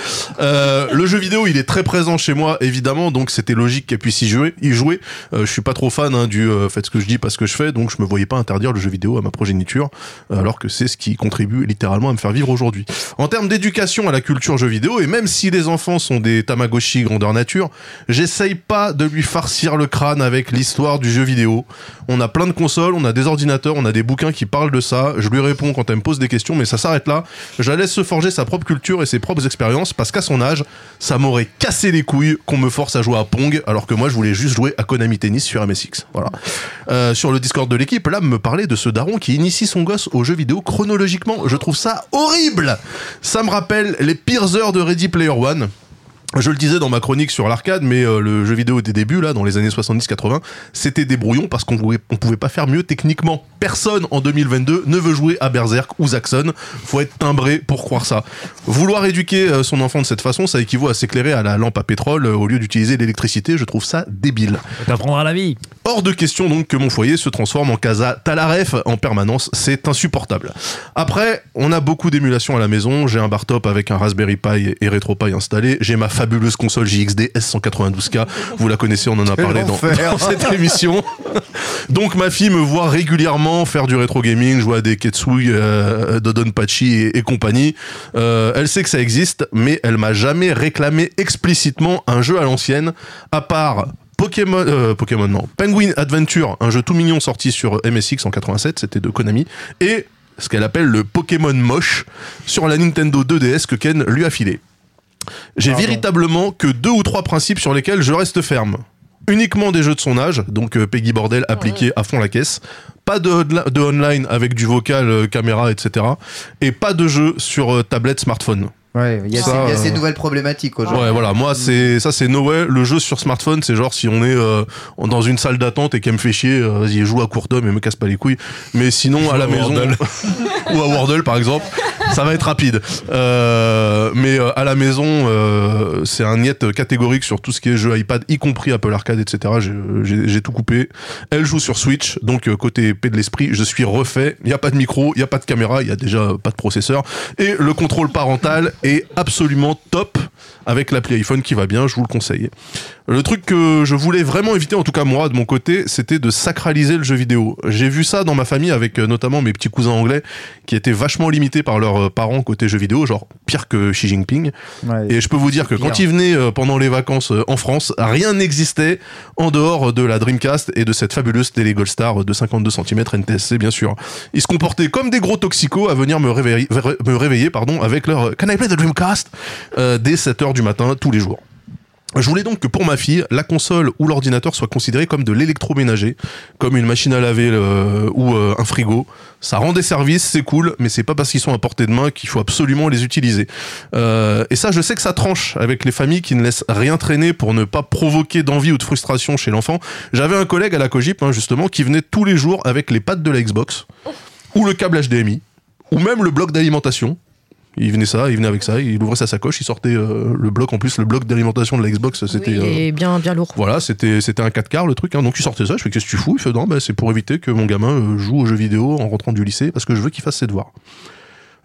Euh, le jeu vidéo, il est très présent chez moi, évidemment, donc c'était logique qu'elle puisse y jouer. Y jouer. Euh, je suis pas trop fan hein, du euh, faites ce que je dis, pas ce que je fais, donc je me voyais pas interdire le jeu vidéo à ma progéniture, euh, alors que c'est ce qui contribue littéralement à me faire vivre aujourd'hui. En termes d'éducation à la culture jeu vidéo, et même si les enfants sont des Tamagotchi grandeur nature, j'essaye pas de lui farcir le crâne avec l'histoire du jeu vidéo. On a plein de consoles, on a des ordinateurs, on a des bouquins qui parlent de ça. Je lui réponds quand elle me pose des questions, mais ça s'arrête là. Je la laisse se forger sa propre culture et ses propres expériences, parce qu'à son âge, ça m'aurait cassé les couilles qu'on me force à jouer à Pong, alors que moi je voulais juste jouer à Konami Tennis sur MSX. Voilà. Euh, sur le Discord de l'équipe, là, me parlait de ce daron qui initie son gosse aux jeux vidéo chronologiquement. Je trouve ça horrible. Ça me rappelle les pires heures de Ready Player One. Je le disais dans ma chronique sur l'arcade, mais euh, le jeu vidéo des débuts, là, dans les années 70-80, c'était des brouillons parce qu'on pouvait, on pouvait pas faire mieux techniquement. Personne en 2022 ne veut jouer à Berserk ou Zaxxon. Faut être timbré pour croire ça. Vouloir éduquer euh, son enfant de cette façon, ça équivaut à s'éclairer à la lampe à pétrole euh, au lieu d'utiliser l'électricité. Je trouve ça débile. T'apprendras la vie. Hors de question donc que mon foyer se transforme en casa Talaref en permanence, c'est insupportable. Après, on a beaucoup d'émulation à la maison, j'ai un bar top avec un Raspberry Pi et RetroPie installé, j'ai ma fabuleuse console JXD S192K, vous la connaissez, on en a parlé [LAUGHS] dans, cette émission. [LAUGHS] donc ma fille me voit régulièrement faire du rétro gaming, jouer à des Ketsui, euh, Dodonpachi et, et compagnie. Euh, elle sait que ça existe, mais elle m'a jamais réclamé explicitement un jeu à l'ancienne, à part Pokémon, euh, Pokémon non, Penguin Adventure, un jeu tout mignon sorti sur MSX en 87, c'était de Konami, et ce qu'elle appelle le Pokémon moche sur la Nintendo 2DS que Ken lui a filé. J'ai véritablement que deux ou trois principes sur lesquels je reste ferme. Uniquement des jeux de son âge, donc euh, Peggy Bordel appliqué à fond la caisse. Pas de, de online avec du vocal, euh, caméra, etc. Et pas de jeux sur euh, tablette, smartphone. Ouais, il y a, Ça, ces, il y a ces euh, nouvelles problématiques aujourd'hui. Ouais, voilà, moi c'est ça c'est no way. Le jeu sur smartphone, c'est genre si on est euh, dans une salle d'attente et qu'elle me fait chier, euh, vas-y joue à court d'homme et me casse pas les couilles. Mais sinon à la à maison [LAUGHS] ou à Wordle par exemple, ça va être rapide. Euh, mais euh, à la maison, euh, c'est un niet catégorique sur tout ce qui est jeu iPad, y compris Apple Arcade, etc. J'ai- J'ai j'ai tout coupé. Elle joue sur Switch, donc euh, côté épée de l'esprit, je suis refait. Il y a pas de micro, il y a pas de caméra, il y a déjà pas de processeur et le contrôle parental est absolument top. avec l'appli iPhone qui va bien, je vous le conseille. Le truc que je voulais vraiment éviter, en tout cas moi de mon côté, c'était de sacraliser le jeu vidéo. J'ai vu ça dans ma famille avec euh, notamment mes petits cousins anglais qui étaient vachement limités par leurs euh, parents côté jeu vidéo, genre pire que Xi Jinping. Ouais. Et je peux vous dire que pire. quand ils venaient euh, pendant les vacances euh, en France, rien n'existait en dehors de la Dreamcast et de cette fabuleuse télé Gold Star de 52 cm NTSC bien sûr. Ils se comportaient comme des gros toxicos à venir me réveiller, me réveiller pardon, avec leur Can I play the Dreamcast euh, dès 7h du matin tous les jours. Je voulais donc que pour ma fille, la console ou l'ordinateur soit considéré comme de l'électroménager, comme une machine à laver euh, ou euh, un frigo. Ça rend des services, c'est cool, mais c'est pas parce qu'ils sont à portée de main qu'il faut absolument les utiliser. Euh, et ça, je sais que ça tranche avec les familles qui ne laissent rien traîner pour ne pas provoquer d'envie ou de frustration chez l'enfant. J'avais un collègue à la Cogip, hein, justement, qui venait tous les jours avec les pattes de la Xbox, ou le câble HDMI, ou même le bloc d'alimentation. Il venait ça, il venait avec ça, il ouvrait sa sacoche, il sortait euh, le bloc. En plus, le bloc d'alimentation de la Xbox, c'était. Oui, euh, bien, bien lourd. voilà, c'était c'était un 4 quarts le truc. Hein. Donc il sortait ça. Je fais qu'est-ce que tu fous? Il fait non, bah, c'est pour éviter que mon gamin euh, joue aux jeux vidéo en rentrant du lycée parce que je veux qu'il fasse ses devoirs.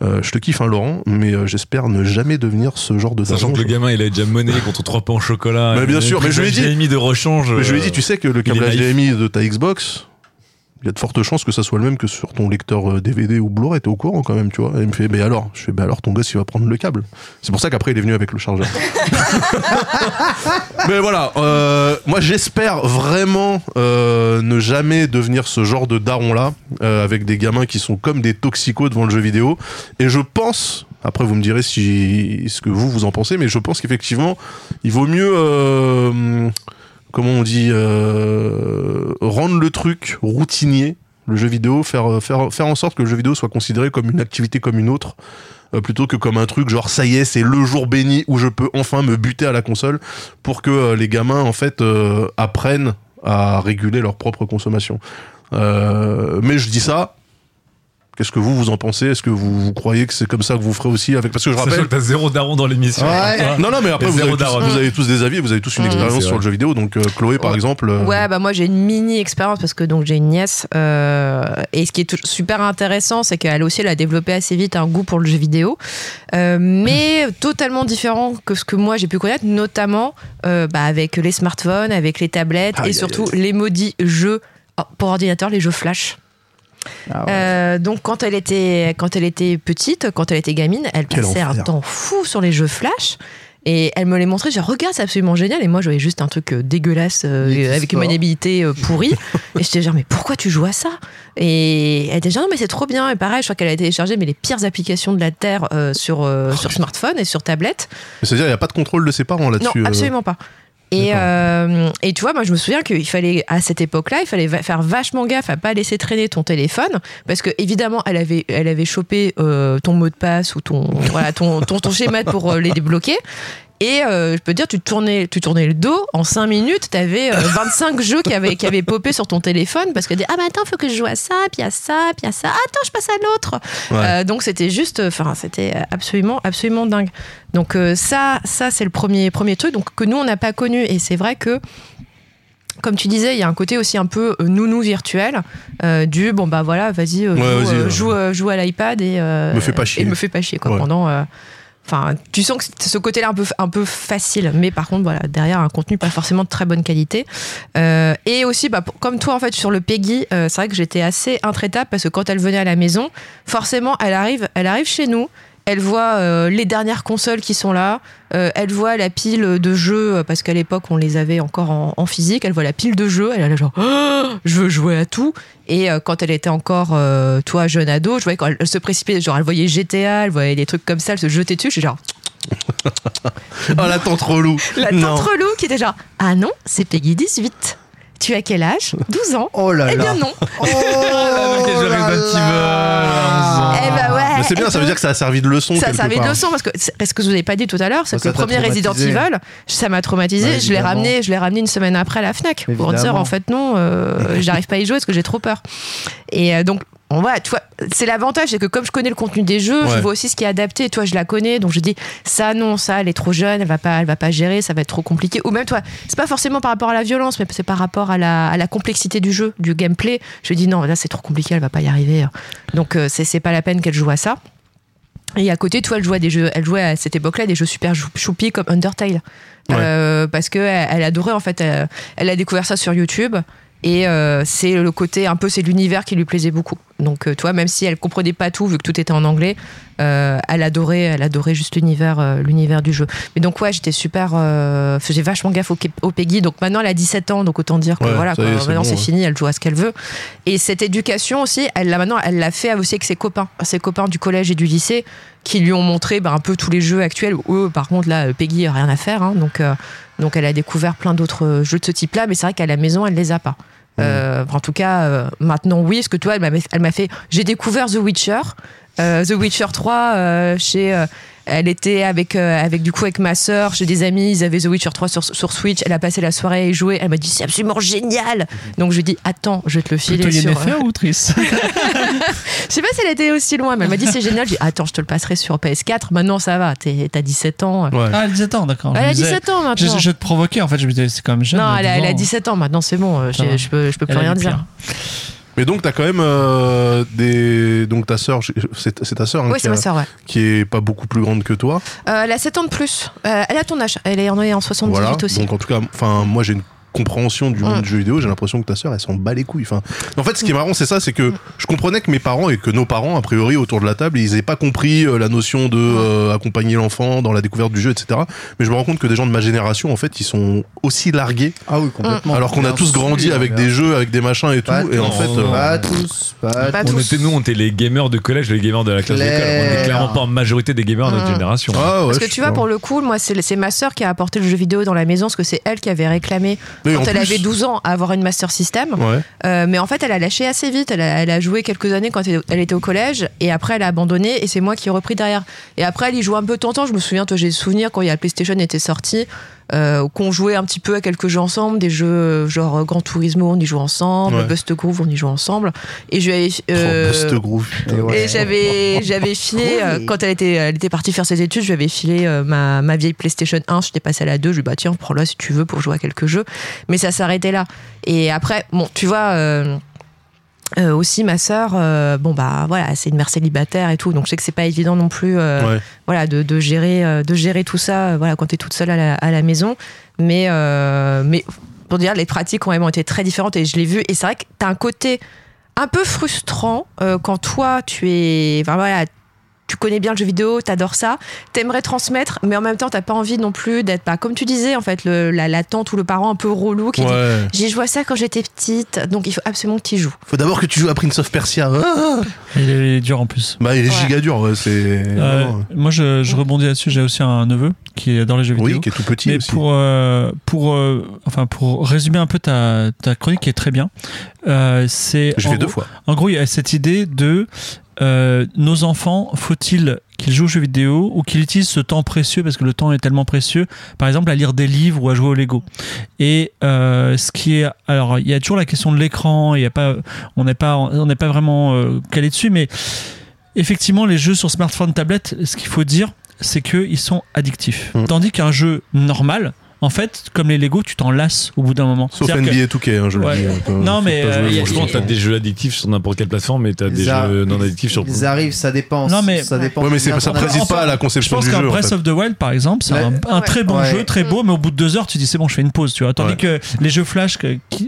Euh, je te kiffe, hein, Laurent, mais euh, j'espère ne jamais devenir ce genre de Sachant daron. que le gamin, il a déjà monnaie contre trois pains au chocolat. Mais bien sûr, mais je lui ai dit- mis de rechange. Mais je lui ai dit, tu sais que le câble. HDMI de ta Xbox, il y a de fortes chances que ça soit le même que sur ton lecteur euh, DVD ou Blu-ray. T'es au courant quand même, tu vois. Et il me fait, mais alors? Je fais, bah alors ton gosse, il va prendre le câble. C'est pour ça qu'après, il est venu avec le chargeur. [LAUGHS] mais voilà, euh, moi j'espère vraiment euh, ne jamais devenir ce genre de daron-là, euh, avec des gamins qui sont comme des toxicos devant le jeu vidéo. Et je pense. Après, vous me direz si ce que vous vous en pensez, mais je pense qu'effectivement, il vaut mieux euh, comment on dit, euh, rendre le truc routinier, le jeu vidéo, faire, faire, faire en sorte que le jeu vidéo soit considéré comme une activité comme une autre, euh, plutôt que comme un truc genre ça y est, c'est le jour béni où je peux enfin me buter à la console, pour que euh, les gamins en fait euh, apprennent à réguler leur propre consommation. Euh, mais je dis ça. Qu'est-ce que vous vous en pensez? Est-ce que vous, vous croyez que c'est comme ça que vous ferez aussi avec parce que je rappelle que t'as zéro daron dans l'émission. Ouais. Hein. non non mais après vous zéro avez, tous, daronne. vous avez tous des avis vous avez tous une Mmh. expérience sur le jeu vidéo donc euh, Chloé par Ouais. exemple euh, Ouais, bah moi j'ai une mini expérience parce que donc j'ai une nièce euh, et ce qui est super intéressant, c'est qu'elle aussi elle a développé assez vite un goût pour le jeu vidéo, euh, mais [LAUGHS] totalement différent que ce que moi j'ai pu connaître, notamment euh, bah, avec les smartphones, avec les tablettes Aïe, et aïe, surtout les maudits jeux oh, pour ordinateur, les jeux flash. Ah ouais. Euh, donc quand elle était quand elle était petite, quand elle était gamine, elle Quel passait un temps fou sur les jeux flash. Et elle me les montrait, je dis, regarde, c'est absolument génial. Et moi, je voyais juste un truc euh, dégueulasse euh, avec une maniabilité euh, pourrie. et j'étais genre, mais pourquoi tu joues à ça? Et elle était genre, non, mais c'est trop bien. Et pareil, je crois qu'elle a téléchargé mais les pires applications de la Terre euh, sur, Oh, sur smartphone et sur tablette. C'est-à-dire, il n'y a pas de contrôle de ses parents Non, là-dessus. euh. absolument pas. Et, euh, et tu vois, moi je me souviens qu'il fallait, à cette époque-là, il fallait va- faire vachement gaffe à pas laisser traîner ton téléphone, parce que évidemment, elle avait, elle avait chopé euh, ton mot de passe ou ton, [LAUGHS] voilà, ton, ton, ton schéma pour euh, les débloquer. Et euh, je peux te dire, tu tournais, tu tournais le dos, en 5 minutes, tu avais 25 jeux qui avaient, qui avaient popé sur ton téléphone parce que tu dis, ah bah attends, faut que je joue à ça, puis à ça, puis à ça, attends, je passe à l'autre. Ouais. Euh, donc c'était juste, enfin, c'était absolument, absolument dingue. Donc euh, ça, ça c'est le premier, premier truc donc, que nous, on n'a pas connu. Et c'est vrai que comme tu disais, il y a un côté aussi un peu euh, nounou virtuel euh, du bon bah voilà, vas-y, euh, Ouais, joue, euh, euh, joue, euh, joue à l'iPad et euh, Me fais pas chier. Et me fais pas chier quoi. Ouais. Pendant, euh, enfin, tu sens que ce côté-là un peu un peu facile, mais par contre voilà derrière un contenu pas forcément de très bonne qualité. Euh, et aussi bah, comme toi en fait sur le Peggy, euh, c'est vrai que j'étais assez intraitable parce que quand elle venait à la maison, forcément elle arrive, elle arrive chez nous. Elle voit euh, les dernières consoles qui sont là. Euh, elle voit la pile de jeux, euh, parce qu'à l'époque, on les avait encore en, en physique. Elle voit la pile de jeux. Elle là genre, Oh, je veux jouer à tout. Et euh, quand elle était encore, euh, toi, jeune ado, je voyais quand elle, elle se précipitait, genre, elle voyait GTA, elle voyait des trucs comme ça, elle se jetait dessus. Je suis genre, Ah, la tante relou. la tante relou qui était genre, ah non, c'est Peggy 18. Tu as quel âge? 12 ans Oh là Eh là. bien non. [LAUGHS] Oh là là. Eh ben ouais. Mais c'est bien, ça veut dire que ça a servi de leçon. Ça a servi de leçon parce que c'est ce que je vous avez pas dit tout à l'heure, c'est que le premier Resident. Evil, ça m'a traumatisé. Je l'ai ramené, je l'ai ramené une semaine après à la Fnac pour dire en fait non, euh, j'arrive pas à y jouer parce que j'ai trop peur. Et euh, donc on voit, tu vois, c'est l'avantage, c'est que comme je connais le contenu des jeux, je vois aussi ce qui est adapté. Toi, je la connais, donc je dis ça non, ça, elle est trop jeune, elle va pas, elle va pas gérer, ça va être trop compliqué. Ou même toi, c'est pas forcément par rapport à la violence, mais c'est par rapport à la, à la complexité du jeu, du gameplay. Je dis non, là c'est trop compliqué, elle va pas y arriver. Donc euh, c'est pas la peine qu'elle joue à ça. Et à côté, toi, elle jouait à des jeux, elle jouait à cette époque-là des jeux super chou- choupis comme Undertale, Euh, parce que elle, elle adorait en fait. Elle, elle a découvert ça sur YouTube. Et euh, c'est le côté un peu, c'est l'univers qui lui plaisait beaucoup. Donc, euh, toi, même si elle comprenait pas tout, vu que tout était en anglais, euh, elle adorait, elle adorait juste l'univers, euh, l'univers du jeu. Mais donc, ouais, j'étais super, faisais vachement gaffe au, au Peggy. Donc maintenant, elle a 17 ans, donc autant dire que Ouais, voilà, est, c'est maintenant bon, c'est ouais. fini, elle joue à ce qu'elle veut. Et cette éducation aussi, elle l'a maintenant, elle l'a fait aussi avec ses copains, ses copains du collège et du lycée, qui lui ont montré bah, un peu tous les jeux actuels. Eux, par contre, là, Peggy, rien à faire. hein. donc, donc, elle a découvert plein d'autres jeux de ce type-là, mais c'est vrai qu'à la maison, elle les a pas. Euh, en tout cas, euh, maintenant, oui, parce que toi, elle m'a fait. J'ai découvert The Witcher, euh, The Witcher 3 euh, chez. Elle était avec, euh, avec du coup avec ma sœur, chez des amis, ils avaient The Witcher 3 sur, sur Switch. Elle a passé la soirée à y jouer. Elle m'a dit c'est absolument génial. Donc je lui ai dit attends, je vais te le filer Plutôt sur. Yennefer ou Triss [LAUGHS] Je sais pas si elle était aussi loin, mais elle m'a dit c'est génial. J'ai dit attends, je te le passerai sur PS4. Maintenant ça va, t'es- t'as 17 ans. Ouais. Ah, 17 ans, d'accord. Elle Je a me disais- 17 ans Je, maintenant. je te provoquais, en fait, je me disais, c'est quand même jeune. non, elle a, 12 elle a ans. 17 ans maintenant, c'est bon. j'ai-. Je peux, je peux plus rien dire. Mais donc, t'as quand même euh, des. Donc, ta sœur, c'est c'est ta sœur hein, Oui, qui, c'est a- ma sœur, ouais. qui est pas beaucoup plus grande que toi. Euh, elle a 7 ans de plus. Euh, elle a ton âge. Elle est en, en 78 Voilà. aussi. Donc, en tout cas, enfin, moi, j'ai une compréhension du monde Mm. du jeu vidéo. J'ai l'impression que ta sœur, elle s'en bat les couilles. Enfin, en fait, ce qui est marrant, c'est ça, c'est que je comprenais que mes parents et que nos parents, a priori, autour de la table, ils aient pas compris euh, la notion de euh, accompagner l'enfant dans la découverte du jeu, etc. Mais je me rends compte que des gens de ma génération, en fait, ils sont aussi largués, Ah oui, complètement. alors qu'on a tous grandi avec des jeux, avec des machins et tout. Pas Et en tous, fait, euh, pas tous, pas. On tous. était, nous, on était les gamers de collège, les gamers de la classe d'école. On Claire. est clairement pas en majorité des gamers de notre Mm. génération. ah ouais, Parce que tu vois, pour le coup, moi, c'est c'est ma sœur qui a apporté le jeu vidéo dans la maison, parce que c'est elle qui avait réclamé, quand elle plus- avait 12 ans, à avoir une Master System. Ouais. Euh, mais en fait, elle a lâché assez vite. Elle a, elle a joué quelques années quand elle, était au collège, et après, elle a abandonné, et c'est moi qui ai repris derrière. Et après, elle y joue un peu temps. Je me souviens, toi, j'ai le souvenir quand il y a la PlayStation était sortie, euh, qu'on jouait un petit peu à quelques jeux ensemble, des jeux euh, genre euh, Gran Turismo, on y joue ensemble, Ouais. Bust Groove, on y joue ensemble. Et je lui Oh, euh, Bust Groove, putain. Et ouais. Et j'avais, j'avais filé, euh, quand elle était, elle était partie faire ses études, je lui avais filé euh, ma, ma vieille PlayStation 1, j'étais passée à la 2, je lui ai dit, bah tiens, prends-la si tu veux pour jouer à quelques jeux. Mais ça s'arrêtait là. Et après, bon, tu vois, euh, aussi ma sœur, euh, bon bah voilà, c'est une mère célibataire et tout, donc je sais que c'est pas évident non plus, euh, Ouais. voilà, de, de gérer, de gérer tout ça, voilà, quand t'es toute seule à la, à la maison. Mais, mais pour dire, les pratiques ont vraiment été très différentes et je l'ai vu. Et c'est vrai que t'as un côté un peu frustrant quand toi tu es, enfin voilà, tu connais bien le jeu vidéo, t'adores ça, t'aimerais transmettre, mais en même temps t'as pas envie non plus d'être, pas comme tu disais en fait, le, la, la tante ou le parent un peu relou qui dit Ouais. j'ai joué à ça quand j'étais petite, donc il faut absolument que tu y joues. Faut d'abord que tu joues à Prince of Persia. Ah Il est dur en plus. bah, il est Ouais. giga dur, ouais, c'est. Euh, moi, je, je rebondis là-dessus. J'ai aussi un neveu qui adore les jeux vidéo. Oui, qui est tout petit Mais aussi. pour, euh, pour, euh, enfin, pour résumer un peu ta, ta chronique qui est très bien, euh, c'est. Je fais deux gros- fois. En gros, il y a cette idée de euh, nos enfants, faut-il qu'ils jouent aux jeux vidéo ou qu'ils utilisent ce temps précieux, parce que le temps est tellement précieux, par exemple à lire des livres ou à jouer au Lego? Et euh, ce qui est, alors il y a toujours la question de l'écran, il y a pas, on n'est pas, on n'est pas vraiment euh, calé dessus, mais effectivement les jeux sur smartphone, tablette, ce qu'il faut dire, c'est qu'ils sont addictifs. Mm. Tandis qu'un jeu normal, en fait, comme les Lego, tu t'en lasses au bout d'un moment. Sauf C'est-à-dire que- NBA 2K, hein, je Ouais. le dis. hein, Non, mais, euh. Franchement, t'as des jeux addictifs sur n'importe quelle plateforme, mais t'as des jeux non addictifs sur. Ils arrivent, ça dépend. Non, mais- ça dépend. Ouais, mais ça préside pas à la Je conception pense du qu'un jeu. en Breath fait. of the Wild, par exemple, c'est un, très bon jeu, très beau, mais au bout de deux heures, tu dis c'est bon, je fais une pause, tu vois. Tandis que les jeux Flash,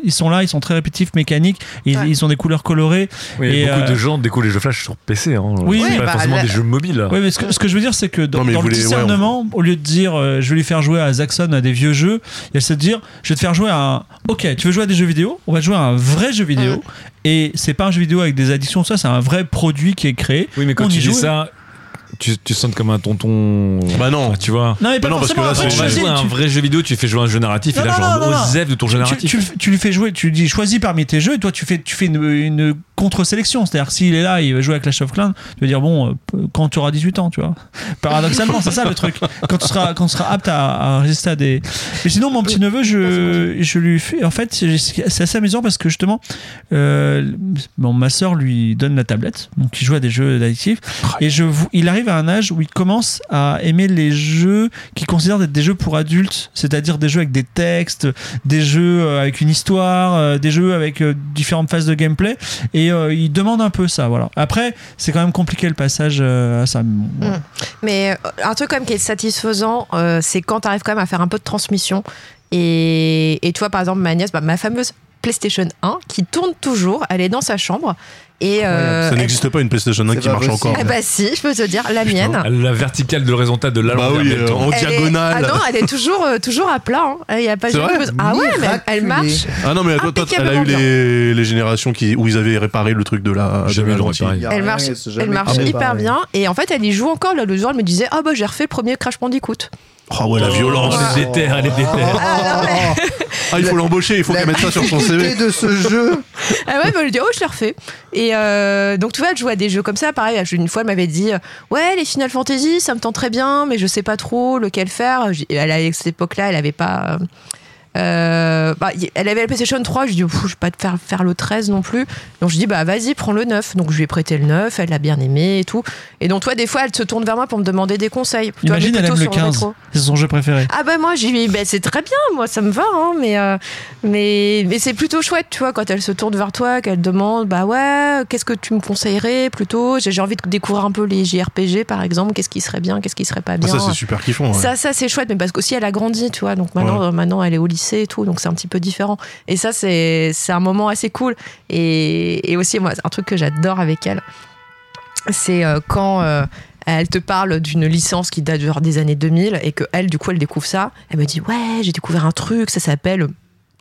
ils sont là, ils sont très répétitifs, mécaniques, et ils- ont des couleurs colorées. Et, beaucoup euh, de gens découvrent les jeux flash sur PC. Hein. Oui, c'est pas bah, forcément des jeux mobiles. Oui, mais ce que, je veux dire, c'est que dans, le discernement, au lieu de dire euh, je vais lui faire jouer à Zaxxon à des vieux jeux, il y a c'est de dire je vais te faire jouer à un. Ok, tu veux jouer à des jeux vidéo On va jouer à un vrai jeu vidéo. Et c'est pas un jeu vidéo avec des additions, ça, c'est un vrai produit qui est créé. Oui, mais quand On tu dis joue. ça, tu, tu sens comme un tonton. Bah non. Tu vois. Non, mais pas Bah non, parce que là, Après, c'est- tu jouer un tu- vrai jeu vidéo, tu fais jouer un jeu narratif, Non, et là, non, genre, non, non, Osef de ton jeu tu, narratif. tu, tu lui fais jouer, tu lui dis choisis parmi tes jeux et toi tu fais, tu fais une, une contre-sélection. C'est-à-dire s'il est là, il va jouer à Clash of Clans, tu vas dire bon, euh, quand tu auras 18 ans, tu vois. Paradoxalement, c'est ça le truc. Quand tu seras, quand tu seras apte à, à résister à des. Mais sinon, mon petit neveu, je, je lui fais. En fait, c'est assez amusant parce que justement, euh, bon, ma soeur lui donne la tablette, donc il joue à des jeux addictifs et je, il arrive à un âge où il commence à aimer les jeux qu'il considère être des jeux pour adultes, c'est-à-dire des jeux avec des textes, des jeux euh, avec une histoire, euh, des jeux avec euh, différentes phases de gameplay, et euh, il demande un peu ça. Voilà. Après, c'est quand même compliqué le passage à ça. Voilà. Mais un truc quand même qui est satisfaisant, c'est quand tu arrives quand même à faire un peu de transmission. Et, vois, par exemple, ma nièce, bah, ma fameuse PlayStation 1 qui tourne toujours, elle est dans sa chambre. Et euh, Ça n'existe pas une PlayStation 1 C'est qui marche possible. encore. Ah bah si, je peux te dire, la mienne. La verticale de l'horizontale de la Bah oui, euh, en Elle est- diagonale. Ah non, elle est toujours, euh, toujours à plat. hein. Il y a pas C'est jamais vrai Ah ouais, mais elle- marche. Ah non, mais toi, toi, elle a eu les, les générations qui, où ils avaient réparé le truc de la. de Jamais la ils l'ont lentille. réparé. Y a Elle marche, elle marche hyper bien. Et en fait, elle y joue encore. Là, le jour, elle me disait Ah bah j'ai refait le premier Crash Bandicoot. Ah ouais, la violence. Elle est déterre, elle est déterre. Ah, il faut l'embaucher, il faut qu'elle mette ça sur son CV. de ce jeu. Ah ouais, bah, elle dit Oh, je l'ai refait. Et euh, donc, tu vois, elle joue à des jeux comme ça. Pareil, une fois, elle m'avait dit Ouais, les Final Fantasy, ça me tente très bien, mais je sais pas trop lequel faire. Elle, à cette époque-là, elle avait pas. euh, bah, y- elle avait la PlayStation 3, je lui dis, Pff, je vais pas te faire, faire le 13 non plus. Donc je dis, bah vas-y, prends le 9. Donc je lui ai prêté le 9, elle l'a bien aimé et tout. Et donc toi, des fois, elle se tourne vers moi pour me demander des conseils. Tu vois, Imagine, elle aime le sur 15. rétro. C'est son jeu préféré. Ah bah moi j'ai dit bah, c'est très bien moi ça me va hein, mais euh, mais mais c'est plutôt chouette tu vois quand elle se tourne vers toi qu'elle demande bah ouais qu'est-ce que tu me conseillerais plutôt? J'ai envie de découvrir un peu les JRPG par exemple qu'est-ce qui serait bien qu'est-ce qui serait pas Ah, bien? ça, c'est super kiffant. ouais. ça, ça c'est chouette, mais parce qu'aussi elle a grandi, tu vois. Donc maintenant, euh, maintenant elle est au lycée et tout, donc c'est un petit peu différent. Et ça, c'est un moment assez cool. Et, et aussi, moi, un truc que j'adore avec elle, c'est euh, quand euh, elle te parle d'une licence qui date genre des années 2000 et que elle, du coup, elle découvre ça. Elle me dit ouais, j'ai découvert un truc, ça s'appelle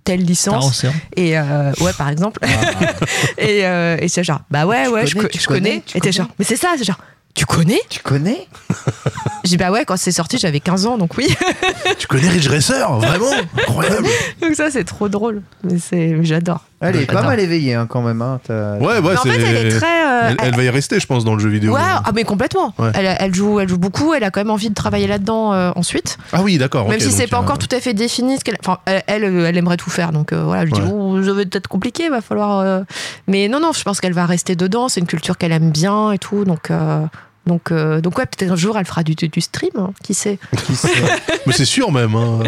telle licence. Et euh, ouais, par exemple. [LAUGHS] et euh, et c'est genre bah ouais, Tu ouais, je, connais, co- tu je connais. Et t'es genre mais c'est ça, c'est genre tu connais Tu connais [LAUGHS] J'ai dit bah ouais, quand c'est sorti, j'avais 15 ans, donc oui. Tu connais Ridge Racer Vraiment Incroyable. [LAUGHS] Donc ça, c'est trop drôle. Mais c'est, j'adore. Elle est pas mal éveillée hein, quand même. hein, t'as- Ouais, ouais, Mais en c'est. fait, elle est très. euh, Elle, elle va y rester, je pense, dans le jeu vidéo. Ouais, ah mais complètement. Ouais. Elle, elle joue, elle joue beaucoup. Elle a quand même envie de travailler là-dedans euh, ensuite. Ah oui, d'accord. même ok, si c'est donc, pas euh, encore tout à fait défini. Ce qu'elle, enfin, elle, elle, euh, elle aimerait tout faire. Donc euh, voilà, je dis, Ouais. oh, ça va être compliqué. Va falloir. euh, Mais non, non, je pense qu'elle va rester dedans. C'est une culture qu'elle aime bien et tout. Donc. euh, Donc, euh, donc ouais, peut-être un jour elle fera du, du stream, hein, qui sait. Qui sait [LAUGHS] Mais c'est sûr même. hein.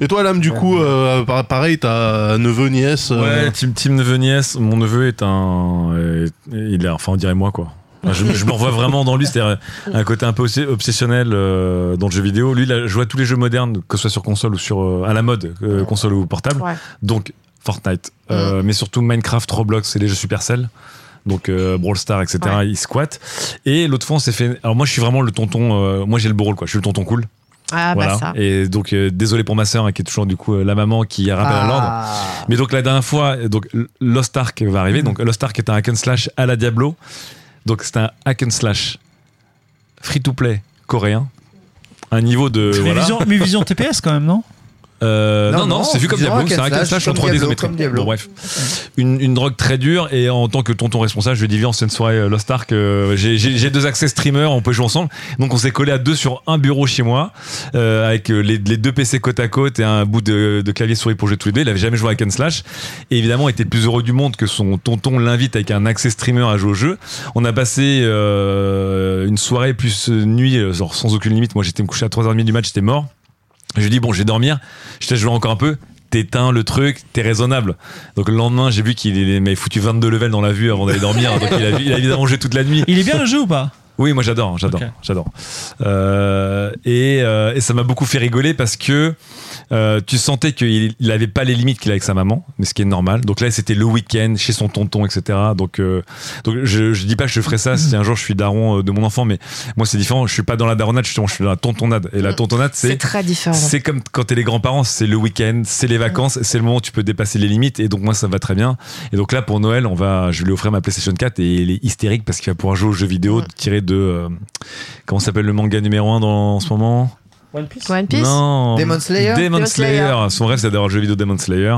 Et toi, Lame, du coup, euh, par- pareil, t'as neveu, nièce. euh, Ouais, team, team neveu nièce. Mon neveu est un, il est, enfin on dirait moi quoi. Enfin, je, je me revois vraiment dans lui, c'est-à-dire un côté un peu aussi obsessionnel euh, dans le jeu vidéo. Lui, il a joué à tous les jeux modernes, que ce soit sur console ou sur euh, à la mode, euh, console ou portable. Ouais. Donc Fortnite, euh, mais surtout Minecraft, Roblox et les jeux Supercell. Donc euh, Brawl Stars, etc. Ouais. Il squatte. Et l'autre fois, on s'est fait. Alors moi, je suis vraiment le tonton. euh, moi, j'ai le beau rôle, quoi. Je suis le tonton cool. Ah voilà. bah ça. Et donc euh, désolé pour ma sœur hein, qui est toujours du coup euh, la maman qui rappelle à l'ordre. Ah. Mais donc la dernière fois, donc Lost Ark va arriver. Donc Lost Ark est un hack and slash à la Diablo. Donc c'est un hack and slash free to play coréen. Un niveau de mais, voilà. vision, mais vision TPS quand même, non? Euh, Non, non, c'est vu comme Diablo, c'est un hack slash en comme 3D Diablo, isométrique. comme Diablo. Bon, bref, une, une drogue très dure et en tant que tonton responsable, je lui ai dit viens, c'est une soirée euh, Lost Ark. euh, j'ai- deux accès streamers, on peut jouer ensemble. Donc on s'est collé à deux sur un bureau chez moi euh, avec euh, les, les deux PC côte à côte et un bout de, de clavier souris pour jouer tous les deux. Il avait jamais joué à hack and slash et évidemment il était plus heureux du monde que son tonton l'invite avec un accès streamer à jouer au jeu. On a passé euh, une soirée plus nuit, genre sans aucune limite. Moi j'étais me coucher à 3h30 du match, j'étais mort. Je lui ai dit, bon, je vais dormir. Je te laisse jouer encore un peu. T'éteins le truc, t'es raisonnable. Donc le lendemain, j'ai vu qu'il m'avait foutu 22 levels dans la vue avant d'aller dormir. Donc il a, vu- il a évidemment joué toute la nuit. Il est bien le jeu ou pas? Oui, moi j'adore, j'adore, j'adore. Euh, et, euh, et ça m'a beaucoup fait rigoler parce que euh, tu sentais qu'il il avait pas les limites qu'il a avec sa maman, mais ce qui est normal. Donc là, c'était le week-end chez son tonton, etc. Donc, euh, donc je, je dis pas que je ferai ça si un jour je suis daron euh, de mon enfant, mais moi c'est différent. Je suis pas dans la daronnade, justement, je suis dans la tontonnade. Et la tontonnade, C'est c'est très différent. c'est comme quand t'es les grands-parents, c'est le week-end, c'est les vacances, c'est le moment où tu peux dépasser les limites. Et donc moi, ça va très bien. Et donc là, pour Noël, on va, je vais lui offrir ma PlayStation 4 et il est hystérique parce qu'il va pouvoir jouer aux jeux vidéo tiré de euh, comment s'appelle le manga numéro 1 dans, en ce moment? One Piece One Piece Non. Demon Slayer Demon Demon Slayer. Slayer. Son rêve, c'est d'avoir le jeu vidéo Demon Slayer.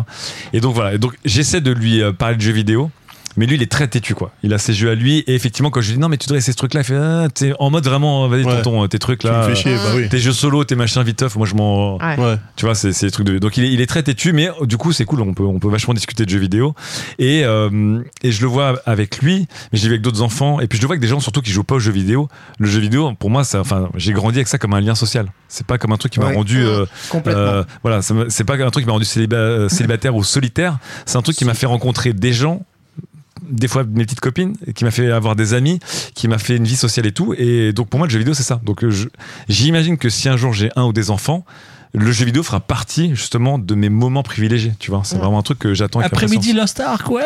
Et donc voilà. Et donc j'essaie de lui euh, parler de jeux vidéo. Mais lui, il est très têtu, quoi. Il a ses jeux à lui. Et effectivement, quand je lui dis non, mais tu devrais essayer ce truc-là, il fait ah, t'es en mode vraiment, vas-y, Ouais. tonton, tes trucs Tu me là. fais chier, bah oui. Tes jeux solo, tes machins viteuf, moi je m'en. Ouais. Tu vois, c'est c'est des trucs de. Donc il est, il est très têtu, mais euh, du coup, c'est cool. On peut, on peut vachement discuter de jeux vidéo. Et, euh, et je le vois avec lui, mais je l'ai vu avec d'autres enfants. Et puis je le vois avec des gens surtout qui jouent pas aux jeux vidéo. Le jeu vidéo, pour moi, ça, enfin, j'ai grandi avec ça comme un lien social. C'est pas comme un truc qui m'a Ouais. rendu. euh, Complètement. euh, voilà, c'est pas un truc qui m'a rendu céliba- euh, célibataire ou solitaire. C'est un truc qui m'a fait rencontrer des gens. Des fois mes petites copines, qui m'a fait avoir des amis, qui m'a fait une vie sociale et tout. Et donc pour moi le jeu vidéo c'est ça. Donc j'imagine que si un jour j'ai un ou des enfants, le jeu vidéo fera partie justement de mes moments privilégiés. Tu vois, c'est Mm. vraiment un truc que j'attends. avec Après-midi. Lost Ark, ouais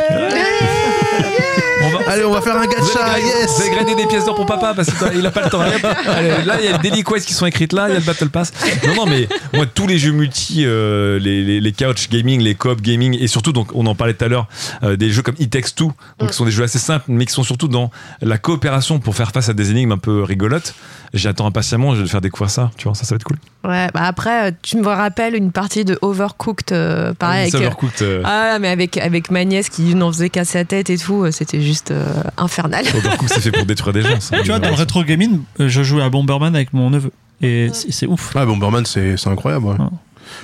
On va- Allez, on va faire un gacha, yes vous grainer des pièces d'or pour papa parce qu'il a pas le temps. [LAUGHS] Allez, là, il y a les Daily qui sont écrites là, il y a le Battle Pass. Non, non, mais moi, tous les jeux multi, euh, les, les, les couch gaming, les coop gaming, et surtout, donc, on en parlait tout à l'heure, euh, des jeux comme It Takes Two, donc, qui sont des jeux assez simples, mais qui sont surtout dans la coopération pour faire face à des énigmes un peu rigolotes. J'attends impatiemment, je vais te faire découvrir ça. Tu vois, ça, ça va être cool. Ouais, bah après, euh, tu me rappelles une partie de Overcooked, euh, pareil. Avec, euh, Overcooked, euh, ah, mais avec, avec ma nièce qui n'en faisait qu'à sa tête et tout, euh, c'était juste euh, infernal. [LAUGHS] Overcooked, c'est fait pour détruire des gens. ça. Tu vois, dans le rétro gaming, je jouais à Bomberman avec mon neveu. Et c'est c'est ouf. Ah, Bomberman, c'est c'est incroyable. ouais. Ouais.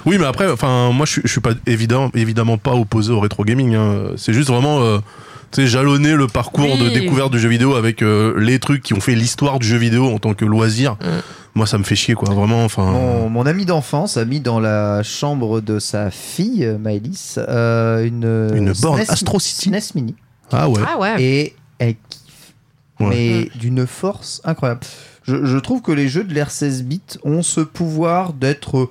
Oui, mais après, enfin, moi, je suis- je suis pas évident, évidemment pas opposé au rétro gaming. hein. C'est juste vraiment, euh, tu sais, jalonner le parcours de découverte du jeu vidéo avec euh, les trucs qui ont fait l'histoire du jeu vidéo en tant que loisir. Mm. Moi, ça me fait chier, quoi. Vraiment, enfin. Mon, mon ami d'enfance a mis dans la chambre de sa fille, Maëlys, euh, une, Une borne SNES Astro City. SNES Mini. Ah ouais. Ah ouais. Et elle kiffe. Ouais. Mais d'une force incroyable. Je, je trouve que les jeux de l'ère 16 bits ont ce pouvoir d'être.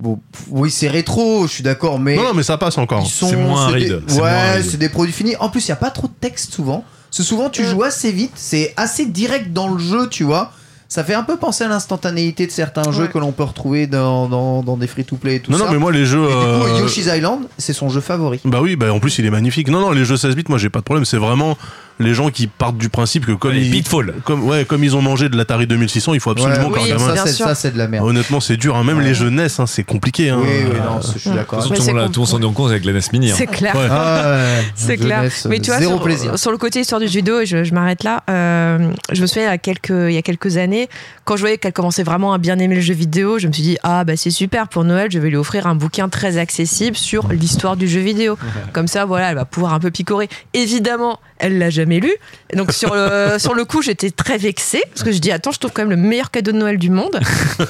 Bon, oui, c'est rétro, je suis d'accord, mais. Non, non, mais ça passe encore. ils sont- C'est moins des- aride, c'est moins Ouais, aride. c'est des produits finis. En plus, il n'y a pas trop de texte souvent. Parce que souvent, tu joues assez vite, c'est assez direct dans le jeu, tu vois. Ça fait un peu penser à l'instantanéité de certains jeux que l'on peut retrouver dans, dans, dans des free-to-play et tout Non, ça. non, mais moi, les jeux. Et du coup, euh, Yoshi's Island, c'est son jeu favori. Bah oui, bah en plus il est magnifique. Non, non, les jeux 16 bits, moi j'ai pas de problème. C'est vraiment les gens qui partent du principe que comme ils, Pitfall. comme, ouais, comme ils ont mangé de l'Atari 2600, il faut absolument Ouais, qu'un oui, gamin. ça, c'est, sûr. ça, c'est de la merde. Honnêtement, c'est dur. hein. Même Ouais. les jeux NES, hein, c'est compliqué. Hein. oui, oui, Euh, non, je suis d'accord. De toute Ouais, façon, tout c'est le monde s'en rend compte avec la NES Mini. hein. C'est clair. Ouais. Ah ouais, [LAUGHS] C'est clair. jeunesse, Mais tu vois, zéro sur, plaisir. sur le côté histoire du judo, je, je m'arrête là. euh, je me souviens, il y, a quelques, il y a quelques années, quand je voyais qu'elle commençait vraiment à bien aimer le jeu vidéo, je me suis dit, ah bah c'est super, pour Noël, je vais lui offrir un bouquin très accessible sur l'histoire du jeu vidéo. Comme ça, voilà, elle va pouvoir un peu picorer. Évidemment, elle l'a jamais lu. Et donc sur le, [LAUGHS] sur le coup, j'étais très vexée, parce que je dis, attends, je trouve quand même le meilleur cadeau de Noël du monde.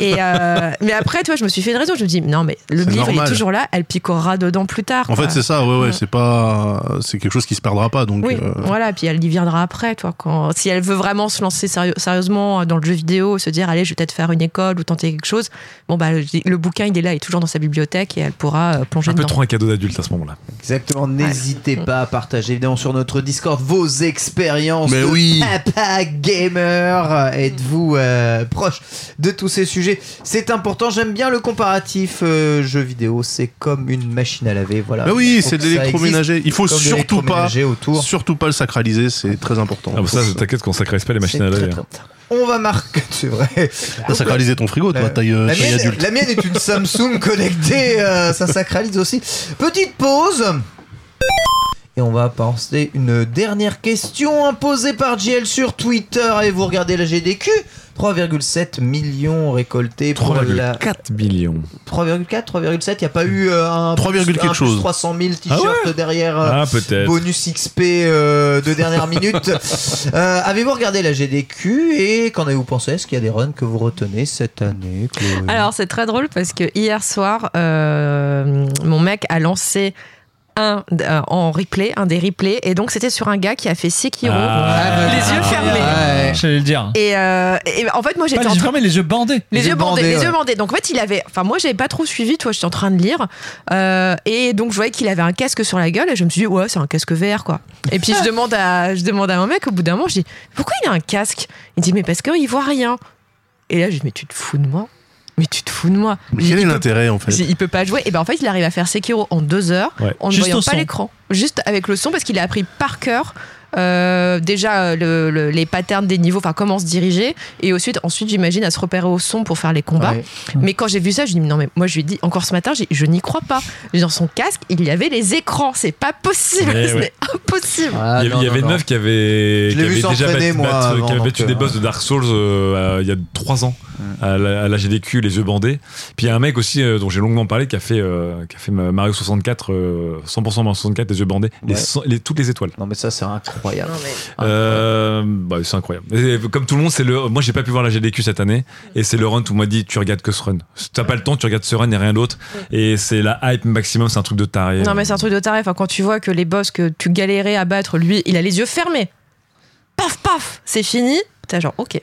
Et euh, mais après, toi, je me suis fait une raison. Je me dis, non, mais le livre, il est toujours là, elle picorera dedans plus tard. En quoi. fait, c'est ça. Ouais, ouais. Ouais. C'est pas. C'est quelque chose qui se perdra pas. Donc. Oui, euh, voilà, puis elle y viendra après, toi. Quand, si elle veut vraiment se lancer sérieux- sérieusement dans le jeu vidéo, se dire, allez, je vais peut-être faire une école ou tenter quelque chose, bon, bah, le, le bouquin, il est là, il est toujours dans sa bibliothèque et elle pourra euh, plonger Un peu dedans. trop un cadeau d'adulte à ce moment-là. Exactement, n'hésitez pas à partager évidemment sur notre Discord vos expériences Mais de oui. papa gamer. Êtes-vous euh, proche de tous ces sujets? C'est important, j'aime bien le comparatif euh, jeu vidéo, c'est comme une machine à laver, voilà. Il oui, c'est de l'électroménager. Il faut comme surtout pas. autour. Surtout pas le sacraliser, c'est très important. Ah, bah ça, t'inquiète qu'on sacralise pas les machines à très, laver. très- On va marquer, [LAUGHS] c'est vrai. T'as sacralisé ton frigo, toi, La- taille, euh, La taille mienne, adulte. la mienne est une Samsung connectée, euh, ça sacralise aussi. Petite pause. Et on va penser une dernière question imposée par JL sur Twitter. Et vous regardez la GDQ 3,7 millions récoltés pour la 3,4 millions. 3,4, 3,7. Il n'y a pas eu euh, un, 3, plus- quelque un plus chose. 300 000 t-shirts derrière. euh, Ah, peut-être. Bonus XP euh, de dernière [LAUGHS] minute. Euh, Avez-vous regardé la GDQ et qu'en avez-vous pensé? Est-ce qu'il y a des runs que vous retenez cette année Chloé? Alors, c'est très drôle parce que hier soir, euh, mon mec a lancé un euh, en replay, un des replays, et donc c'était sur un gars qui a fait Sekiro, Ah. les yeux fermés. Ouais. J'allais le dire. Et, euh, et en fait, moi Pas j'étais les yeux fermés, les yeux bandés. Les, Les yeux bandés, les yeux bandés. Donc en fait, il avait. Enfin, moi, j'avais pas trop suivi. Toi, j'étais en train de lire, Euh, et donc je voyais qu'il avait un casque sur la gueule, et je me suis dit, ouais, c'est un casque VR, quoi. Et puis je [LAUGHS] demande à, je demande à mon mec au bout d'un moment, je dis, pourquoi il a un casque? Il dit, mais parce qu'il voit rien. Et là, je dis, mais tu te fous de moi? Mais tu te fous de moi Mais quel Il est l'intérêt, en fait il peut pas jouer. Et ben en fait, il arrive à faire Sekiro en deux heures Ouais. en ne Juste voyant pas son. l'écran, juste avec le son, parce qu'il a appris par cœur euh, déjà le- le- les patterns des niveaux, enfin comment se diriger, et ensuite, ensuite j'imagine à se repérer au son pour faire les combats. Ouais. Mais quand j'ai vu ça, je dis non mais moi je lui ai dit encore ce matin, je n'y crois pas. Dans son casque, il y avait les écrans, c'est pas possible, Ouais, [LAUGHS] ce ouais. n'est impossible. Ah, il y avait, non, avait une meuf qui avait, qui avait déjà battu, moi, battu- avant, qui avait donc, battu des euh, boss de Dark Souls euh, il y a 3 ans à, la, à la GDQ, les yeux bandés. Puis il y a un mec aussi euh, dont j'ai longuement parlé qui a fait, euh, qui a fait Mario 64, euh, 100% Mario 64, les yeux bandés, Ouais. les- toutes les étoiles. Non, mais ça, c'est incroyable. Euh, bah, c'est incroyable. Et comme tout le monde, c'est le. Moi, j'ai pas pu voir la GDQ cette année, et c'est le run où on m'a dit tu regardes que ce run. Si t'as pas le temps, tu regardes ce run et rien d'autre. Et c'est la hype maximum, c'est un truc de taré. Non mais c'est un truc de taré. Enfin, quand tu vois que les boss que tu galérais à battre, lui, il a les yeux fermés. Paf paf, c'est fini. T'as genre ok.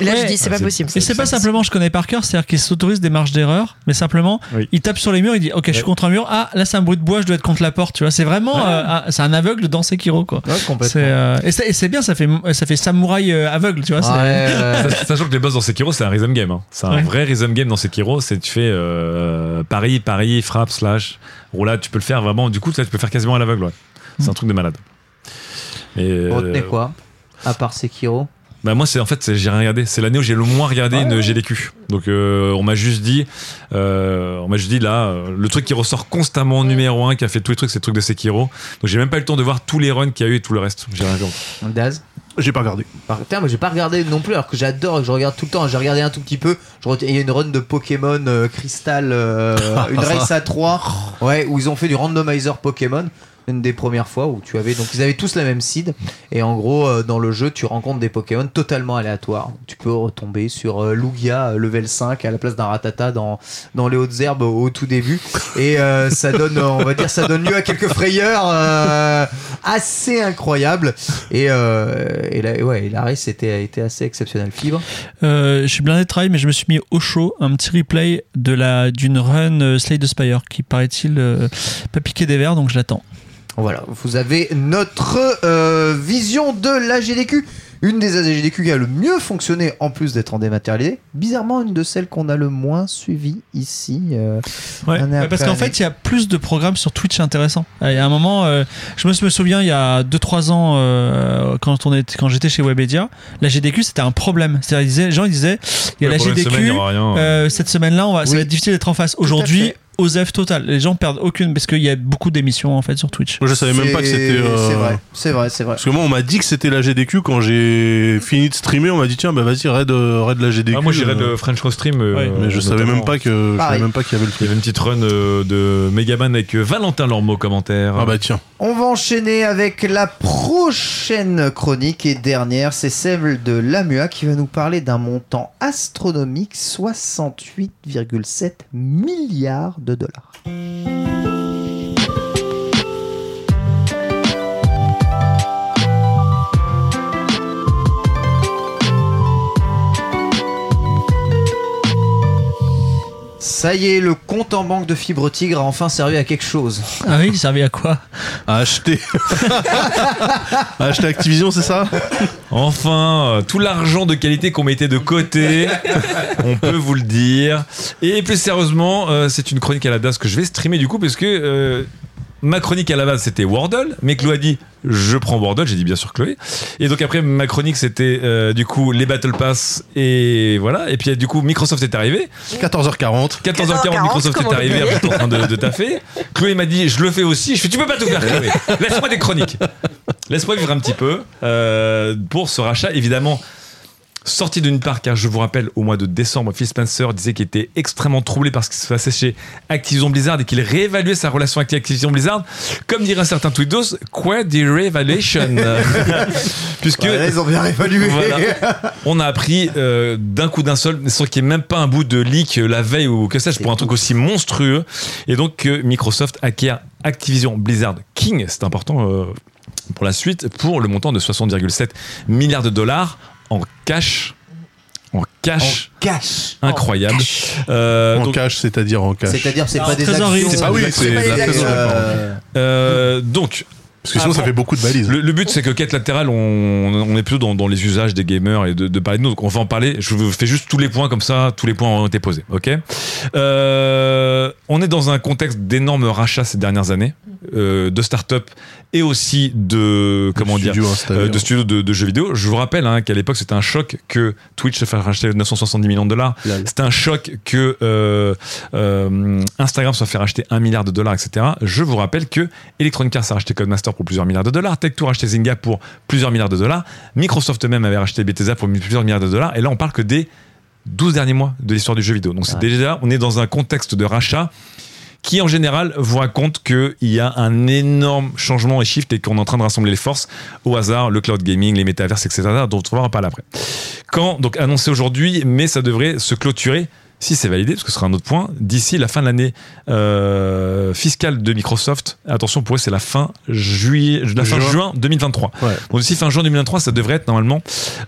Là Ouais. je dis c'est Ah, pas c'est- possible. Et c'est pas simplement je connais par cœur, c'est-à-dire qu'il s'autorise des marges d'erreur, mais simplement Oui. il tape sur les murs, il dit ok je suis contre un mur, ah là c'est un bruit de bois, je dois être contre la porte, tu vois. C'est vraiment Ouais. euh, un- c'est un aveugle dans Sekiro quoi. Ouais, complètement. C'est euh, et c'est bien, ça fait ça fait samouraï euh, aveugle, tu vois. [LAUGHS] Sachant que les boss dans Sekiro, c'est un rhythm game. hein. C'est un Ouais. vrai rhythm game dans Sekiro. C'est tu fais euh, pari, pari, frappe, slash, roulade. Tu peux le faire vraiment. Du coup, tu peux faire quasiment à l'aveugle. Ouais. C'est un truc de malade. Et, retenez euh, quoi À part Sekiro? Bah moi c'est en fait j'ai rien regardé. C'est l'année où j'ai le moins regardé Ouais, une ouais. GDQ. Donc euh, on m'a juste dit, euh, on m'a juste dit là euh, le truc qui ressort constamment en numéro 1 qui a fait tous les trucs c'est le truc de Sekiro. Donc j'ai même pas eu le temps de voir tous les runs qu'il y a eu et tout le reste. J'ai rien vu. Daz J'ai pas regardé. Par- Putain, moi j'ai pas regardé non plus, alors que j'adore et que je regarde tout le temps. J'ai regardé un tout petit peu. Je Il y a une run de Pokémon euh, Crystal, euh, [LAUGHS] une race à 3, ouais, où ils ont fait du randomizer Pokémon. Une des premières fois où tu avais donc ils avaient tous la même seed et en gros euh, dans le jeu tu rencontres des Pokémon totalement aléatoires. Tu peux retomber sur euh, Lugia euh, level 5 à la place d'un Ratata dans dans les hautes herbes au, tout début et ça donne on va dire ça donne lieu à quelques frayeurs assez incroyables et euh, et la, ouais et la race était était assez exceptionnelle fibre? Je suis blindé de travail, mais je me suis mis au chaud un petit replay d'une run Slay the Spire qui paraît-il pas piqué des verres, donc je l'attends. Voilà, vous avez notre euh, vision de la GDQ. Une des AGDQ qui a le mieux fonctionné en plus d'être en dématérialisé. Bizarrement, une de celles qu'on a le moins suivi ici. euh, Ouais, année parce qu'en fait, il y a plus de programmes sur Twitch intéressants. Il y a un moment, euh, je me souviens, il y a 2-3 ans, euh, quand, on était, quand j'étais chez Webedia, la GDQ c'était un problème. C'est-à-dire, les gens ils disaient, il y a la GDQ, semaine, il y aura rien. euh, cette semaine-là, on va, ça va être difficile d'être en face. Aujourd'hui. OZEF total. Les gens perdent aucune, parce qu'il y a beaucoup d'émissions en fait sur Twitch. Moi, je savais même pas que c'était. euh, C'est vrai, c'est vrai, c'est vrai. Parce que moi, on m'a dit que c'était la GDQ quand j'ai fini de streamer. On m'a dit tiens, bah vas-y, raid, euh, raid la GDQ. Ah, moi j'irais euh, de French Roast Stream. euh, Ouais, Mais je savais même pas que. Je savais même pas qu'il y avait le Il y truc. avait une petite run euh, de Megaman avec euh, Valentin Lormeau commentaire. Ah bah tiens. On va enchaîner avec la prochaine chronique et dernière, c'est celle de Lamua qui va nous parler d'un montant astronomique 68,7 milliards de dollars. Ça y est, le compte en banque de Fibre Tigre a enfin servi à quelque chose. Ah oui, il servait à quoi À acheter. [LAUGHS] à acheter Activision, c'est ça? Enfin, euh, tout l'argent de qualité qu'on mettait de côté, [LAUGHS] on peut vous le dire. Et plus sérieusement, euh, c'est une chronique à la DAS que je vais streamer du coup, parce que euh, ma chronique à la base c'était Wordle, mais Chloé a dit je prends Wordle, j'ai dit bien sûr Chloé. Et donc après ma chronique c'était euh, du coup les Battle Pass et voilà. Et puis du coup Microsoft est arrivé. 14h40. 14h40 Microsoft est arrivé, après, j'étais en train de, de taffer. Chloé m'a dit je le fais aussi. Je fais tu peux pas tout faire Chloé. Laisse-moi des chroniques. Laisse-moi vivre un petit peu euh, pour ce rachat évidemment. Sorti d'une part, car je vous rappelle, au mois de décembre, Phil Spencer disait qu'il était extrêmement troublé par ce qui se passait chez Activision Blizzard et qu'il réévaluait sa relation avec Activision Blizzard. Comme dirait un certain Tweetos, quoi des réévaluation [LAUGHS] Puisque Voilà, ils ont bien réévalué. voilà. On a appris euh, d'un coup d'un seul, sans qu'il n'y ait même pas un bout de leak euh, la veille ou que sais-je, pour un truc aussi monstrueux. Et donc, euh, Microsoft acquiert Activision Blizzard King, c'est important euh, pour la suite, pour le montant de 60,7 milliards de dollars en cash. En cash. cash. Incroyable. Euh, En donc, cash, c'est-à-dire en cash. C'est-à-dire, c'est En pas des actions. c'est pas- Ah oui, des c'est euh, euh, donc, Parce que sinon, Ah, ça bon. fait beaucoup de balises. Le, le but, c'est que quête latérale, on, on est plutôt dans, dans les usages des gamers et de, de parler de nous. Donc, on va en parler. Je vous fais juste tous les points comme ça. Tous les points ont été posés. Ok? Euh, on est dans un contexte d'énormes rachats ces dernières années. Euh, de start-up et aussi de comment dire Studio installé, euh, de hein. studios de, de jeux vidéo. Je vous rappelle hein, qu'à l'époque c'était un choc que Twitch se fasse racheter 970 millions de dollars. C'était un choc que euh, Instagram soit fait racheter un milliard de dollars, etc. Je vous rappelle que Electronic Arts a racheté Codemaster pour plusieurs milliards de dollars, Tech2 a racheté Zynga pour plusieurs milliards de dollars, Microsoft même avait racheté Bethesda pour plusieurs milliards de dollars. Et là on parle que des 12 derniers mois de l'histoire du jeu vidéo. Donc c'est déjà, on est dans un contexte de rachat qui en général vous raconte qu'il y a un énorme changement et shift et qu'on est en train de rassembler les forces au hasard, le cloud gaming, les métaverses, etc. dont on va parler après. Quand, donc annoncé aujourd'hui, mais ça devrait se clôturer si c'est validé, parce que ce sera un autre point, d'ici la fin de l'année euh, fiscale de Microsoft. Attention, pour eux, c'est la fin juillet, la fin Juin. juin 2023. Ouais. Donc d'ici fin juin 2023, ça devrait être normalement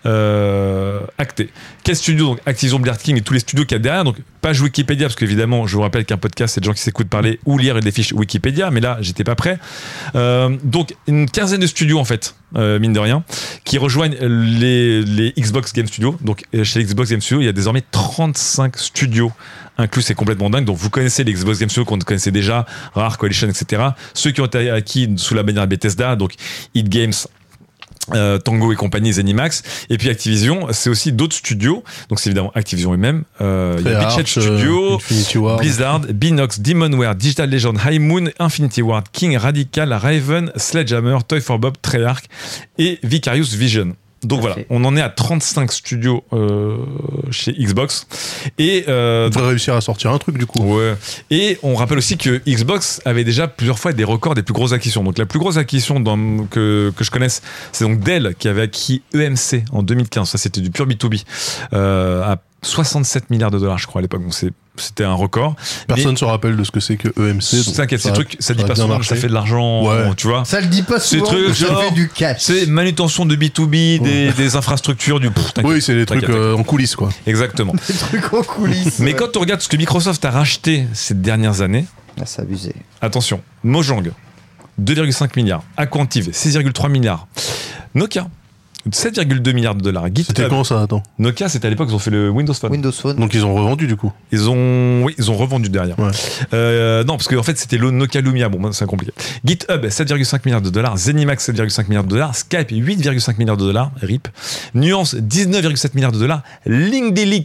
euh, acté. Quel studio Donc Activision Blizzard King et tous les studios qu'il y a derrière. Donc page Wikipédia, parce qu'évidemment, je vous rappelle qu'un podcast, c'est des gens qui s'écoutent parler ou lire des fiches Wikipédia, mais là, j'étais pas prêt. Euh, donc une quinzaine de studios en fait, mine de rien, qui rejoignent les, les Xbox Game Studios. Donc chez Xbox Game Studios, il y a désormais 35 studios inclus, c'est complètement dingue. Donc vous connaissez les Xbox Game Studios qu'on connaissait déjà, Rare Coalition, etc. Ceux qui ont été acquis sous la bannière Bethesda, donc Hit Games, euh, Tango et compagnie, Zenimax, et puis Activision, c'est aussi d'autres studios. Donc c'est évidemment Activision eux-mêmes. Euh, il y a Treyarch, Bitchet Studio, euh, Ward. Blizzard, Binox, Demonware, Digital Legend, High Moon, Infinity Ward, King, Radical, Raven, Sledgehammer, Toy for Bob, Treyarch et Vicarious Vision. Donc voilà, on en est à 35 studios euh, chez Xbox. Et euh, On devrait réussir à sortir un truc du coup. Ouais. Et on rappelle aussi que Xbox avait déjà plusieurs fois des records des plus grosses acquisitions. Donc la plus grosse acquisition dans- que, que je connaisse, c'est donc Dell qui avait acquis EMC en 2015. Ça, c'était du pur B2B. euh, à 67 milliards de dollars, je crois, à l'époque. Donc c'est- c'était un record. Personne ne se rappelle de ce que c'est que EMC. T'inquiète, ces ça- trucs, ça dit a pas souvent, marché. ça fait de l'argent, Ouais. tu vois. Ça le dit pas Ces souvent, trucs mais ça genre- fait du cash. C'est manutention de B2B, des, des infrastructures, du. Pff. Oui, c'est des trucs euh, en coulisses quoi. Exactement. [LAUGHS] Des trucs en coulisses. Mais ouais. quand on regarde ce que Microsoft a racheté ces dernières années, Ah, c'est abusé. Attention, Mojang, 2,5 milliards. Aquantive, 6,3 milliards. Nokia, 7,2 milliards de dollars. C'était GitHub, quand ça Attends. Nokia, c'était à l'époque, ils ont fait le Windows Phone. Windows Phone. Donc ils ont revendu du coup. Ils ont, oui, ils ont revendu derrière. Ouais. Euh, non, parce qu'en fait, c'était le Nokia Lumia. Bon, c'est compliqué. GitHub, 7,5 milliards de dollars. Zenimax, 7,5 milliards de dollars. Skype, 8,5 milliards de dollars. RIP. Nuance, 19,7 milliards de dollars. LinkedIn,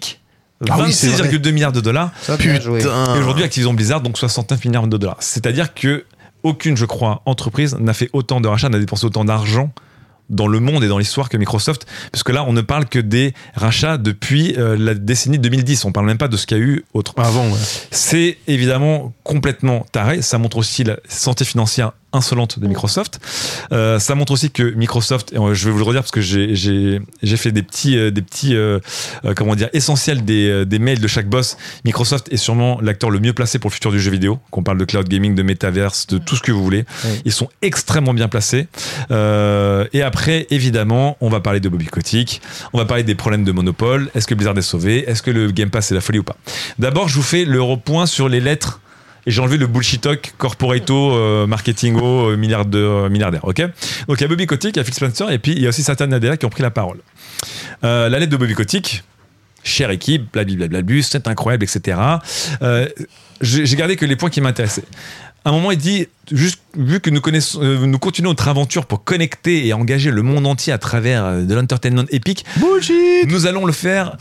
Ah oui, c'est vrai. 26,2 milliards de dollars. Ça, joué. Et aujourd'hui, Activision Blizzard, donc 69 milliards de dollars. C'est-à-dire que aucune, je crois, entreprise n'a fait autant de rachats, n'a dépensé autant d'argent dans le monde et dans l'histoire que Microsoft, parce que là, on ne parle que des rachats depuis euh, la décennie 2010. On parle même pas de ce qu'il y a eu autre. Avant, ouais. C'est évidemment complètement taré. Ça montre aussi la santé financière insolente de Microsoft. Euh, ça montre aussi que Microsoft, et euh, je vais vous le redire parce que j'ai- fait des petits, euh, des petits euh, euh, comment dire, essentiels des, des mails de chaque boss. Microsoft est sûrement l'acteur le mieux placé pour le futur du jeu vidéo. Qu'on parle de cloud gaming, de metaverse, de tout ce que vous voulez. Oui. Ils sont extrêmement bien placés. Euh, et après, évidemment, on va parler de Bobby Kotick. On va parler des problèmes de monopole. Est-ce que Blizzard est sauvé? Est-ce que le Game Pass est la folie ou pas? D'abord, je vous fais le repoint sur les lettres. Et j'ai enlevé le bullshit talk corporato, euh, marketingo, euh, euh, milliardaire. Ok Donc il y a Bobby Kotick, il y a Phil Spencer, et puis il y a aussi Satya Nadella qui ont pris la parole. Euh, la lettre de Bobby Kotick, chère équipe, blablabla, c'est incroyable, etc. Euh, j'ai gardé que les points qui m'intéressaient. À un moment, il dit, juste vu que nous, connaissons, euh, nous continuons notre aventure pour connecter et engager le monde entier à travers euh, de l'entertainment épique, nous allons le faire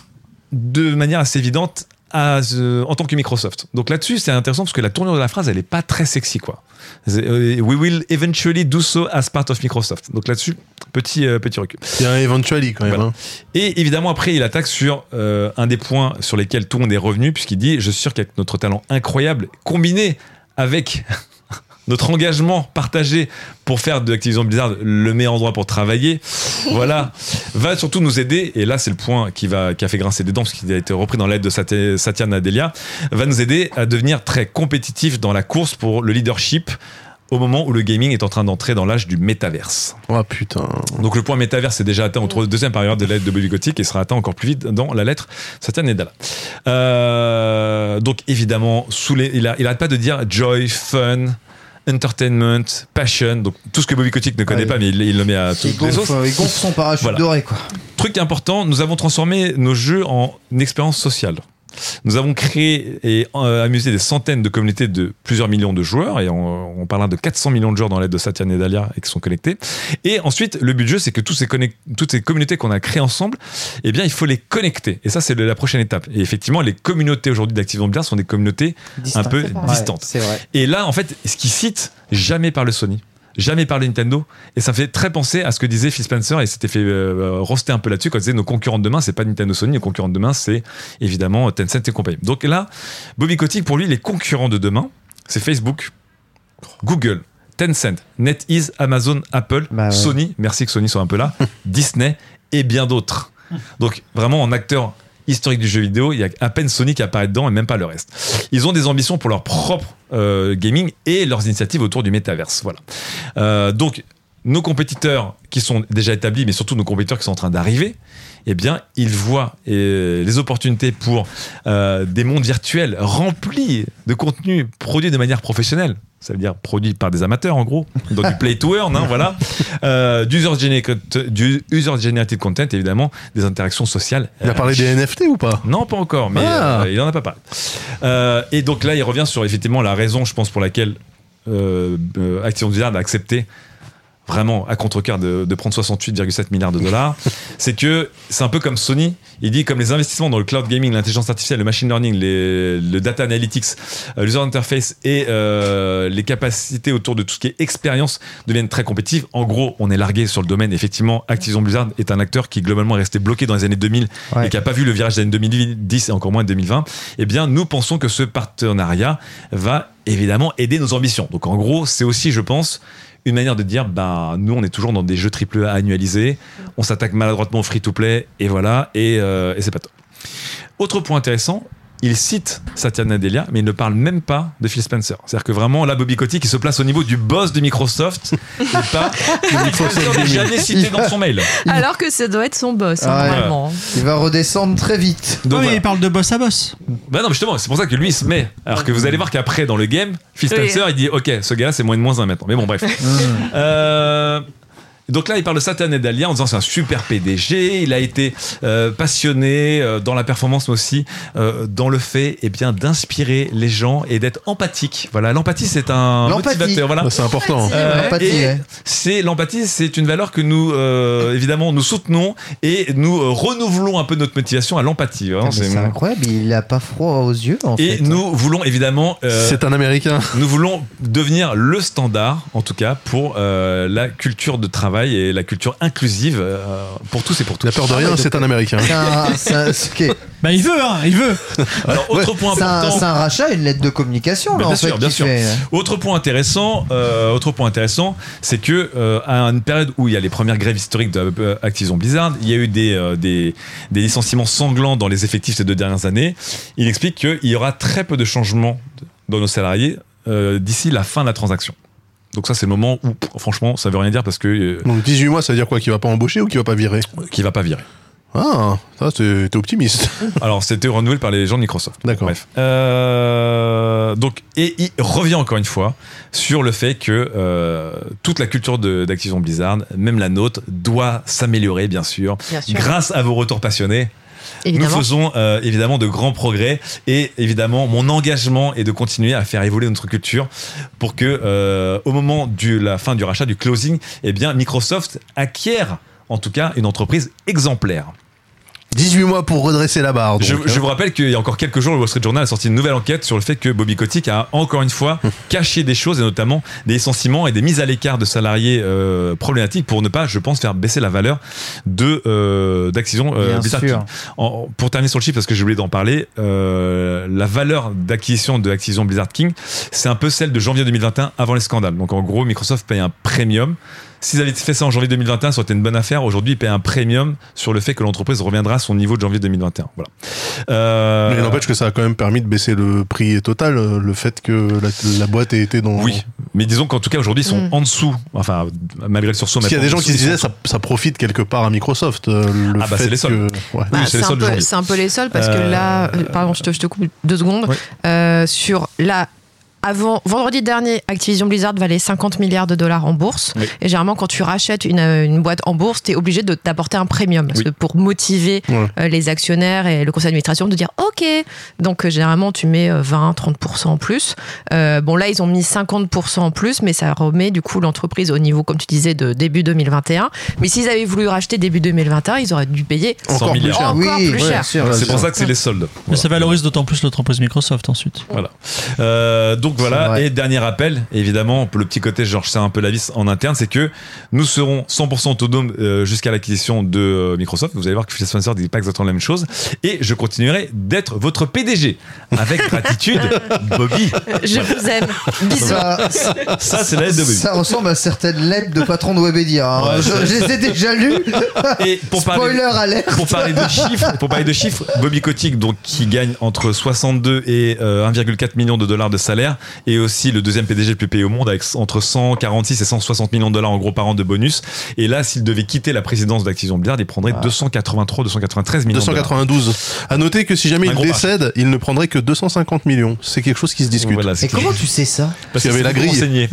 de manière assez évidente à, euh, en tant que Microsoft. Donc là-dessus, c'est intéressant parce que la tournure de la phrase, elle est pas très sexy, quoi. C'est, euh, We will eventually do so as part of Microsoft. Donc là-dessus, petit, euh, petit recul. Il y a un eventually quand même. Voilà. hein. Et évidemment, après, il attaque sur euh, un des points sur lesquels tout le monde est revenu, puisqu'il dit Je suis sûr qu'avec notre talent incroyable, combiné avec notre engagement partagé pour faire de Activision Blizzard le meilleur endroit pour travailler, [LAUGHS] voilà, va surtout nous aider. Et là, c'est le point qui, va, qui a fait grincer des dents, parce qu'il a été repris dans l'aide de Satya Satya Nadella, va nous aider à devenir très compétitif dans la course pour le leadership au moment où le gaming est en train d'entrer dans l'âge du métaverse. Oh putain. Donc le point métaverse est déjà atteint au deuxième paragraphe de la lettre de Bobby Kotick et sera atteint encore plus vite dans la lettre Satya Nadella. Euh, donc évidemment, sous les, il, a, il arrête pas de dire joy, fun, entertainment, passion, donc tout ce que Bobby Kotick ne connaît Ouais. pas, mais il, il le met à toutes les sauces. gonfle, il gonfle son parachute Voilà. doré, quoi. Truc important, nous avons transformé nos jeux en expérience sociale. Nous avons créé et euh, amusé des centaines de communautés de plusieurs millions de joueurs, et on, on parlera de 400 millions de joueurs dans l'aide de Satya Nadella et qui sont connectés. Et ensuite, le but du jeu, c'est que tous ces connect- toutes ces communautés qu'on a créées ensemble, eh bien, il faut les connecter. Et ça, c'est la prochaine étape. Et effectivement, les communautés aujourd'hui d'Activision Blizzard sont des communautés un peu distantes. Et là, en fait, ce qu'il cite, jamais par le Sony. Jamais par le Nintendo. Et ça me fait très penser à ce que disait Phil Spencer et s'était fait euh, roster un peu là-dessus quand il disait nos concurrents de demain, c'est pas Nintendo Sony, nos concurrents de demain, c'est évidemment Tencent et compagnie. Donc là, Bobby Kotick, pour lui, les concurrents de demain, c'est Facebook, Google, Tencent, NetEase, Amazon, Apple, Bah ouais. Sony, merci que Sony soit un peu là, [LAUGHS] Disney et bien d'autres. Donc vraiment en acteur historique du jeu vidéo, il y a à peine Sony qui apparaît dedans et même pas le reste. Ils ont des ambitions pour leur propre euh, gaming et leurs initiatives autour du métaverse. Voilà. Euh, donc nos compétiteurs qui sont déjà établis, mais surtout nos compétiteurs qui sont en train d'arriver, eh bien, ils voient euh, les opportunités pour euh, des mondes virtuels remplis de contenu produit de manière professionnelle. Ça veut dire produit par des amateurs, en gros, donc du play to earn, hein, voilà, [LAUGHS] euh, du user generated, content, évidemment, des interactions sociales. Il a parlé des NFT ou pas? Non, pas encore, mais Ah. euh, il en a pas parlé. Euh, et donc là, il revient sur effectivement la raison, je pense, pour laquelle euh, euh, Activision Blizzard a accepté vraiment à contre-cœur de, de prendre 68,7 milliards de dollars. [LAUGHS] c'est que c'est un peu comme Sony. Il dit comme les investissements dans le cloud gaming, l'intelligence artificielle, le machine learning, les, le data analytics, euh, l'user interface et euh, les capacités autour de tout ce qui est expérience deviennent très compétitives. En gros, on est largué sur le domaine. Effectivement, Activision Blizzard est un acteur qui globalement est resté bloqué dans les années 2000 Ouais. et qui n'a pas vu le virage des années 2010 et encore moins de 2020. Eh bien, nous pensons que ce partenariat va évidemment aider nos ambitions. Donc en gros, c'est aussi, je pense, une manière de dire, ben, nous, on est toujours dans des jeux triple A annualisés, on s'attaque maladroitement au free-to-play, et voilà, et, euh, et c'est pas top. Autre point intéressant, il cite Satya Nadella, mais il ne parle même pas de Phil Spencer. C'est-à-dire que vraiment, là, Bobby Kotick, qui se place au niveau du boss de Microsoft, et pas de Microsoft n'est jamais cité dans son mail. Alors que ça doit être son boss, Ah ouais. normalement. Il va redescendre très vite. Donc, oui, voilà. il parle de boss à boss. Bah non, justement, c'est pour ça que lui il se met. Alors que vous allez voir qu'après, dans le game, Phil Oui. Spencer, il dit Ok, ce gars-là, c'est moins de moins un maintenant. Mais bon, bref. Euh, donc là, il parle de Satya Nadella en disant c'est un super PDG. Il a été euh, passionné euh, dans la performance, mais aussi euh, dans le fait eh bien d'inspirer les gens et d'être empathique. Voilà, l'empathie, c'est un L'empathie. motivateur. Voilà. C'est important. Euh, L'empathie, et ouais. c'est l'empathie, c'est une valeur que nous euh, évidemment nous soutenons et nous euh, renouvelons un peu notre motivation à l'empathie. Vraiment, Ah, c'est- incroyable, il a pas froid aux yeux en et fait. nous voulons évidemment euh, C'est un américain. nous voulons devenir le standard, en tout cas, pour euh, la culture de travail et la culture inclusive euh, pour tous et pour Il a tous. peur de rien, c'est un américain. C'est un, c'est un- c'est- Bah, il veut, hein, il veut. Alors, autre point c'est un- important. c'est un rachat, une lettre de communication là, bien en fait, sûr, bien qu'il sûr. fait. Autre point intéressant, euh, autre point intéressant, c'est que euh, à une période où il y a les premières grèves historiques de euh, Activision Blizzard, il y a eu des, euh, des, des licenciements sanglants dans les effectifs ces deux dernières années. Il explique qu'il y aura très peu de changements dans nos salariés euh, d'ici la fin de la transaction. Donc ça, c'est le moment où, franchement, ça veut rien dire parce que euh, Donc 18 mois, ça veut dire quoi? Qu'il va pas embaucher ou qu'il va pas virer? Qui va pas virer. Ah, ça, t'es optimiste. [LAUGHS] Alors, c'était renouvelé par les gens de Microsoft. D'accord. Bref. Euh, donc, et il revient encore une fois sur le fait que euh, toute la culture d'Activision Blizzard, même la nôtre, doit s'améliorer, Bien sûr. grâce à vos retours passionnés. Évidemment. Nous faisons euh, évidemment de grands progrès et évidemment mon engagement est de continuer à faire évoluer notre culture pour que euh, au moment de la fin du rachat, du closing, eh bien Microsoft acquiert en tout cas une entreprise exemplaire. 18 mois pour redresser la barre. donc, Je, hein. je vous rappelle qu'il y a encore quelques jours, le Wall Street Journal a sorti une nouvelle enquête sur le fait que Bobby Kotick a encore une fois [LAUGHS] caché des choses et notamment des licenciements et des mises à l'écart de salariés euh, problématiques pour ne pas, je pense, faire baisser la valeur de euh, d'Activision euh, Bien Blizzard sûr. King. En- pour terminer sur le chiffre, parce que j'ai oublié d'en parler, euh, la valeur d'acquisition de Activision Blizzard King, c'est un peu celle de janvier 2021 avant les scandales. Donc en gros, Microsoft paye un premium. S'ils avaient fait ça en janvier 2021, ça aurait été une bonne affaire. Aujourd'hui, ils paient un premium sur le fait que l'entreprise reviendra à son niveau de janvier 2021. Voilà. Euh, Mais n'empêche que ça a quand même permis de baisser le prix total, euh, le fait que la, la boîte ait été dans. Oui, mais disons qu'en tout cas aujourd'hui ils sont Mm. en dessous, enfin malgré le sursaut. Parce qu'il y a des gens qui se disaient en ça, ça profite quelque part à Microsoft. euh, Le Ah bah, fait c'est les seuls. que- ouais. Bah, Oui, c'est un, seuls peu- aujourd'hui. c'est un peu les seuls parce que là, euh, pardon, je te, je te coupe deux secondes. Oui. Euh, sur la avant vendredi dernier, Activision Blizzard valait 50 milliards de dollars en bourse. Oui. Et généralement, quand tu rachètes une, euh, une boîte en bourse, tu es obligé de t'apporter un premium. Parce Oui. que pour motiver Ouais. euh, les actionnaires et le conseil d'administration de dire OK. Donc, euh, généralement, tu mets euh, 20-30% en plus. Euh, bon, là, ils ont mis 50% en plus, mais ça remet du coup l'entreprise au niveau, comme tu disais, de début 2021. Mais s'ils avaient voulu racheter début 2021, ils auraient dû payer 100 Encore plus milliards. cher. encore Oui, plus ouais, cher. sûr, C'est pour ça que c'est les soldes. Mais ça valorise d'autant plus l'entreprise Microsoft ensuite. Voilà. Euh, donc C'est voilà. Et dernier rappel, évidemment, pour le petit côté, genre, je sais un peu la vis en interne, c'est que nous serons 100% autonomes euh, jusqu'à l'acquisition de euh, Microsoft. Vous allez voir que Phil Spencer dit pas exactement la même chose. Et je continuerai d'être votre PDG. Avec gratitude, [LAUGHS] Bobby. Je vous aime. Bisous. Ça, Ça, c'est la lettre de Bobby. ça ressemble à certaines lettres de patron de Webedia. hein. Ouais, je, c'est- je les ai déjà lues. Et pour parler, Spoiler alerte. pour parler de chiffres, pour parler de chiffres, Bobby Kotick, donc qui gagne entre 62 et euh, 1,4 millions de dollars de salaire, et aussi le deuxième PDG le plus payé au monde avec entre 146 et 160 millions de dollars en gros par an de bonus. Et là, s'il devait quitter la présidence d'Activision Blizzard, il prendrait 283, 293 millions. de dollars. 292. À noter que si jamais il décède, il ne prendrait que 250 millions. C'est quelque chose qui se discute. Voilà, Et comment tu sais ça? Parce qu'il y avait la grille. renseigné.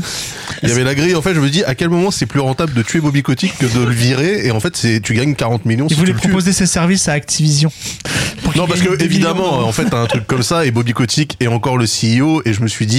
Il y avait la grille. En fait, je me dis à quel moment c'est plus rentable de tuer Bobby Kotick que de le virer. Et en fait, c'est tu gagnes 40 millions. Il si voulait tu le tues. proposer ses services à Activision. Non, parce que 10 évidemment, en fait, t'as un truc comme ça et Bobby Kotick est encore le CEO. Et je me suis dit,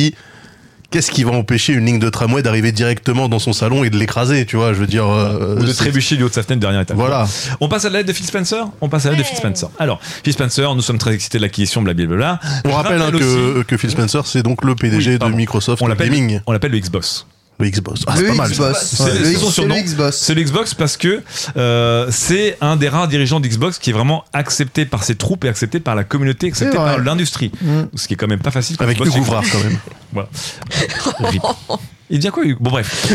qu'est-ce qui va empêcher une ligne de tramway d'arriver directement dans son salon et de l'écraser Tu vois, je veux dire. euh, Ou de trébucher du haut de sa fenêtre dernière étape. Voilà. On passe à la lettre de Phil Spencer On passe à la lettre de Phil Spencer. Alors, Phil Spencer, nous sommes très excités de l'acquisition, blablabla. On Je rappelle hein, aussi- que, que Phil Spencer, c'est donc le PDG Oui, de. Microsoft on l'appelle Gaming. on l'appelle le Xbox. Le Xbox. Ah, c'est Le pas mal. Xbox. C'est- Ouais, le- Xbox. C'est le Xbox parce que euh, c'est un des rares dirigeants d'Xbox qui est vraiment accepté par ses troupes et accepté par la communauté, accepté par l'industrie. Mm. Ce qui est quand même pas facile. Avec Hugo Ouvrard, quand même. Voilà. [LAUGHS] Il dit à quoi Bon bref.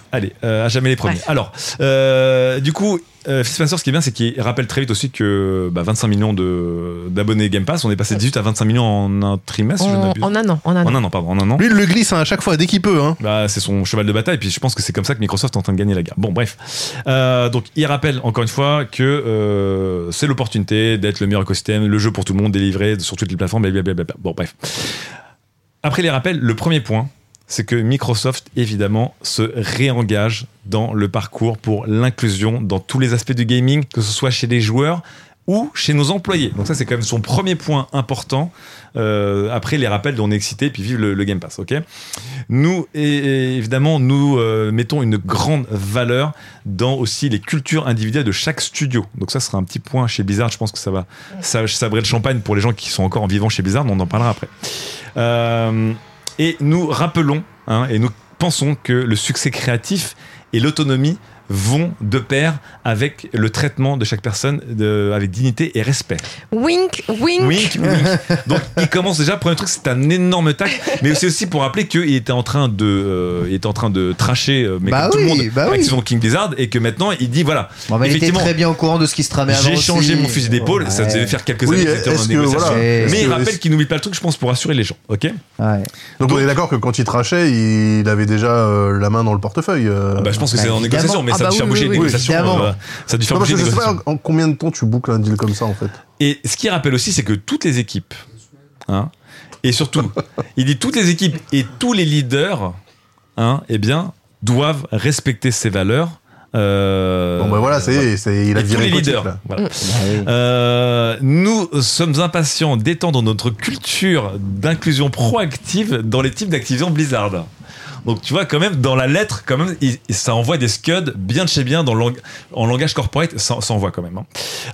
[LAUGHS] Allez, euh, à jamais les premiers. Ouais. Alors, euh, du coup, euh, Phil Spencer, ce qui est bien, c'est qu'il rappelle très vite aussi que bah, 25 millions de- d'abonnés Game Pass, on est passé de 18 à 25 millions en un trimestre. je En, un an. En un an. En un an, pardon, en un an. Lui, il le glisse hein, à chaque fois, dès qu'il peut. Hein. Bah, c'est son cheval de bataille, puis je pense que c'est comme ça que Microsoft est en train de gagner la guerre. Bon, bref. Euh, donc, il rappelle encore une fois que euh, c'est l'opportunité d'être le meilleur écosystème, le jeu pour tout le monde, délivré sur toutes les plateformes, blablabla. Bon, bref. Après les rappels, le premier point, c'est que Microsoft, évidemment, se réengage dans le parcours pour l'inclusion dans tous les aspects du gaming, que ce soit chez les joueurs ou chez nos employés. Donc ça, c'est quand même son premier point important. Euh, après les rappels dont on est excité, puis vive le, Game Pass, ok? Nous, et, évidemment, nous euh, mettons une grande valeur dans aussi les cultures individuelles de chaque studio. Donc ça sera un petit point chez Blizzard. Je pense que ça va ça, sabrer le champagne pour les gens qui sont encore en vivant chez Blizzard. On en parlera après. Euh, et nous rappelons hein, et nous pensons que le succès créatif et l'autonomie vont de pair avec le traitement de chaque personne de- avec dignité et respect. Wink, wink. Wink, wink. [LAUGHS] Donc il commence déjà, premier truc, c'est un énorme tac, mais c'est aussi pour rappeler qu'il était en train de, euh, il était en train de tracher, euh, mais Bah comme tout le oui, monde, bah oui. Activision King Blizzard, et que maintenant il dit voilà, Bon, mais il était effectivement, très bien au courant de ce qui se tramait avant. j'ai changé mon fusil d'épaule, ça devait faire quelques Oui, années que en que, négociation. voilà, mais il rappelle qu'il n'oublie pas le truc, je pense, pour rassurer les gens, ok Ouais. Donc, on est d'accord que quand il trachait, il avait déjà euh, la main dans le portefeuille. euh. Ah bah, je pense que Bah, c'est en négociation, mais ça a dû faire bouger les négociations. ça a dû faire bouger je sais pas en combien de temps tu boucles un deal comme ça en fait. Et ce qui rappelle aussi, c'est que toutes les équipes, hein, et surtout, [LAUGHS] il dit toutes les équipes et tous les leaders, hein, eh bien, doivent respecter ces valeurs. euh, Bon bah voilà, c'est, c'est il a et tous viré les leaders. là. Voilà. Bah. Euh, nous sommes impatients d'étendre notre culture d'inclusion proactive dans les types d'Activision Blizzard. Donc tu vois quand même dans la lettre quand même il- ça envoie des scuds bien de chez bien dans lang- en langage corporate ça, ça envoie quand même. hein.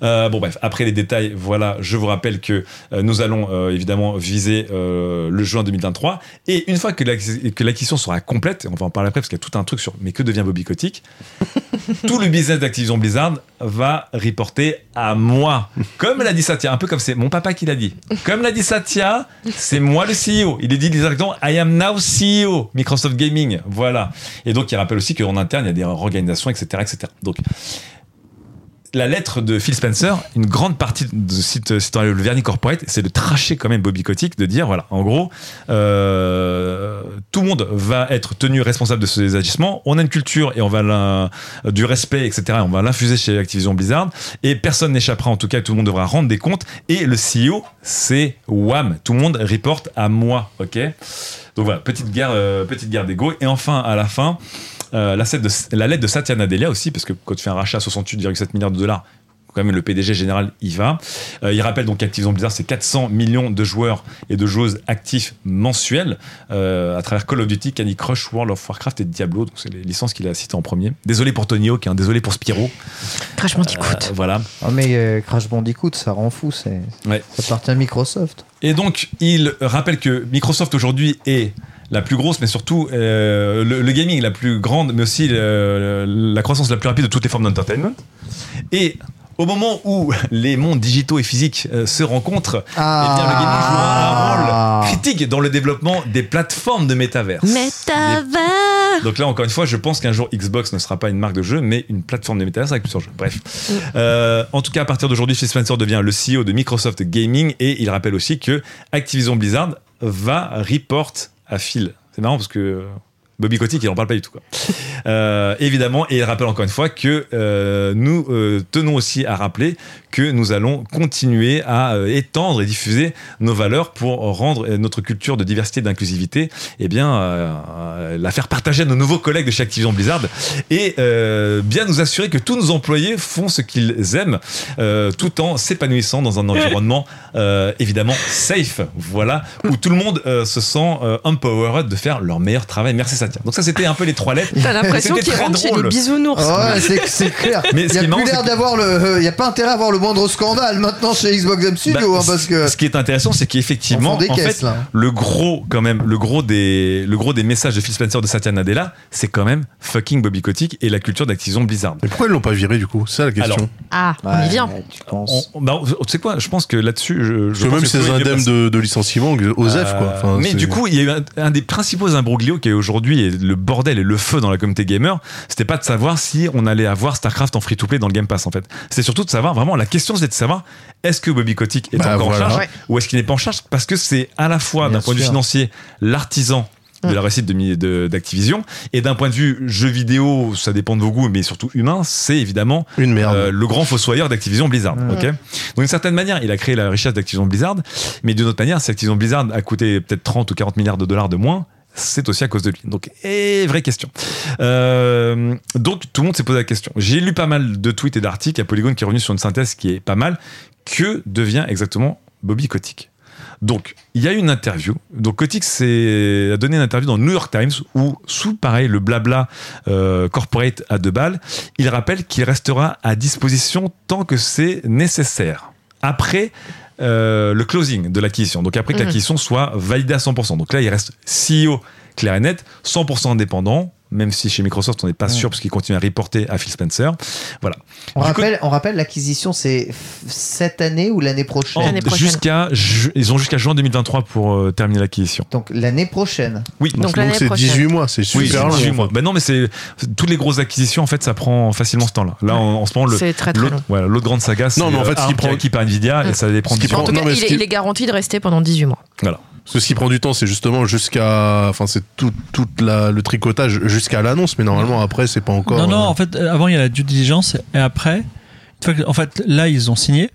Euh, bon bref après les détails voilà je vous rappelle que euh, nous allons euh, évidemment viser le juin 2023 et une fois que l'acqui- que l'acquisition sera complète et on va en parler après parce qu'il y a tout un truc sur mais que devient Bobby Kotick [LAUGHS] tout le business d'Activision Blizzard va reporter à moi. Comme l'a dit Satya, un peu comme c'est mon papa qui l'a dit. Comme l'a dit Satya, c'est moi le CEO. Il est dit directement I am now CEO Microsoft Gaming. Voilà. Et donc il rappelle aussi qu'en interne il y a des organisations, etc., etc. Donc la lettre de Phil Spencer, une grande partie de site, citant le vernis corporate, c'est de tracher quand même Bobby Kotick, de dire voilà, en gros, euh, tout le monde va être tenu responsable de ses agissements. On a une culture et on va du respect, etc. On va l'infuser chez Activision Blizzard et personne n'échappera. En tout cas, tout le monde devra rendre des comptes. Et le CEO, c'est Wham. Tout le monde reporte à moi, ok? Donc voilà, petite guerre, euh, petite d'ego. Et enfin, à la fin. Euh, la, lettre de, la lettre de Satya Nadella aussi, parce que quand tu fais un rachat à 68,7 milliards de dollars, quand même le PDG général y va. Euh, il rappelle donc qu'Activision Blizzard, c'est 400 millions de joueurs et de joueuses actifs mensuels euh, à travers Call of Duty, Candy Crush, World of Warcraft et Diablo. Donc c'est les licences qu'il a citées en premier. Désolé pour Tony Hawk, hein, désolé pour Spyro. Crash Bandicoot. Euh, voilà. Ah, mais euh, Crash Bandicoot, ça rend fou. C'est... Ouais. Ça appartient à Microsoft. Et donc, il rappelle que Microsoft aujourd'hui est la plus grosse, mais surtout euh, le, le gaming la plus grande, mais aussi euh, la croissance la plus rapide de toutes les formes d'entertainment. Et au moment où [LAUGHS] les mondes digitaux et physiques euh, se rencontrent, eh bien, le gaming jouera un rôle critique dans le développement des plateformes de métaverse. Métavers Donc là, encore une fois, je pense qu'un jour Xbox ne sera pas une marque de jeu, mais une plateforme de métaverse avec plusieurs jeux. Bref. Euh, en tout cas, à partir d'aujourd'hui, Phil Spencer devient le CEO de Microsoft Gaming et il rappelle aussi que Activision Blizzard va report à Phil. C'est marrant parce que Bobby Kotick, il en parle pas du tout. Euh, évidemment, et il rappelle encore une fois que euh, nous euh, tenons aussi à rappeler que nous allons continuer à euh, étendre et diffuser nos valeurs pour rendre euh, notre culture de diversité et d'inclusivité, eh bien, euh, la faire partager à nos nouveaux collègues de chez Activision Blizzard et euh, bien nous assurer que tous nos employés font ce qu'ils aiment, euh, tout en s'épanouissant dans un [LAUGHS] environnement euh, évidemment safe, voilà, où tout le monde euh, se sent euh, empowered de faire leur meilleur travail. Merci Satya. Donc ça, c'était un peu les trois lettres. T'as l'impression C'était qu'il très rentre chez les bisounours. Ouais, c'est, c'est clair. Mais Il n'y a plus l'air d'avoir le. Il n'y a pas intérêt à avoir le moindre scandale maintenant chez Xbox Game Studio, Bah, hein, parce que. ce qui est intéressant, c'est qu'effectivement, On en caisses, fait, là. le gros, quand même, le gros des, le gros des messages de Phil Spencer de Satya Nadella, c'est quand même fucking Bobby Kotick et la culture d'Activision Blizzard. Mais pourquoi ils l'ont pas viré du coup? C'est ça la question. Alors, Ah, on Ouais, y vient. Tu penses. On- bah, tu sais quoi? Je pense que là-dessus, je, je que pense même que ces indemnes de, de licenciement, Osef quoi. Euh, Enfin, mais du coup, il y a eu un, un des principaux imbroglios qui est aujourd'hui et le bordel et le feu dans la communauté gamer, c'était pas de savoir si on allait avoir StarCraft en free-to-play dans le Game Pass en fait. C'est surtout de savoir vraiment la question, c'est de savoir est-ce que Bobby Kotick est Bah, encore voilà. en charge Ouais. ou est-ce qu'il n'est pas en charge? Parce que c'est à la fois d'un point de vue financier l'artisan de la réussite de mi- de- d'Activision et d'un point de vue jeu vidéo ça dépend de vos goûts mais surtout humain c'est évidemment une merde. euh, le grand fossoyeur d'Activision Blizzard. Mm. ok? Donc d'une certaine manière, il a créé la richesse d'Activision Blizzard, mais d'une autre manière, si Activision Blizzard a coûté peut-être 30 ou 40 milliards de dollars de moins, c'est aussi à cause de lui. Donc, et vraie question. Euh, donc, tout le monde s'est posé la question. J'ai lu pas mal de tweets et d'articles. A Polygon qui est revenu sur une synthèse qui est pas mal. Que devient exactement Bobby Kotick? Donc, il y a une interview. Donc, Kotick a donné une interview dans le New York Times où, sous pareil, le blabla euh, corporate à deux balles, il rappelle qu'il restera à disposition tant que c'est nécessaire. Après euh, le closing de l'acquisition, donc après que Mhm. l'acquisition soit validée à 100%. Donc là, il reste CEO clair et net, 100% indépendant, même si chez Microsoft, on n'est pas sûr parce qu'il continue à reporter à Phil Spencer. Voilà. On Du rappelle, on rappelle l'acquisition, c'est cette année ou l'année prochaine? L'année prochaine. Jusqu'à, ju- ils ont jusqu'à juin 2023 pour euh, terminer l'acquisition. Donc l'année prochaine. Oui, Donc, Donc l'année c'est prochaine. 18 mois, c'est oui, super long. 18 mois. Ben non, mais c'est toutes les grosses acquisitions en fait, ça prend facilement ce temps-là. Là, en, en ce moment, le, C'est très très l'autre, long. voilà, l'autre grande saga, c'est Non, mais en fait, ce qui prend- qui par Nvidia et ça dépend Ce qui de prend- En tout non, cas, mais il, ce il est garanti de rester pendant 18 mois. Voilà. Parce que ce qui prend du temps, c'est justement jusqu'à. Enfin, c'est tout, tout la- le tricotage jusqu'à l'annonce, mais normalement, après, c'est pas encore. Non, non, euh, en fait, avant, il y a la due diligence et après, en fait, là, ils ont signé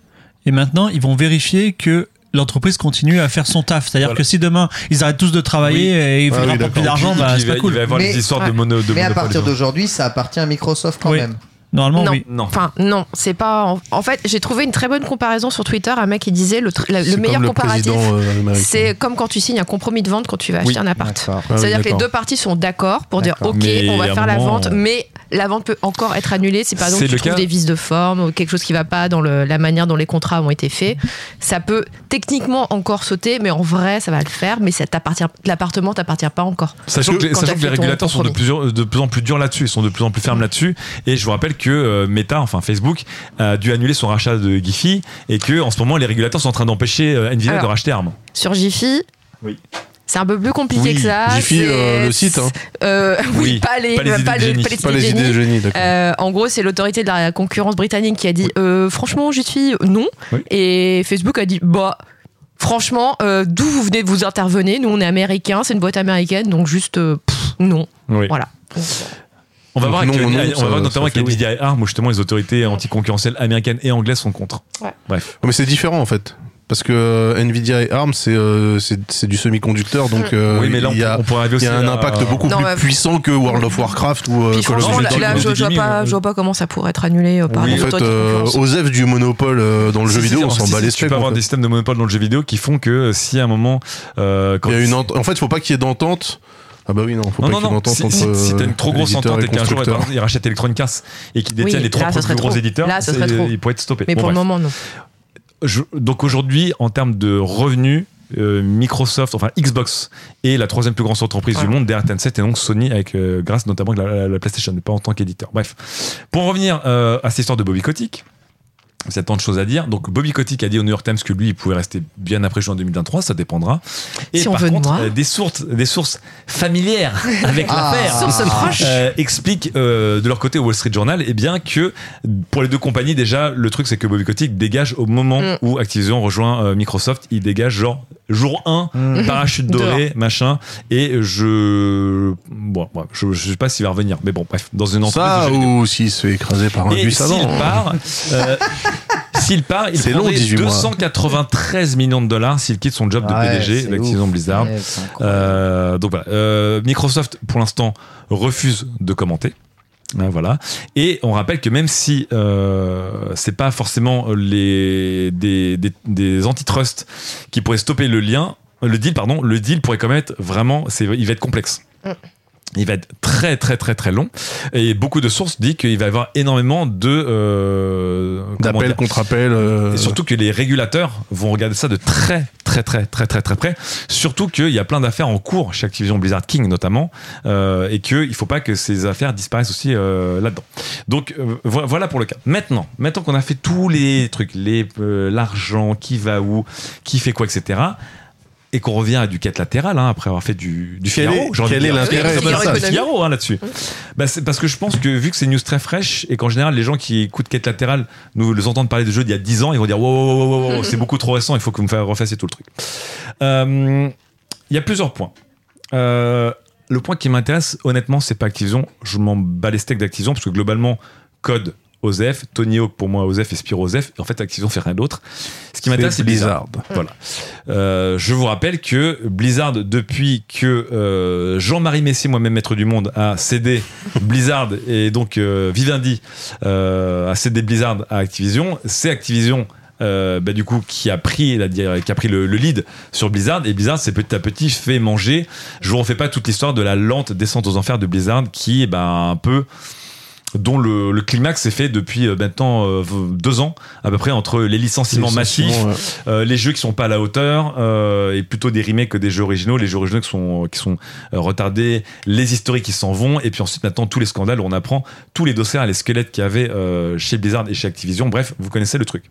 et maintenant, ils vont vérifier que l'entreprise continue à faire son taf. C'est-à-dire Voilà. que si demain, ils arrêtent tous de travailler Oui. et ils Ah font oui, rapportent plus d'accord. d'argent, bah, il c'est pas cool. Il va y avoir Mais- des histoires Ouais. de mono. De Mais à partir d'aujourd'hui, ça appartient à Microsoft quand Oui. même. Normalement, non. oui. Non. Enfin, non, c'est pas. En, en fait, j'ai trouvé une très bonne comparaison sur Twitter. Un mec qui disait le, tr- la- c'est le meilleur comparatif, euh, c'est comme quand tu signes un compromis de vente quand tu vas acheter Oui. un appart. Ah oui, C'est-à-dire que les deux parties sont d'accord pour dire ok, Mais on va faire la vente, euh, mais la vente peut encore être annulée si par exemple tu le trouves cas- des vices de forme ou quelque chose qui va pas dans le- la manière dont les contrats ont été faits. [LAUGHS] Ça peut techniquement encore sauter, mais en vrai ça va le faire. Mais l'appartement t'appartient pas encore. Sachant que, sachant que les ton régulateurs sont de plus, de plus en plus durs là-dessus, ils sont de plus en plus fermes là-dessus. Et je vous rappelle que euh, Meta, enfin Facebook, a dû annuler son rachat de Giphy et que en ce moment les régulateurs sont en train d'empêcher euh, Nvidia Alors. de racheter ARM. Sur Jiffy, Oui. C'est un peu plus compliqué Oui, que ça. Jiffy, euh, le site, hein. Euh, oui, Oui, pas les, pas les idées pas de génie. pas les idées de. Euh, en gros, c'est l'autorité de la concurrence britannique qui a dit euh, franchement, suis non. Oui. Et Facebook a dit bah. Franchement, euh, d'où vous venez de vous intervenir Nous, on est américains, c'est une boîte américaine, donc juste euh, pff, non. Oui. Voilà. On va voir, non, avec, non, on ça- va voir notamment avec oui. Nvidia et ARM où justement les autorités anticoncurrentielles américaines et anglaises sont contre. Ouais. Bref. Mais c'est différent en fait. Parce que euh, Nvidia et ARM, c'est euh, c'est c'est du semi-conducteur, donc euh, oui, mais là on, il y a, on pourrait arriver il aussi y a un à- impact beaucoup Non, plus mais- puissant que World of Warcraft ou euh, Puis Call of Duty. là, je, vois pas, je vois pas comment ça pourrait être annulé euh, par Oui, En fait, euh, concurrence. aux F du monopole euh, dans le jeu vidéo, on s'en bat les Tu peux avoir des systèmes de monopole dans le jeu vidéo qui font que si à un moment. quand Il y a une ent- En fait, il faut pas qu'il y ait d'entente. Ah bah oui, non, faut non, pas non, qu'il y ait non. d'entente Si, entre si, si t'as une trop grosse entente et qu'un jour ils rachètent Electronic Arts et qu'ils détiennent Oui, les trois plus gros trop. éditeurs, Là, ça c'est- serait trop. ils pourraient être stoppés. Mais Bon, pour le moment, non. Je- donc aujourd'hui, en termes de revenus, euh, Microsoft, enfin Xbox, est la troisième plus grande entreprise du monde derrière Tencent et donc Sony, avec euh, grâce notamment à la, la- la PlayStation, mais pas en tant qu'éditeur. Bref, pour en revenir euh, à cette histoire de Bobby Kotick. Il y a tant de choses à dire. Donc Bobby Kotick a dit au New York Times que lui, il pouvait rester bien après juin 2023, ça dépendra. Et Si on par veut de contre, euh, des sources, des sources familières [LAUGHS] avec Ah. l'affaire Sources proches. euh, expliquent euh, de leur côté au Wall Street Journal eh bien que pour les deux compagnies déjà le truc c'est que Bobby Kotick dégage au moment Mm. où Activision rejoint euh, Microsoft il dégage genre jour 1 Mm. [LAUGHS] parachute doré machin et je bon je, je sais pas s'il va revenir mais bon bref dans une entreprise Ça ou s'il se fait écraser par un et bus s'il avant. part [LAUGHS] euh, s'il part il prendrait 18 mois. 293 millions de dollars s'il quitte son job de Ouais, PDG d'Activision. Blizzard euh, donc voilà. Euh, Microsoft, pour l'instant, refuse de commenter. Hein, voilà. Et on rappelle que même si euh, c'est pas forcément les des, des, des antitrust qui pourraient stopper le lien, le deal, pardon, le deal pourrait quand même être vraiment, c'est, il va être complexe. Il va être très très très très long et beaucoup de sources disent qu'il va y avoir énormément de euh, comment D'appel dire, contre appel. euh, et surtout que les régulateurs vont regarder ça de très très très très très très près. Surtout qu'il y a plein d'affaires en cours chez Activision Blizzard King notamment, euh, et qu'il ne faut pas que ces affaires disparaissent aussi euh, là-dedans. Donc vo- voilà pour le cas. Maintenant, maintenant qu'on a fait tous les trucs, les l'argent, qui va où, qui fait quoi, etc. Et qu'on revient à du quête latéral hein, après avoir fait du, du Quel Figaro. est- j'ai envie quel est l'intérêt de Figaro hein, là-dessus. Bah, c'est parce que je pense que vu que c'est une news très fraîche et qu'en général les gens qui écoutent Quête latérale nous les entendent parler de jeux d'il y a 10 ans, ils vont dire wow, wow, wow, wow, wow, c'est beaucoup trop récent, il faut que vous me refassiez tout le truc. Euh, Il y a plusieurs points. Euh, le point qui m'intéresse, honnêtement, c'est pas Activision. Je m'en bats les steaks d'Activision parce que globalement, Code, OZEF, Tony Hawk pour moi, OZEF et Spyro OZEF, et en fait, Activision fait rien d'autre. Ce qui m'intéresse, c'est Blizzard. Voilà. Euh, je vous rappelle que Blizzard, depuis que euh, Jean-Marie Messier, moi-même maître du monde, a cédé Blizzard [LAUGHS] et donc euh, Vivendi a cédé Blizzard à Activision, c'est Activision. bah, du coup qui a pris la, qui a pris le, le lead sur Blizzard et Blizzard s'est petit à petit fait manger je vous refais pas toute l'histoire de la lente descente aux enfers de Blizzard qui est bah, un peu dont le, le climax s'est fait depuis euh, maintenant euh, deux ans à peu près entre les licenciements massifs ouais. euh, les jeux qui sont pas à la hauteur euh, et plutôt des remakes que des jeux originaux. Les jeux originaux qui sont qui sont retardés les historiques qui s'en vont et puis ensuite maintenant tous les scandales où on apprend tous les dossiers les squelettes qu'il y avait chez Blizzard et chez Activision. Bref vous connaissez le truc.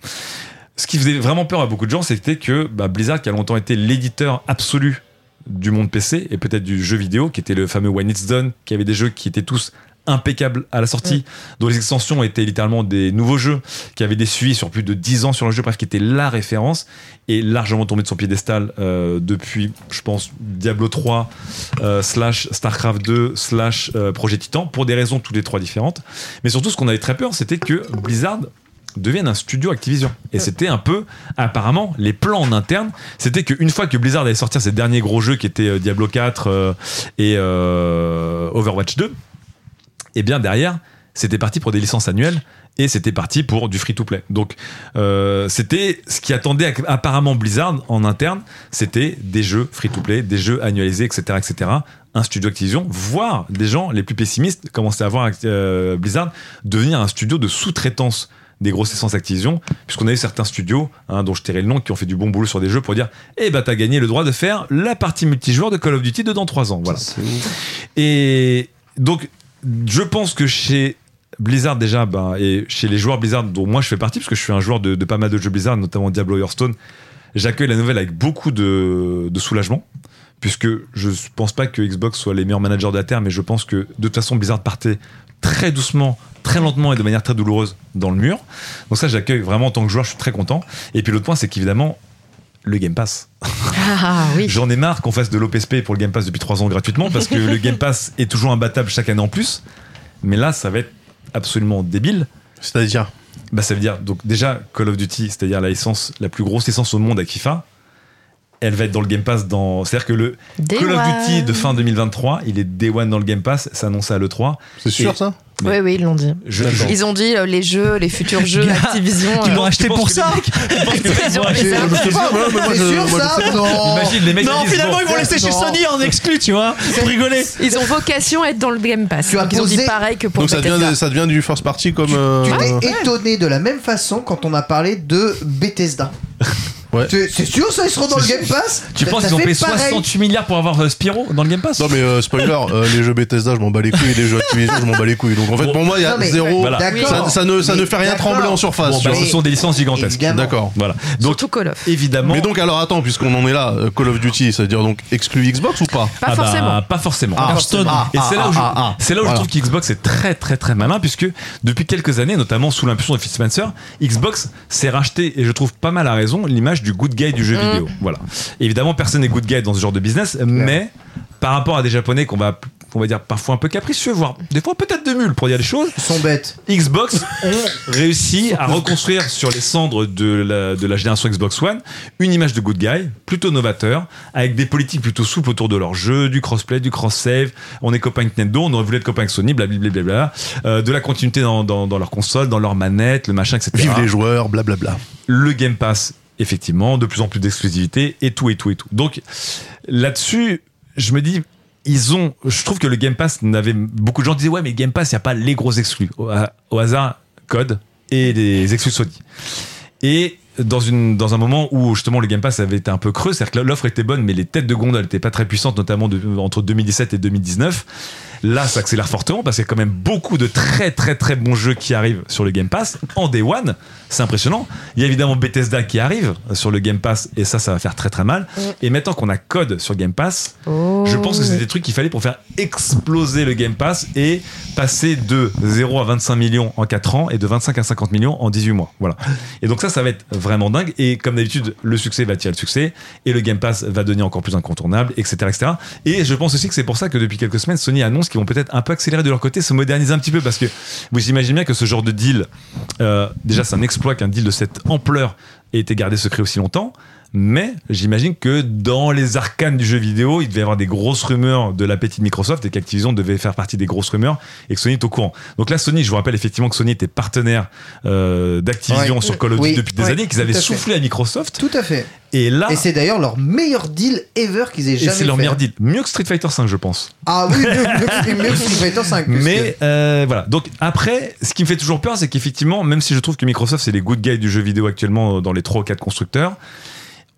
Ce qui faisait vraiment peur à beaucoup de gens c'était que bah, Blizzard qui a longtemps été l'éditeur absolu du monde PC et peut-être du jeu vidéo qui était le fameux When It's Done qui avait des jeux qui étaient tous impeccables à la sortie, dont les extensions étaient littéralement des nouveaux jeux qui avaient des suivis sur plus de 10 ans sur le jeu, bref, qui était la référence et largement tombé de son piédestal euh, depuis, je pense, Diablo 3 euh, slash Starcraft 2 slash euh, Projet Titan pour des raisons toutes les trois différentes. Mais surtout, ce qu'on avait très peur, c'était que Blizzard devienne un studio Activision. Et c'était un peu, apparemment, les plans en interne, c'était qu'une fois que Blizzard allait sortir ses derniers gros jeux qui étaient euh, Diablo 4 euh, et Overwatch 2, et bien derrière, c'était parti pour des licences annuelles et c'était parti pour du free-to-play. Donc euh, c'était ce qui attendait apparemment Blizzard en interne, c'était des jeux free-to-play, des jeux annualisés, etc., etc. Un studio Activision, voire des gens les plus pessimistes commençaient à voir euh, Blizzard devenir un studio de sous-traitance des grosses licences Activision, puisqu'on a eu certains studios, hein, dont je tairai le nom, qui ont fait du bon boulot sur des jeux pour dire Eh ben, t'as gagné le droit de faire la partie multijoueur de Call of Duty de dans 3 ans. Voilà. Et donc, je pense que chez Blizzard déjà, ben, et chez les joueurs Blizzard dont moi je fais partie, parce que je suis un joueur de, pas mal de jeux Blizzard, notamment Diablo Hearthstone, j'accueille la nouvelle avec beaucoup de, soulagement, puisque je pense pas que Xbox soit les meilleurs managers de la Terre, mais je pense que de toute façon Blizzard partait très doucement, très lentement et de manière très douloureuse dans le mur. Donc ça, j'accueille vraiment en tant que joueur, je suis très content. Et puis l'autre point, c'est qu'évidemment, le Game Pass. Ah oui. J'en ai marre qu'on fasse de l'OPSP pour le Game Pass depuis 3 ans gratuitement, parce que le Game Pass est toujours imbattable chaque année en plus. Mais là, ça va être absolument débile. C'est-à-dire? Bah, ça veut dire, donc déjà, Call of Duty, c'est-à-dire la licence, la plus grosse licence au monde avec FIFA, elle va être dans le Game Pass dans. C'est-à-dire que le Day Call of Duty de fin 2023, il est Day One dans le Game Pass, c'est annoncé à l'E3. C'est sûr Et- ça? Oui, oui, ils l'ont dit. Ils ont dit euh, les jeux, les futurs [LAUGHS] jeux Gars, Activision. Ils euh, l'ont acheté pour ça ça. Non Imagine les mecs Non, qui disent, finalement, bon, ils vont laisser chez. Sony en exclu, tu vois, pour rigoler. Ils ont vocation à être dans le Game Pass. Tu as ils ont dit pareil que pour Donc ça devient, ça devient du first party comme. euh, Tu t'es étonné de la même façon quand on a parlé de Bethesda. Ouais. C'est sûr ça ils seront dans le Game Pass Tu Ça- penses ça qu'ils ont fait payé pareil. 68 milliards pour avoir euh, Spyro dans le Game Pass Non mais euh, spoiler, euh, les jeux Bethesda je m'en bats les couilles, les jeux Activision je m'en bats les couilles. Donc en fait Bon. pour moi il y a Non, mais- zéro. Voilà. D'accord. Ça, ça ne, ça ne Mais fait rien d'accord. trembler en surface. Bon, tu bah, vois. ce sont des licences gigantesques. Évidemment. D'accord. Voilà. Donc, Surtout Call of. évidemment. Mais donc alors attends, puisqu'on en est là, euh, Call of Duty, ça veut dire donc exclu Xbox ou pas Pas Ah bah, forcément. pas forcément. Ah, Hearthstone. Ah, Et c'est là où je, ah, ah, c'est là où voilà. je trouve qu'Xbox est très très très malin puisque depuis quelques années, notamment sous l'impulsion de Phil Spencer, Xbox s'est racheté et je trouve pas mal à raison l'image du good guy du jeu Mm. vidéo. Voilà. Évidemment, personne n'est good guy dans ce genre de business, mais par rapport à des Japonais qu'on va on va dire parfois un peu capricieux, voire des fois peut-être de mules pour dire les choses, Ils sont bêtes. Xbox [LAUGHS] ont réussi à reconstruire sur les cendres de la, de la génération Xbox One une image de good guy, plutôt novateur, avec des politiques plutôt souples autour de leur jeu, du crossplay, du cross-save. On est copains avec Nintendo, on aurait voulu être copains avec Sony, blablabla. Euh, de la continuité dans, dans, dans leur console, dans leur manette, le machin, etc. Vive les joueurs, blablabla. Le Game Pass, effectivement, de plus en plus d'exclusivité et tout et tout et tout. Donc là-dessus, je me dis, ils ont. Je trouve que le Game Pass n'avait. Beaucoup de gens disaient, ouais, mais Game Pass, il n'y a pas les gros exclus. Au, hasard, Code et les exclus Sony. Et dans, une, dans un moment où justement le Game Pass avait été un peu creux, c'est-à-dire que l'offre était bonne, mais les têtes de gondole n'étaient pas très puissantes, notamment entre 2017 et 2019. Là, ça accélère fortement parce qu'il y a quand même beaucoup de très très très bons jeux qui arrivent sur le Game Pass en Day One. C'est impressionnant. Il y a évidemment Bethesda qui arrive sur le Game Pass et ça, ça va faire très très mal. Et maintenant qu'on a Code sur Game Pass, je pense que c'est des trucs qu'il fallait pour faire exploser le Game Pass et passer de 0 à 25 millions en 4 ans et de 25 à 50 millions en 18 mois. Voilà. Et donc ça, ça va être vraiment dingue. Et comme d'habitude, le succès va tirer le succès et le Game Pass va devenir encore plus incontournable, etc., etc. Et je pense aussi que c'est pour ça que depuis quelques semaines, Sony annonce qu'ils vont peut-être un peu accélérer de leur côté, se moderniser un petit peu parce que vous imaginez bien que ce genre de deal, euh, déjà c'est un exploit qu'un deal de cette ampleur ait été gardé secret aussi longtemps. Mais j'imagine que dans les arcanes du jeu vidéo, il devait y avoir des grosses rumeurs de l'appétit de Microsoft et qu'Activision devait faire partie des grosses rumeurs et que Sony est au courant. Donc là, Sony, je vous rappelle effectivement que Sony était partenaire euh, d'Activision Ouais. sur Call of Duty Oui. depuis des Ouais. années, qu'ils avaient fait. soufflé à Microsoft. Tout à fait. Et là, Et c'est d'ailleurs leur meilleur deal ever qu'ils aient jamais c'est leur fait. meilleur deal. Mieux que Street Fighter 5, je pense. Ah oui, mieux, mieux, mieux que Street Fighter 5. Mais euh, voilà. Donc après, ce qui me fait toujours peur, c'est qu'effectivement, même si je trouve que Microsoft c'est les good guys du jeu vidéo actuellement euh, dans les 3 ou 4 constructeurs,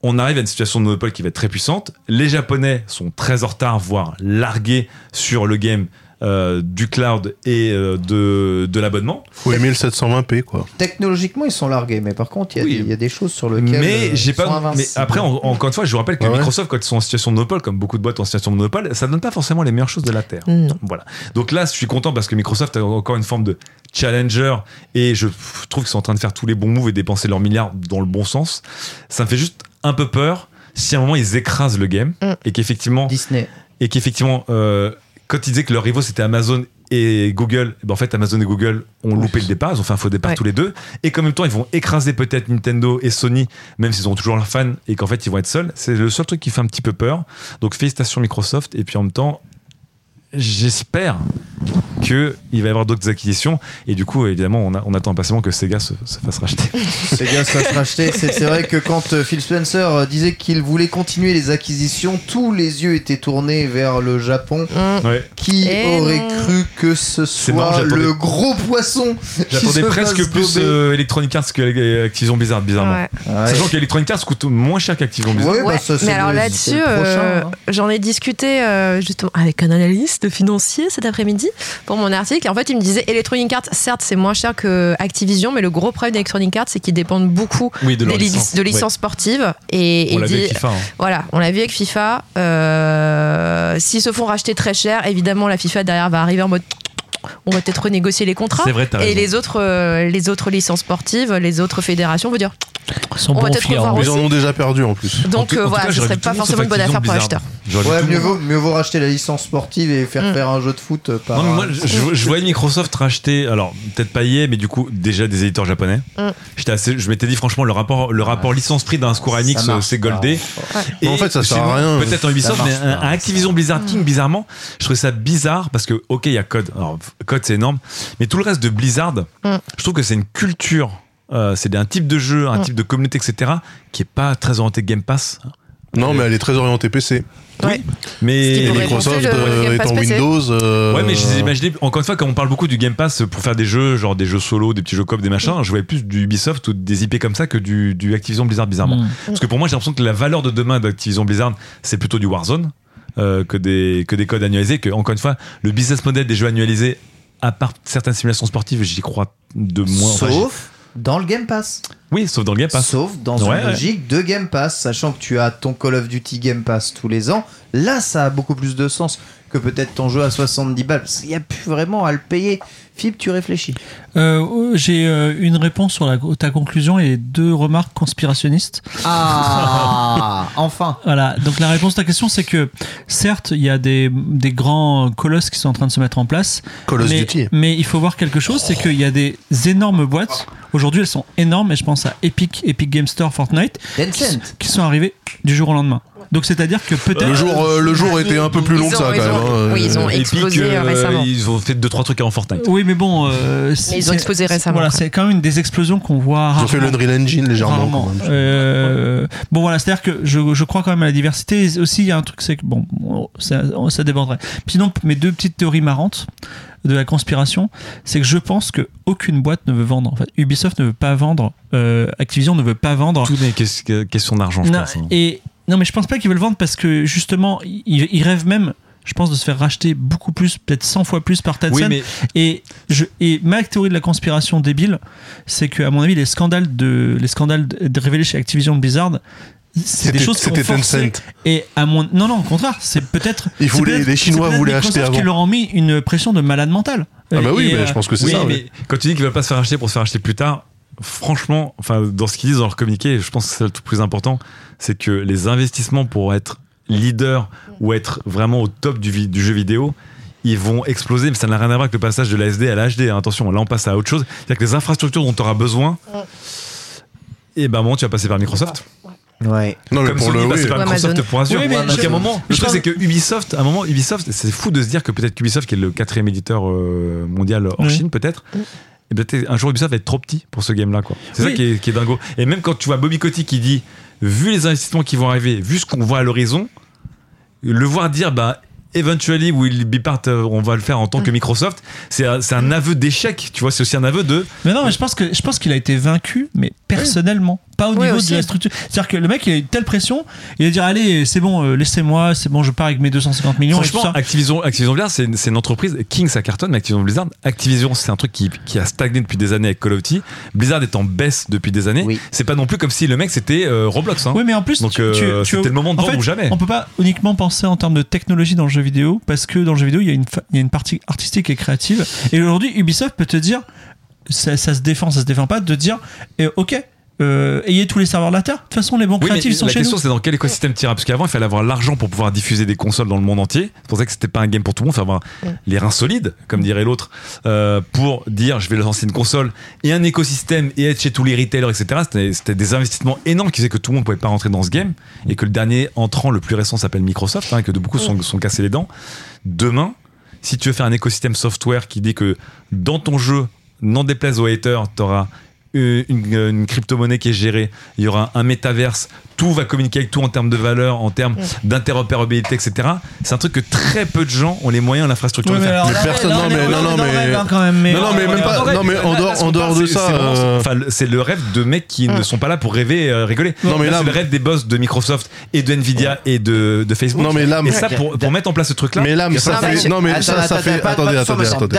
on arrive à une situation de monopole qui va être très puissante. Les Japonais sont très en retard, voire largués sur le game euh, du cloud et euh, de, de l'abonnement. Faut aimer le 720p quoi. Technologiquement, ils sont largués, mais par contre, il y, a Oui. des- il y a des choses sur lesquelles. Mais euh, j'ai ils sont pas. Mais après, en- encore une fois, je vous rappelle que Ah ouais Microsoft, quand ils sont en situation de monopole, comme beaucoup de boîtes en situation de monopole, ça donne pas forcément les meilleures choses de la terre. Non. Voilà. Donc là, je suis content parce que Microsoft a encore une forme de challenger et je trouve qu'ils sont en train de faire tous les bons moves et dépenser leurs milliards dans le bon sens. Ça me fait juste un peu peur si à un moment ils écrasent le game Mm. et qu'effectivement, Disney. et qu'effectivement, euh, quand ils disaient que leurs rivaux c'était Amazon et Google, ben en fait Amazon et Google ont loupé le départ, ils ont fait un faux départ Ouais. tous les deux, et qu'en même temps ils vont écraser peut-être Nintendo et Sony, même s'ils ont toujours leurs fans et qu'en fait ils vont être seuls. C'est le seul truc qui fait un petit peu peur. Donc félicitations Microsoft, et puis en même temps, j'espère que il va y avoir d'autres acquisitions, et du coup évidemment on, a- on attend impatiemment que Sega se, se fasse racheter. [LAUGHS] Sega se fasse racheter. C'est vrai que quand euh, Phil Spencer euh, disait qu'il voulait continuer les acquisitions, tous les yeux étaient tournés vers le Japon. Mmh. Ouais. Qui Eh aurait non. cru que ce soit j'attendais- le gros poisson J'attendais presque plus euh, Electronic Arts que Activision Blizzard, bizarrement. Ouais. Ouais. Sachant qu'Electronic Arts coûte moins cher qu'Activision Blizzard. Ouais, bah, ça, mais alors là-dessus, euh, hein. j'en ai discuté euh, justement avec un analyste financier cet après-midi pour mon article. Et en fait, il me disait Electronic Arts, certes, c'est moins cher que Activision, mais le gros problème d'Electronic Arts, c'est qu'ils dépendent beaucoup Oui, de des licence. de licences sportives. Et, On l'a vu avec FIFA. hein. Voilà, on l'a vu avec FIFA. Euh, S'ils se font racheter très cher, évidemment, la FIFA derrière va arriver en mode. On va peut-être renégocier les contrats. C'est vrai, t'as Et raison. les autres, euh, les autres licences sportives, les autres fédérations vont dire. Sont On va peut-être revoir hein. Ils en ont déjà perdu en plus. Donc en euh, voilà, cas, ce serait pas forcément une bonne affaire pour l'acheteur. Ouais, mieux vaut, mieux vaut racheter la licence sportive et faire Mm. faire un jeu de foot par. Non, mais moi, je, je- je voyais Microsoft racheter, alors peut-être pas EA, mais du coup, déjà des éditeurs japonais. Mm. J'étais assez, je m'étais dit, franchement, le rapport, le rapport licence-prix d'un Square Enix, c'est goldé. En fait, ça sert à rien. Peut-être en Ubisoft, mais un, Activision Blizzard King, bizarrement, je trouvais ça bizarre parce que, ok, il y a Code. Alors, Code, c'est énorme. Mais tout le reste de Blizzard, Mm. je trouve que c'est une culture. euh, c'est un type de jeu, un Mm. type de communauté, etc., qui est pas très orienté Game Pass. Non, mais elle est très orientée PC. Ouais. Mais Microsoft euh, est Pass en. Windows. euh, Ouais, mais j'ai imaginé, encore une fois, quand on parle beaucoup du Game Pass pour faire des jeux, genre des jeux solo, des petits jeux coop, des machins, je voyais plus du Ubisoft ou des IP comme ça que du, du Activision Blizzard, bizarrement. Mm. Parce que pour moi, j'ai l'impression que la valeur de demain d'Activision Blizzard, c'est plutôt du Warzone euh, que, des, que des codes annualisés. Que, encore une fois, le business model des jeux annualisés, à part certaines simulations sportives, j'y crois de moins. enfin, Sauf dans le Game Pass. oui, sauf dans le Game Pass. Sauf dans Ouais, une ouais. logique de Game Pass, sachant que tu as ton Call of Duty Game Pass tous les ans. Là, ça a beaucoup plus de sens que peut-être ton jeu à 70 balles. Qu'il n'y a plus vraiment à le payer. Fib, tu réfléchis. Euh, J'ai euh, une réponse sur la- ta conclusion et deux remarques conspirationnistes. Ah, [LAUGHS] enfin. Voilà, donc la réponse à ta question, c'est que certes, il y a des, des grands colosses qui sont en train de se mettre en place, of mais, Duty. mais il faut voir quelque chose, c'est qu'il y a des énormes boîtes. Aujourd'hui, elles sont énormes, et je pense à Epic, Epic Game Store, Fortnite, qui, qui sont arrivées du jour au lendemain. Donc c'est-à-dire que peut-être... Le jour, euh, le jour était un peu plus long que ça quand même. ont- hein. oui, ils ont Epic, explosé euh, récemment. Ils ont fait 2-3 trucs avant Fortnite. Oui, mais bon, euh, c'est- ils ont explosé récemment, Voilà, c'est quand même une des explosions qu'on voit Ils ont fait l'Unreal Engine légèrement. Rarement. quand même. Euh, bon voilà, c'est-à-dire que je, je crois quand même à la diversité. Et aussi, il y a un truc, c'est que bon, ça, ça déborderait. Puis Sinon, mes deux petites théories marrantes de la conspiration, c'est que je pense que aucune boîte ne veut vendre. En fait, Ubisoft ne veut pas vendre, euh, Activision ne veut pas vendre. Tout n'est que- question d'argent, je non, pense. hein. et non, mais je pense pas qu'ils veulent vendre parce que justement, ils, ils rêvent même. Je pense de se faire racheter beaucoup plus, peut-être 100 fois plus par Tencent. Oui, mais Et, je, et ma théorie de la conspiration débile, c'est que à mon avis, les scandales de les scandales de, de révélés chez Activision Blizzard, c'est des C'était- choses qui C'était. Tencent. Et à mon non non au contraire, c'est peut-être [LAUGHS] Ils voulaient- les Chinois voulaient acheter qui avant. leur ont mis une pression de malade mental. Ah bah oui, mais euh, je pense que c'est oui, ça. mais ouais. quand tu dis qu'ils veulent pas se faire acheter pour se faire acheter plus tard, franchement, enfin, dans ce qu'ils disent dans leur communiqué, je pense que c'est le tout plus important, c'est que les investissements pour être leader ou être vraiment au top du, jeu vidéo, ils vont exploser, mais ça n'a rien à voir avec le passage de la SD à la HD. hein. Attention, là on passe à autre chose. C'est-à-dire que les infrastructures dont tu auras besoin, et ben, à un moment, tu vas passer par Microsoft. Ouais. Non, mais Comme pour Sony le. passait oui. par Microsoft pour Azure. Oui, mais Donc je- à un moment, le truc c'est que Ubisoft, à un moment, Ubisoft, c'est fou de se dire que peut-être qu'Ubisoft, qui est le quatrième éditeur euh, mondial hors Oui. Chine, peut-être, et peut-être un jour Ubisoft va être trop petit pour ce game-là, quoi. C'est Oui. ça qui est, qui est dingo. Et même quand tu vois Bobby Kotick qui dit, vu les investissements qui vont arriver, vu ce qu'on voit à l'horizon, le voir dire, bah, eventually will be part, on va le faire en tant que Microsoft, c'est un, un aveu d'échec, tu vois, c'est aussi un aveu de, Mais non, mais je pense que je pense qu'il a été vaincu, mais personnellement, pas au Ouais, niveau aussi. de la structure. C'est-à-dire que le mec, il a eu telle pression, il va dire allez, c'est bon, euh, laissez-moi, c'est bon, je pars avec mes 250 millions. et tout Franchement, ça. Activision, Activision Blizzard, c'est une, une entreprise. King, ça cartonne, mais Activision Blizzard, Activision, c'est un truc qui, qui a stagné depuis des années avec Call of Duty. Blizzard est en baisse depuis des années. Oui. C'est pas non plus comme si le mec c'était euh, Roblox. Hein. Oui, mais en plus, Donc tu- euh, tu- tu- c'était le moment de en vendre fait, ou jamais. On peut pas uniquement penser en termes de technologie dans le jeu vidéo, parce que dans le jeu vidéo, il y a une, fa- il y a une partie artistique et créative. Et aujourd'hui, Ubisoft peut te dire, ça, ça se défend, ça se défend pas, de dire, eh, ok, euh, ayez tous les serveurs de la Terre. De toute façon, les bons Oui, créatifs sont la chez question nous. c'est dans quel écosystème tu iras Parce qu'avant il fallait avoir l'argent pour pouvoir diffuser des consoles dans le monde entier. C'est pour ça que c'était pas un game pour tout le monde. Il fallait avoir les reins solides, comme dirait l'autre, euh, pour dire je vais lancer une console et un écosystème et être chez tous les retailers, etc. C'était- des investissements énormes qui faisaient que tout le monde pouvait pas rentrer dans ce game et que le dernier entrant le plus récent s'appelle Microsoft, hein, que de beaucoup sont, sont cassés les dents. Demain, si tu veux faire un écosystème software qui dit que dans ton jeu, n'en déplaise aux haters, tu auras une, une- une crypto-monnaie qui est gérée, il y aura un métaverse, tout va communiquer avec tout en termes de valeur, en termes d'interopérabilité, etc. C'est un truc que très peu de gens ont les moyens, l'infrastructure Ouais, de mais faire. personne- non, on est- mais- on non, non, mais- hein, Non, mais même pas- non, mais en dehors- en dehors de ça, c'est euh, c'est le rêve de mecs qui ne sont pas là pour rêver, euh, rigoler. Non, mais là- c'est le rêve des boss de Microsoft et de Nvidia et de, de Facebook. Non, mais là, et ça, pour, mettre en place ce truc-là, Mais là, mais ça Non, mais fait. Non, mais ça, ça fait. Attendez, attendez, attendez.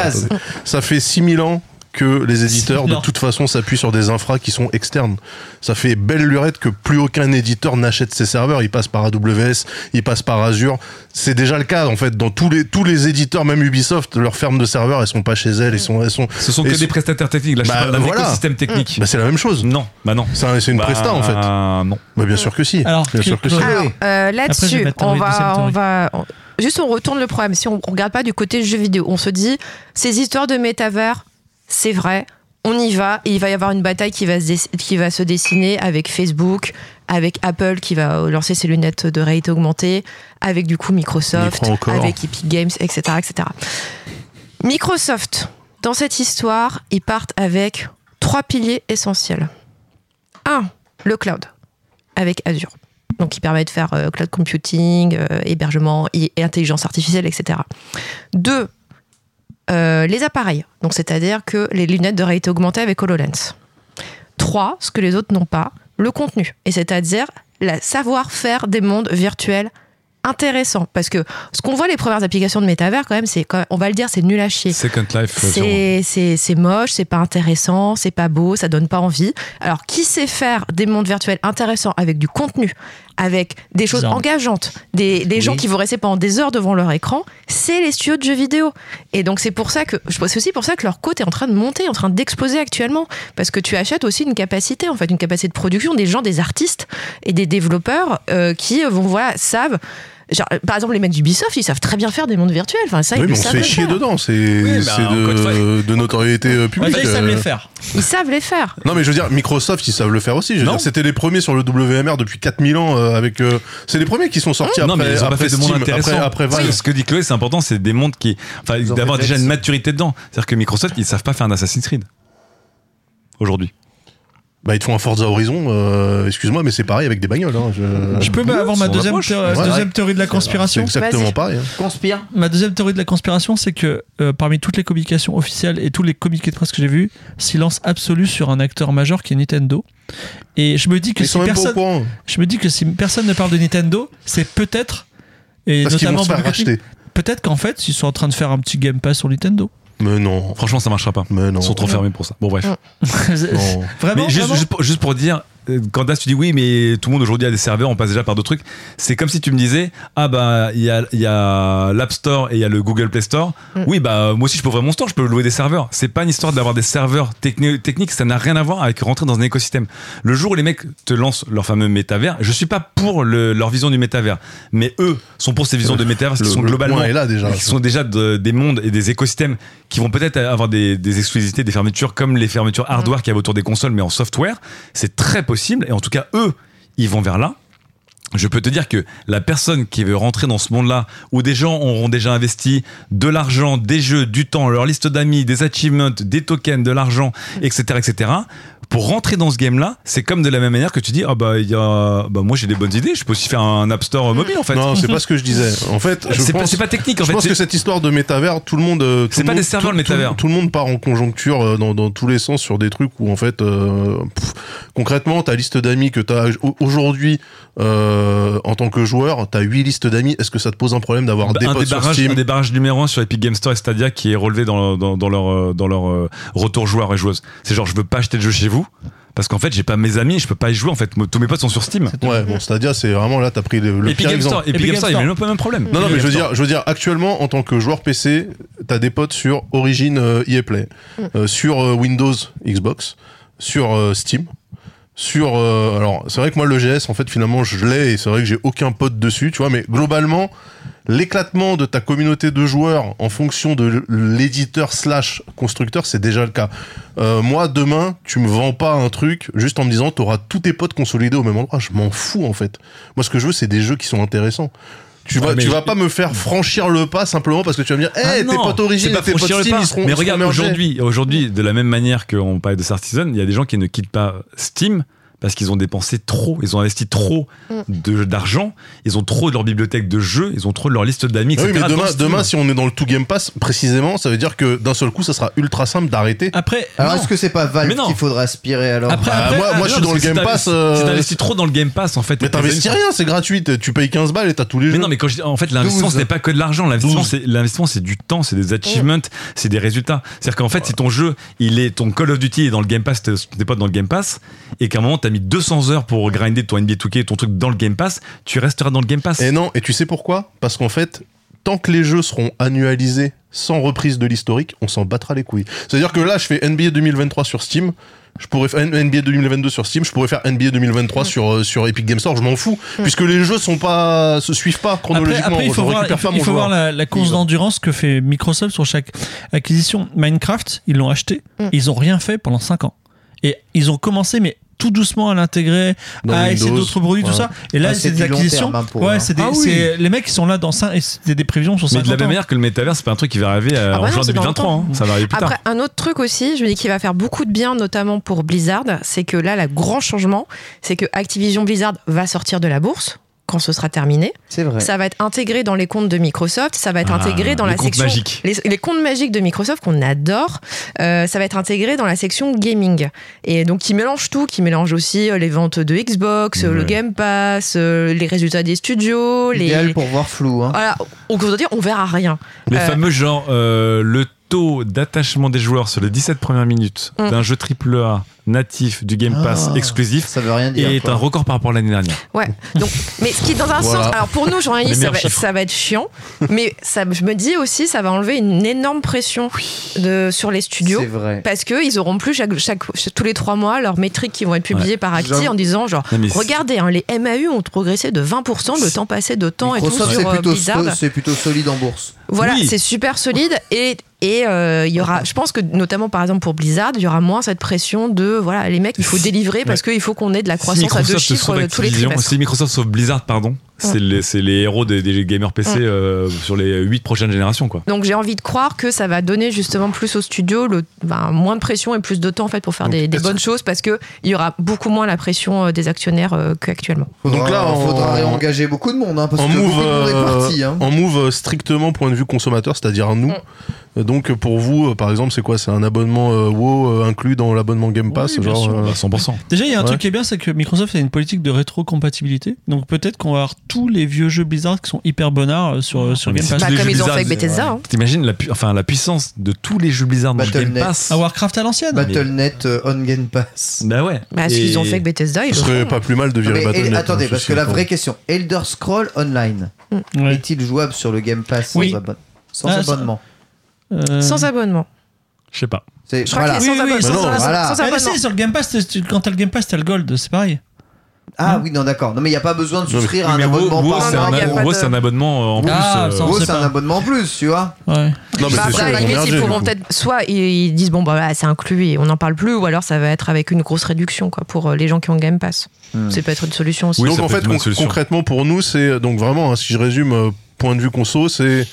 Ça fait 6000 ans que les éditeurs, 6000 de toute façon, s'appuient sur des infras qui sont externes. Ça fait belle lurette que plus aucun éditeur n'achète ses serveurs. Il passe par AWS, il passe par Azure. C'est déjà le cas, en fait. Dans tous les, tous les éditeurs, même Ubisoft, leurs fermes de serveurs, elles sont pas chez elles. Elles sont, elles sont, ce sont que des prestataires techniques. Là, je Bah, voilà. écosystème technique. Bah, c'est la même chose. Non, bah non. C'est un- c'est une Bah, presta, en fait. Non. Bah, bien sûr que si. Alors, bien sûr que si. Chloé- Alors, euh, là-dessus, on va, on va, juste on retourne le problème. Si on, regarde pas du côté jeux vidéo, on se dit ces histoires de métavers, c'est vrai, on y va. Et il va y avoir une bataille qui va se, qui va se dessiner avec Facebook, avec Apple qui va lancer ses lunettes de réalité augmentée, avec du coup Microsoft, avec Epic Games, etc., etc. Microsoft, dans cette histoire, ils partent avec trois piliers essentiels. Un, le cloud, avec Azure. Donc, qui permet de faire euh, cloud computing, euh, hébergement et, et intelligence artificielle, etc. Deux, euh, les appareils. Donc, c'est-à-dire que les lunettes de réalité augmentée avec HoloLens. Trois, ce que les autres n'ont pas, le contenu. Et c'est-à-dire la savoir-faire des mondes virtuels intéressants. Parce que ce qu'on voit les premières applications de métavers, quand même, c'est, on va le dire, c'est nul à chier. Second Life. euh, sûrement. C'est, c'est, c'est moche, c'est pas intéressant, c'est pas beau, ça donne pas envie. Alors, qui sait faire des mondes virtuels intéressants avec du contenu, avec des choses Genre. engageantes, des, des gens qui vont rester pendant des heures devant leur écran, c'est les studios de jeux vidéo. Et donc, c'est pour ça que, je pense c'est aussi pour ça que leur cote est en train de monter, en train d'exploser actuellement. Parce que tu achètes aussi une capacité, en fait, une capacité de production des gens, des artistes et des développeurs euh, qui vont, voilà, savent. Genre, par exemple, les mecs d'Ubisoft, ils savent très bien faire des mondes virtuels. Enfin, ça, Oui, ils mais on se fait chier faire. dedans. C'est Oui, bah, de, de notoriété euh, publique. ils savent euh. les faire. Ils savent les faire. Non mais je veux dire Microsoft ils savent le faire aussi. C'était les premiers sur le WMR depuis 4000 ans euh, avec. euh, c'est les premiers qui sont sortis non, mais après, ils ont pas après fait Steam, après, après Valve. ce que dit Chloé, c'est important, c'est des mondes qui, enfin, d'avoir déjà une maturité dedans. C'est-à-dire que Microsoft, ils savent pas faire un Assassin's Creed. Aujourd'hui. Bah ils te font un Forza Horizon. euh, Excuse-moi mais c'est pareil avec des bagnoles. Hein. Je... Je peux bah, avoir ma deuxième, rapproche. théo- Ouais. deuxième théorie de la C'est conspiration. exactement pareil. hein. Conspire. Ma deuxième théorie de la conspiration, c'est que euh, parmi toutes les communications officielles et tous les communiqués de presse que j'ai vus, silence absolu sur un acteur majeur qui est Nintendo. Et je me dis que Ils si personne, courant je me dis que si personne ne parle de Nintendo, c'est peut-être et parce notamment peut-être qu'en fait ils sont en train de faire un petit Game Pass sur Nintendo. Mais non. Franchement, ça marchera pas. Mais non. Ils sont trop fermés pour ça. Bon, bref. [LAUGHS] Non. vraiment, mais juste, vraiment juste, pour, juste pour dire, quand tu dis oui, mais tout le monde aujourd'hui a des serveurs, on passe déjà par d'autres trucs. C'est comme si tu me disais, ah bah, il y a, il y a l'App Store et il y a le Google Play Store. Mm. Oui, bah, moi aussi, je peux ouvrir mon store, je peux louer des serveurs. C'est pas une histoire d'avoir des serveurs techni- techniques, ça n'a rien à voir avec rentrer dans un écosystème. Le jour où les mecs te lancent leur fameux métavers, je suis pas pour le- leur vision du métavers, mais eux sont pour ces visions de métavers qui sont le globalement point est là déjà. qui sont déjà de- des mondes et des écosystèmes qui vont peut-être avoir des, des exclusivités, des fermetures comme les fermetures hardware qu'il y a autour des consoles, mais en software. C'est très possible. Et en tout cas, eux, ils vont vers là. Je peux te dire que la personne qui veut rentrer dans ce monde-là, où des gens auront déjà investi de l'argent, des jeux, du temps, leur liste d'amis, des achievements, des tokens, de l'argent, etc., etc., pour rentrer dans ce game-là, c'est comme de la même manière que tu dis, ah bah, y a, bah moi j'ai des bonnes idées, je peux aussi faire un App Store mobile en fait. Non, c'est pas ce que je disais. [LAUGHS] En fait, je c'est pas, technique en je fait. pense que cette histoire de métavers, tout le monde. euh, C'est pas des serveurs, le métavers. Tout, le monde part en conjoncture euh, dans, dans tous les sens sur des trucs où en fait, euh, pff, concrètement, ta liste d'amis que tu as aujourd'hui euh, en tant que joueur, tu as 8 listes d'amis. Est-ce que ça te pose un problème d'avoir des potes sur Steam un débarrage numéro 1 sur Epic Game Store et Stadia qui est relevé dans, dans, dans leur, dans leur retour joueur et joueuse. C'est genre, je veux pas acheter de jeu chez vous parce qu'en fait, j'ai pas mes amis, je peux pas y jouer. En fait, tous mes potes sont sur Steam. Ouais, bon, Stadia, c'est vraiment là, t'as pris le, le Epic pire Game exemple. Store, Epic Epic Game Store, il y a Store. pas le même problème. Non, non, Epic mais je veux dire, je veux dire, actuellement, en tant que joueur PC, t'as des potes sur Origin euh, EA Play, euh, sur euh, Windows Xbox, sur euh, Steam, sur. euh, alors, c'est vrai que moi, le GS, en fait, finalement, je l'ai et c'est vrai que j'ai aucun pote dessus, tu vois, mais globalement, l'éclatement de ta communauté de joueurs en fonction de l'éditeur slash constructeur, c'est déjà le cas. Euh, moi, demain, tu me vends pas un truc juste en me disant, t'auras tous tes potes consolidés au même endroit. Je m'en fous, en fait. Moi, ce que je veux, c'est des jeux qui sont intéressants Tu vas, Ouais, tu vas pas me faire franchir le pas simplement parce que tu vas me dire, Ah eh, tes potes origines, tes potes franchir le Steam, pas. ils seront. Mais regarde, aujourd'hui, aujourd'hui, de la même manière qu'on parlait de Star Citizen, il y a des gens qui ne quittent pas Steam parce qu'ils ont dépensé trop, ils ont investi trop Mm. de- d'argent, ils ont trop de leur bibliothèque de jeux, ils ont trop de leur liste d'amis, Ah etc. oui, mais demain, si on est dans le tout Game Pass, précisément, ça veut dire que d'un seul coup, ça sera ultra simple d'arrêter. Après, Alors est-ce que c'est pas Valve Mais non. qu'il faudrait aspirer alors Après, Bah, moi, ah, moi, mais je suis dans le Game si Pass. euh, Si t'investis trop dans le Game Pass, en fait. Mais t'investis rien, c'est gratuit. Tu payes 15 balles et t'as tous les jeux. Mais non, mais quand je dis, en fait, l'investissement, 12. ce n'est pas que de l'argent. L'investissement, 12. c'est, l'investissement, c'est du temps, c'est des achievements, c'est des résultats. C'est-à-dire qu'en fait, si ton jeu, il est, ton Call of Duty est dans le Game Pass, t'es t'es pas dans le Game Pass, et qu'à un moment, t'as mis 200 heures pour grinder ton NBA 2K, ton truc dans le Game Pass, tu resteras dans le Game Pass. Et non, et tu sais pourquoi? Parce qu'en fait, tant que les jeux seront annualisés sans reprise de l'historique, on s'en battra les couilles. C'est-à-dire que là, je fais NBA 2023 sur Steam. Je pourrais faire NBA 2022 sur Steam, je pourrais faire NBA 2023 sur, euh, sur Epic Games Store, je m'en fous, puisque les jeux sont pas, se suivent pas chronologiquement. après, il faut, voir, il faut, il faut voir la, la course d'endurance que fait Microsoft sur chaque acquisition. Minecraft, ils l'ont acheté, Mm. ils ont rien fait pendant 5 ans. Et ils ont commencé, mais tout doucement à l'intégrer, à essayer d'autres produits, tout ça. Et là, Ah, c'est des acquisitions. terme, hein, ouais, c'est des, Ah oui. c'est- les mecs qui sont là dans 5 et c'est des prévisions sur Mais 50 de la même manière que le métavers, c'est pas un truc qui va arriver euh, Ah bah en non, juin c'est dans 2023. longtemps. hein. Ça va arriver plus Après, tard. un autre truc aussi, je me dis qu'il va faire beaucoup de bien, notamment pour Blizzard, c'est que là, le grand changement, c'est que Activision Blizzard va sortir de la bourse quand ce sera terminé. C'est vrai. Ça va être intégré dans les comptes de Microsoft, ça va être Ah, intégré dans les la comptes section magiques. Les, les comptes magiques de Microsoft qu'on adore, euh, ça va être intégré dans la section gaming. Et donc qui mélange tout, qui mélange aussi euh, les ventes de Xbox, euh, le. Game Pass, euh, les résultats des studios, les Idéal pour voir flou. Hein. voilà, on peut dire on verra rien. Les Euh, fameux genre, euh, le taux d'attachement des joueurs sur les 17 premières minutes Mm. d'un jeu AAA natif du Game Pass Ah, exclusif Ça veut rien dire. est quoi. un record par rapport à l'année dernière. Ouais. Donc, mais ce qui dans un Voilà. sens, alors pour nous journalistes, ça va, ça va être chiant, mais ça, je me dis aussi, ça va enlever une énorme pression de sur les studios. C'est vrai. Parce qu'ils auront plus chaque, chaque, tous les trois mois leurs métriques qui vont être publiées par Acti en disant genre Non, regardez hein, les MAU ont progressé de 20% le temps passé de temps et tout sur euh, plutôt, Blizzard. c'est plutôt solide en bourse. Voilà, Oui. c'est super solide et et euh, il y aura, je pense que notamment par exemple pour Blizzard, il y aura moins cette pression de voilà les mecs, il faut délivrer parce qu'il faut qu'on ait de la croissance à deux chiffres euh, tous les trimestres. si Microsoft sauve Blizzard, pardon, c'est les, c'est les héros des, des gamers PC Mm. euh, sur les 8 prochaines générations. Quoi. Donc j'ai envie de croire que ça va donner justement plus au studio le, ben, moins de pression et plus de temps en fait pour faire Donc, des, bonnes choses parce que il y aura beaucoup moins la pression euh, des actionnaires euh, qu'actuellement. Donc là, on- faudra réengager beaucoup de monde, hein, parce en que move, beaucoup de monde est euh, parti. Hein. en move strictement point de vue consommateur, c'est-à-dire nous. Mm. Donc pour vous, par exemple, c'est quoi? C'est un abonnement euh, WoW inclus dans l'abonnement Game Pass Oui, genre, sûr. euh, Bah, 100%. Déjà, il y a un Ouais. truc qui est bien, c'est que Microsoft a une politique de rétrocompatibilité. Donc peut-être qu'on va avoir tous les vieux jeux Blizzard qui sont hyper bonnards euh, sur, sur Game Pass. Bah, comme ils ont fait avec Bethesda. hein. T'imagines la, pu- enfin, la puissance de tous les jeux Blizzard dans le Game Battle.net. Pass À Warcraft à l'ancienne. Battle.net euh, on Game Pass. Bah ouais. Bah, Et- qu'ils ont fait avec Bethesda, ils Ce serait pas plus mal de virer Battle.net. et- attendez, hein, parce que la vraie question, Elder Scroll Online, Ouais. est-il jouable sur le Game Pass Oui. sans, Ah, abonnement Euh, Sans abonnement. Je sais pas. Je crois voilà. qu'il est sans Oui, oui, abonnement. bah voilà. sans Ah, sur le Game Pass, quand t'as le Game Pass, t'as le Gold, c'est pareil. Ah oui, non, d'accord. Non, mais il n'y a pas besoin de souscrire à un abonnement par c'est un, il y a pas WoW, de- c'est un abonnement en plus. Ah, euh, sans- WoW, sait c'est un abonnement en plus, tu vois. Ouais. Non, mais Bah, c'est à la ils vont limite, merger, ils du pourront coup. peut-être soit ils disent bon bah voilà, c'est inclus et on n'en parle plus ou alors ça va être avec une grosse réduction quoi pour euh, les gens qui ont Game Pass. Hmm. C'est peut être une solution aussi. Oui, donc ça en peut fait, être une bonne con- solution. concrètement pour nous, c'est donc vraiment, hein, si je résume, euh, point de vue conso, c'est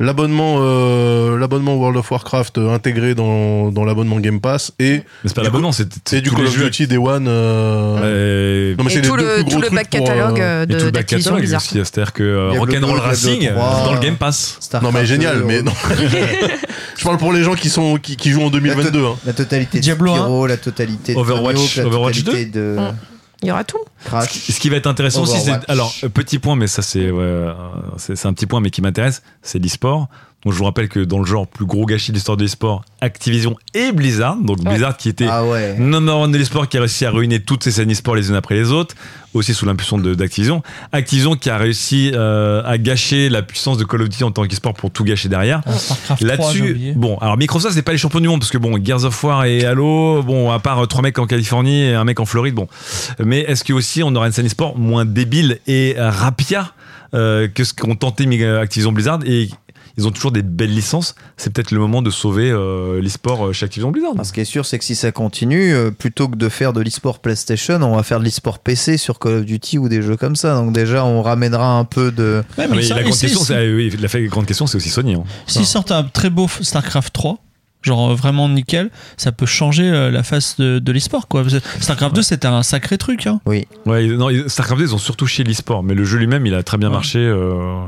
l'abonnement, euh, l'abonnement World of Warcraft euh, intégré dans, dans l'abonnement Game Pass et, c'est pas Du l'abonnement, c'est du Call of jeux. Duty Day One. euh, Non, mais c'est et tout le, tout le back catalogue euh, euh, et tout de le back catalogue Blizzard. aussi. C'est-à-dire que euh, Rock'n'Roll 2, Racing Diablo 3, dans le Game Pass. Starcraft Non mais génial, 2, mais non. [LAUGHS] je parle pour les gens qui sont qui, qui jouent en 2022. hein. La totalité de Diablo Spyro, la totalité de Overwatch- la Overwatch totalité de Mm. Il y aura tout. Crash. Ce qui va être intéressant aussi, c'est alors euh, petit point, mais ça c'est ouais, euh, c'est c'est un petit point, mais qui m'intéresse, c'est l'e-sport. Donc je vous rappelle que dans le genre plus gros gâchis de l'histoire de l'e-sport, Activision et Blizzard, donc Ouais. Blizzard qui était Ah ouais. number one de l'e-sport qui a réussi à ruiner toutes ces scènes e-sport les unes après les autres, aussi sous l'impulsion d'Activision. Activision qui a réussi euh, à gâcher la puissance de Call of Duty en tant qu'e-sport pour tout gâcher derrière. Ah, Starcraft 3, j'ai Là-dessus, bon, alors Microsoft, c'est pas les champions du monde parce que bon, Gears of War et Halo, bon, à part euh, trois mecs en Californie et un mec en Floride, bon. Mais est-ce que aussi on aura une scène e-sport moins débile et euh, rapia euh, que ce qu'ont tenté Activision Blizzard et ils ont toujours des belles licences. C'est peut-être le moment de sauver euh, l'e-sport euh, chez Activision Blizzard. Ce qui est sûr, c'est que si ça continue, euh, plutôt que de faire de l'e-sport PlayStation, on va faire de l'e-sport PC sur Call of Duty ou des jeux comme ça. Donc déjà, on ramènera un peu de... Ouais, Ah, mais ça- la grande question, c'est ah oui, la grande question, c'est aussi Sony. hein. S'ils sortent un très beau StarCraft 3, genre euh, vraiment nickel, ça peut changer la face de, de l'e-sport quoi. StarCraft 2 c'était un sacré truc. Hein. Oui. Ouais, non, StarCraft 2, ils ont surtout chez l'e-sport, mais le jeu lui-même, il a très bien Ouais. marché. euh,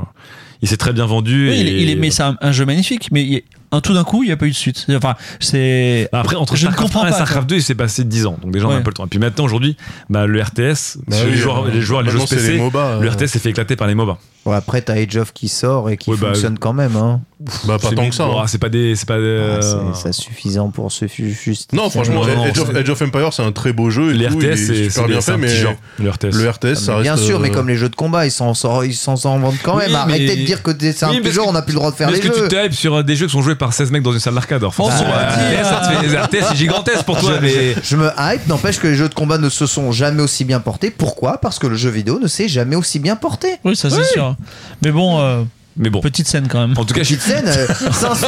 il s'est très bien vendu. Oui, et- il est, mais c'est un, un jeu magnifique, mais un, tout d'un coup il n'y a pas eu de suite. Enfin, c'est. Bah, Après, entre Je ne StarCraft comprends 1 et pas, StarCraft 2, il s'est passé 10 ans. Donc déjà, on a Ouais. un peu le temps. Et puis maintenant, aujourd'hui, bah, le RTS, Bah oui, les, joueurs, euh, les joueurs, les jeux PC, les MOBA, le euh. RTS s'est fait éclater par les MOBA. Bon, après, t'as Age of qui sort et qui Ouais, bah, fonctionne quand même. Hein. Bah, pas tant que ça. hein. C'est pas des. C'est pas des, Ah, c'est- euh, suffisant pour se fu- justifier. Non, franchement, non, Age, of, c'est- Age of Empire, c'est un très beau jeu. Et les tout, RTS, c'est super bien fait, mais. Le RTS. le RTS, ça Bien reste. sûr, mais euh, comme les jeux de combat, ils s'en vendent quand même. Arrêtez mais- de dire que c'est un jeu, on n'a plus le droit de faire les est-ce que jeux. tu tapes sur euh, des jeux qui sont joués par 16 mecs dans une salle d'arcade forcément, Bah, euh, ça te fait- les RTS, c'est gigantesque pour toi, mais. Je me hype, n'empêche que les jeux de combat ne se sont jamais aussi bien portés. Pourquoi? Parce que le jeu vidéo ne s'est jamais aussi bien porté. Oui, ça c'est sûr. Mais bon, euh, Mais bon. petite scène quand même. En tout cas, je Petite scène, euh, 500,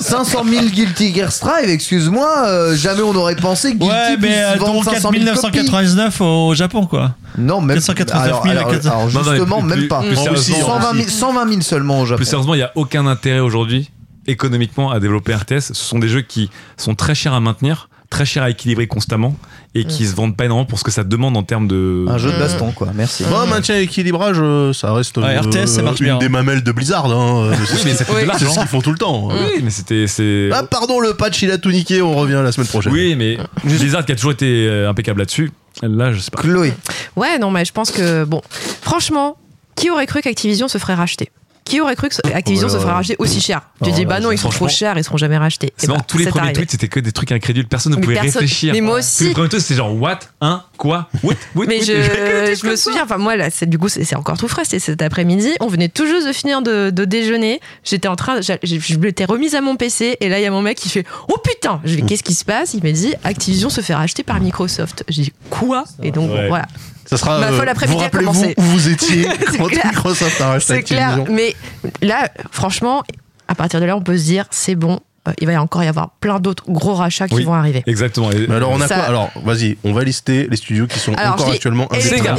500 000 Guilty Gear Strive, excuse-moi, euh, jamais on aurait pensé que Guilty Ouais, mais euh, dont 500 000 copies. 4999 au Japon quoi. Non, même 499 alors, 000 à alors, 400. alors, Non, non, justement, plus- même plus- pas. plus sérieusement, 120 000, 120 000 seulement au Japon. Plus sérieusement, il n'y a aucun intérêt aujourd'hui, économiquement, à développer RTS. Ce sont des jeux qui sont très chers à maintenir, très chers à équilibrer constamment, et qui se vendent pas énormément pour ce que ça demande en termes de. Un jeu de baston, quoi. Merci. Bon, maintien et équilibrage, euh, ça reste Ouais, euh, RTS, ça marche une bien. des mamelles de Blizzard. Hein. C'est Oui, mais ça coûte de c'est l'argent. ce qu'ils font tout le temps. Oui, mais c'était. c'est- Ah, pardon, le patch, il a tout niqué. On revient la semaine prochaine. Oui, mais Blizzard qui a toujours été euh, impeccable là-dessus. Là, je sais pas. Chloé. Ouais, non, mais je pense que, bon, franchement, qui aurait cru qu'Activision se ferait racheter? Qui aurait cru que Activision Oh se là ferait racheter aussi cher Tu Oh dis, bah non, ils sont trop chers, ils seront jamais rachetés. C'est Et marrant, bah, tous les premiers arrivé. tweets, c'était que des trucs incrédules. Personne ne pouvait personne- réfléchir. mais moi aussi. les premiers tweets, c'était genre, what Hein Quoi What What Mais What je, je me souviens, enfin moi là, c'est du coup c'est encore tout frais. C'était cet après-midi. On venait tout juste de finir de, de déjeuner. J'étais en train, je, je m'étais remise à mon PC et là il y a mon mec qui fait oh putain. Je vais qu'est-ce qui se passe? Il m'a dit Activision se fait racheter par Microsoft. J'ai dit quoi? Et donc voilà, Ça sera. Ma euh, folle après-midi vous a où vous [LAUGHS] étiez C'est quand clair. Microsoft a racheté c'est clair. Mais là, franchement, à partir de là, on peut se dire c'est bon. euh, Il va y encore y avoir plein d'autres gros rachats qui Oui. vont arriver. Exactement. Et- Mais alors, on a Ça- quoi? Alors, vas-y, on va lister les studios qui sont Alors, encore actuellement indépendants.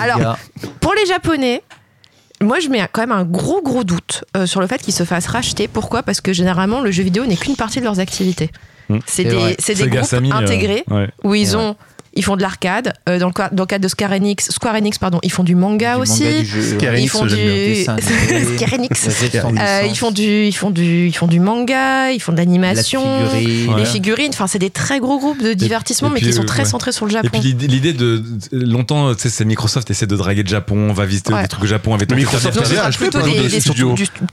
alors. Pour les Japonais, moi je mets quand même un gros gros doute euh, sur le fait qu'ils se fassent racheter. Pourquoi? Parce que généralement le jeu vidéo n'est qu'une partie de leurs activités. Hmm. C'est des, des groupes Sammy, euh, intégrés ouais. où ils ont ils font de l'arcade. Euh, dans, le, cas- dans le cadre de Square Enix, Square Enix pardon, ils font du manga Du aussi. manga, du jeu, Square ils Enix, font du. [LAUGHS] Square Euh, ils font du ils font du ils font du manga, ils font de l'animation, La figurine. les figurines. Enfin, c'est des très gros groupes de divertissement, et mais puis, qui sont euh, très ouais. centrés sur le Et Japon. puis l'idée- de longtemps, tu sais, c'est Microsoft essaie de draguer le Japon, on va visiter Ouais. des trucs au Japon, avec Mais Microsoft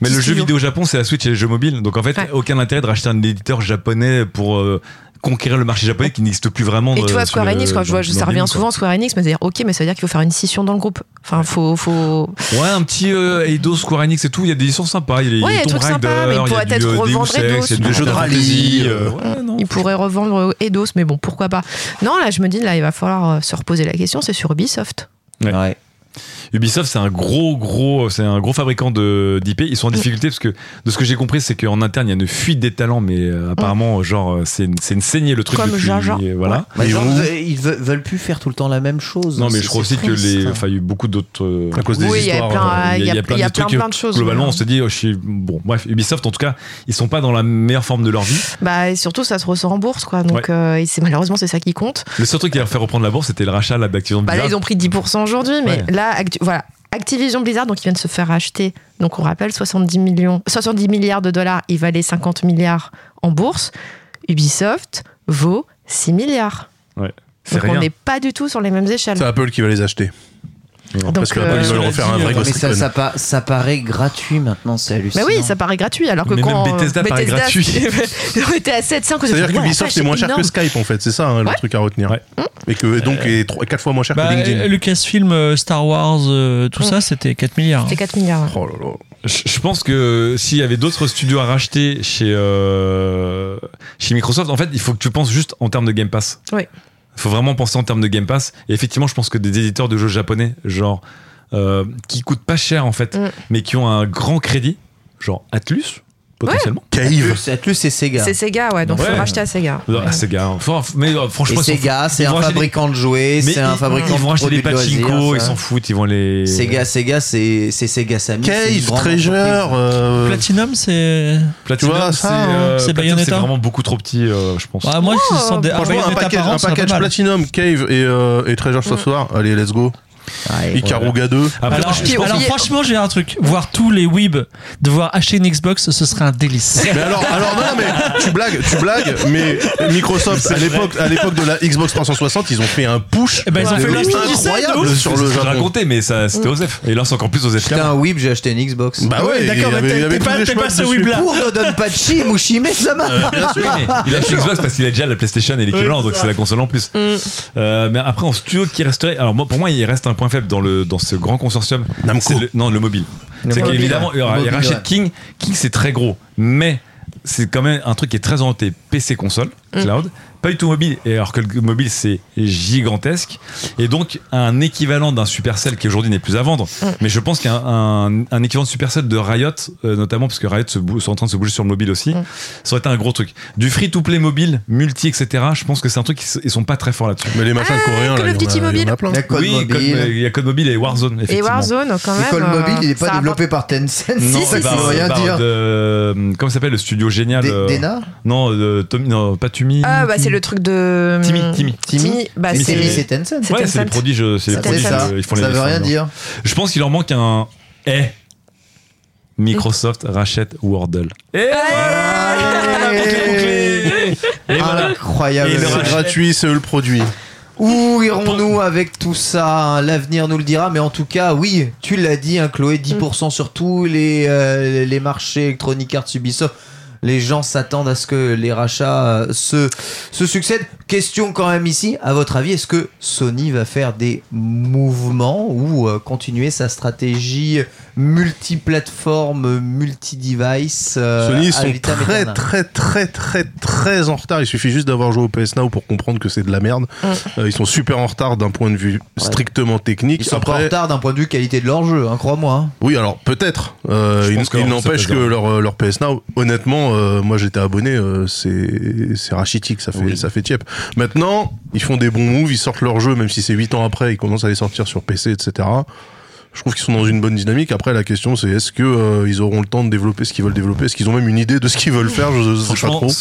Mais le jeu vidéo au Japon, c'est la Switch et les jeux mobiles. Donc en fait, Ouais. aucun intérêt de racheter un éditeur japonais pour euh, conquérir le marché japonais qui n'existe plus vraiment. Et tu vois, Square Enix, quand je vois, ça revient souvent Square Enix, mais c'est-à-dire, ok, mais ça veut dire qu'il faut faire une scission dans le groupe. Enfin, faut, faut. Ouais, un petit euh, Eidos, Square Enix et tout, il y a des licences sympas. Il y a, il Ouais, y il y a a des trucs sympas, mais il pourrait être euh, revendre Eidos. il Des jeux de rallye, pourraient revendre euh, Eidos, mais bon, pourquoi pas. Non, là, je me dis, là, il va falloir se reposer la question, c'est sur Ubisoft. Ouais. Ubisoft, c'est un gros, gros, c'est un gros fabricant de d'IP. Ils sont en difficulté parce que de ce que j'ai compris, c'est qu'en interne, il y a une fuite des talents, mais euh, apparemment, genre, c'est une, c'est une saignée le truc Comme depuis. Euh, Voilà. Bah, Ils genre, veulent plus faire tout le temps la même chose. Non, mais C'est- je crois c'est aussi que triste. les, enfin, il y a eu beaucoup d'autres. euh, À cause des Oui, il y a histoires. plein- euh, il y a- il y a plein, de choses. Globalement, ouais. on se dit, oh, je suis bon. Bref, Ubisoft, en tout cas, ils sont pas dans la meilleure forme de leur vie. Bah, et surtout, ça se ressort en bourse, quoi. Donc, Ouais. euh, et c'est malheureusement, c'est ça qui compte. Le seul truc qui a fait reprendre la bourse, c'était le rachat là, d'Activision Bah, là, Blizzard. ils ont pris 10% aujourd'hui, mais Ouais. là, Actu- voilà. Activision Blizzard, donc ils viennent de se faire racheter. Donc on rappelle 70 millions, 70 milliards de dollars, il valait 50 milliards en bourse. Ubisoft vaut 6 milliards. Donc on n'est pas du tout sur les mêmes échelles. C'est Apple qui va les acheter. Donc, Parce qu'Apple, euh, ils veulent refaire un vrai euh, Ghost Mais ça, Recon. ça, pa- ça paraît gratuit maintenant, c'est Mais hallucinant. oui, ça paraît gratuit, alors que Mais quand même Bethesda paraît gratuit. on était à 7,5. C'est-à-dire qu'Ubisoft est moins cher que Skype en fait, c'est ça hein, le truc à retenir. Ouais. Et que donc est 4 fois moins cher Bah, que LinkedIn. Lucasfilm, euh, Star Wars, euh, tout Mm. ça, c'était 4 milliards. C'était 4 milliards. Oh là là. Je je pense que s'il y avait d'autres studios à racheter chez, euh, chez Microsoft, en fait, il faut que tu penses juste en termes de Game Pass. Oui. Il faut vraiment penser en termes de Game Pass. Et effectivement, je pense que des éditeurs de jeux japonais, genre, euh, qui coûtent pas cher en fait, Mm. mais qui ont un grand crédit, genre Atlus, potentiellement. Cave. Atlus, c'est Sega. C'est Sega, ouais, donc Ouais. faut racheter à Sega. Ah, Sega. Enfin, mais euh, Et franchement, ils s'en Sega, c'est ils un vont acheter des- fabricant de jouets, Mais c'est un ils- fabricant Ils vont de acheter des produits de pachinko, loisirs, ils ça. s'en foutent, ils vont les. Sega, Sega, c'est c'est Sega Sammy. c'est une Cave, grande Treasure. euh, Platinum, c'est. Platinum, Tu vois, c'est ça, hein. euh, C'est Platinum, Bayonetta c'est vraiment beaucoup trop petit, euh, je pense. Ouais, moi, je sens des. Franchement, un package, un. Platinum, Cave et, euh, et Treasure Software. Allez, let's go. Ouais. Ikaruga 2. Après, Alors, je- franchement, j'ai un truc. Voir tous les weebs devoir acheter une Xbox, ce serait un délice. [LAUGHS] Mais alors, alors non, non, mais tu blagues, tu blagues, mais Microsoft à l'époque, à l'époque de la Xbox 360, ils ont fait un push Eh ben, ils ont fait leur Steam incroyable sur le ce Japon. racontais, mais ça, c'était Osef. Et là, c'est encore plus Osef J'étais un whip, j'ai acheté une Xbox. Bah ouais, d'accord, il mais avait, t'es- pas- les t'es pas schmucks ce dessus. Weeb-là. Pour Dodonpachi, Mushime Sama. Bien sûr. Il a acheté Xbox parce qu'il a déjà la PlayStation et l'équivalent, donc c'est la console en plus. Euh, mais après, en studio qui resterait. Alors, moi, pour moi, il reste un point faible dans, le, dans ce grand consortium. Le- non, le mobile. Le C'est qu'évidemment, ouais. il rachète ouais. King. King, c'est très gros. Mais c'est quand même un truc qui est très orienté PC console, cloud. Pas du tout mobile, et alors que le mobile c'est gigantesque, et donc un équivalent d'un Supercell qui aujourd'hui n'est plus à vendre. Mais je pense qu'un un, un équivalent de Supercell de Riot, euh, notamment parce que Riot se sont en train de se bouger sur le mobile aussi, ça aurait été un gros truc. Du free-to-play mobile, multi, etc. Je pense que c'est un truc ils sont pas très forts là-dessus. Mais les machins Ah, coréens, là, il y en a- Duty il y en a plein. Code oui, Code- mobile. il y a Code Mobile et Warzone. Et effectivement. Warzone, quand même. L'école euh, mobile, il n'est pas ça développé par Tencent. Non, Si, par- veut rien par dire. de- comment ça s'appelle le studio génial euh, Dena Non, Tommy, non, pas Tumi. Ah, bah, c'est le truc de. Timmy, Timmy. Timmy, bah, Timmy, c'est. Timmy, c'est Tencent. Ouais, c'est les produits, je- c'est les ça. je- ils font Ça les veut ils font rien dire. Je pense qu'il leur manque un. Eh Microsoft rachète Wordle. Et voilà, bouclé, bouclé. Et. Incroyable. C'est gratuit, c'est eux le produit. Où irons-nous avec tout ça? L'avenir nous le dira, mais en tout cas, oui, tu l'as dit, hein, Chloé, 10% sur tous les, euh, les marchés Electronic Arts Ubisoft. Les gens s'attendent à ce que les rachats euh, se, se succèdent. Question quand même ici, à votre avis, est-ce que Sony va faire des mouvements ou euh, continuer sa stratégie multiplateforme, multi-device euh, Sony, ils sont très, très, très, très, très en retard. Il suffit juste d'avoir joué au PS Now pour comprendre que c'est de la merde. Euh, ils sont super en retard d'un point de vue strictement technique. Ils sont pas en Après, retard d'un point de vue qualité de leur jeu, hein, crois-moi. hein. oui, alors peut-être. Il que n'empêche que pèse leur, leur PS Now, honnêtement, euh, moi j'étais abonné, euh, c'est c'est rachitique, ça fait, Oui. ça fait tiep. Maintenant, ils font des bons moves, ils sortent leur jeu, même si c'est 8 ans après, ils commencent à les sortir sur PC, etc. Je trouve qu'ils sont dans une bonne dynamique. Après, la question c'est est-ce que euh, ils auront le temps de développer ce qu'ils veulent développer? Est-ce qu'ils ont même une idée de ce qu'ils veulent faire? Je sais pas trop.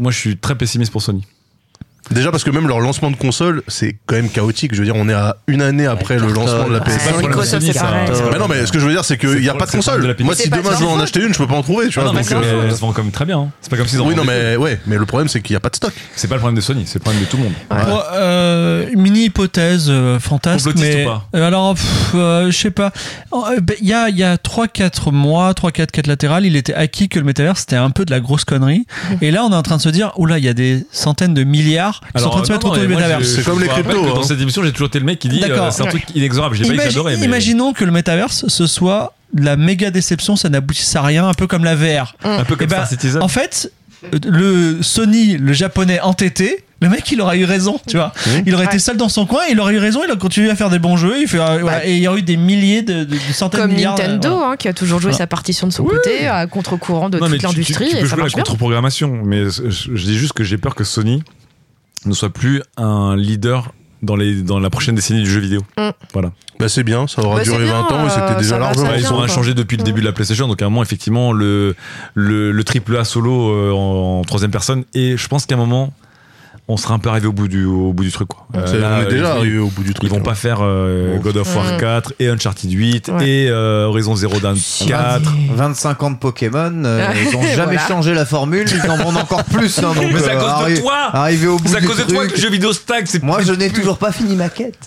moi je suis très pessimiste pour Sony. Déjà parce que même leur lancement de console, c'est quand même chaotique. Je veux dire, on est à une année après le lancement de la Ouais, PS5. C'est pas le problème de Microsoft, Sony, c'est ça. pareil. C'est pas le Mais non, mais ce que je veux dire, c'est qu'il n'y a pas de console. Moi, PS5. si demain de je veux en acheter une, je peux pas en trouver. Tu Ah vois, donc, euh, se vend quand même très bien. hein. C'est pas comme en Oui, non, mais ouais, mais le problème, c'est qu'il n'y a pas de stock. C'est pas le problème de Sony, c'est le problème de tout le monde. Euh, mini hypothèse euh, Complotiste mais ou pas alors euh, je sais pas. Oh, ben, Il y a il y a trois quatre mois, trois quatre quatre latérales, il était acquis que le métavers c'était un peu de la grosse connerie. Et là, on est en train de se dire, oula, il y a des centaines de milliards qui sont en train de se mettre autour du mais moi, métavers. je- C'est comme les cryptos, que hein. Dans cette émission, j'ai toujours été le mec qui dit D'accord. euh, c'est un truc inexorable. J'ai pas mais Imaginons que le métaverse ce soit la méga déception, ça n'aboutisse à rien, un peu comme la VR. un peu comme Eh ben, Star Citizen. En fait, le Sony, le japonais entêté, le mec il aurait eu raison, tu vois. Il aurait été seul dans son coin, il aurait eu raison, il a continué à faire des bons jeux, il fait, euh, voilà, et il y aurait eu des milliers de, de- de centaines Comme de milliards. Nintendo, euh, voilà. hein, qui a toujours joué Voilà. sa partition de son côté, à contre-courant de Non, toute tu- tu- l'industrie, Tu, et peux ça jouer à la contre-programmation, mais je, je dis juste que j'ai peur que Sony ne soit plus un leader dans, les, dans la prochaine décennie du jeu vidéo. Mm. Voilà. Bah, c'est bien, ça aura Bah, duré c'est 20 bien, ans et c'était euh, déjà ça va, largement. Ouais, ils bien, ont quoi. changé depuis le début de la PlayStation, donc à un moment, effectivement, le, le, le triple A solo euh, en, en troisième personne, et je pense qu'à un moment, on sera un peu arrivé au bout du, au bout du truc. Quoi. Euh, là, on est déjà ils- arrivé au bout du truc. Ils vont hein. pas faire euh, God of War Mm. 4 et Uncharted 8 Ouais. et euh, Horizon Zero Dawn 4. 25 ans de Pokémon, euh, ils ont jamais [LAUGHS] Voilà. changé la formule, ils en vendent encore plus. hein, donc, Mais c'est à cause de toi Arrivé au bout C'est à cause de toi que le jeu vidéo stagne. C'est Moi, je n'ai toujours pas fini ma quête.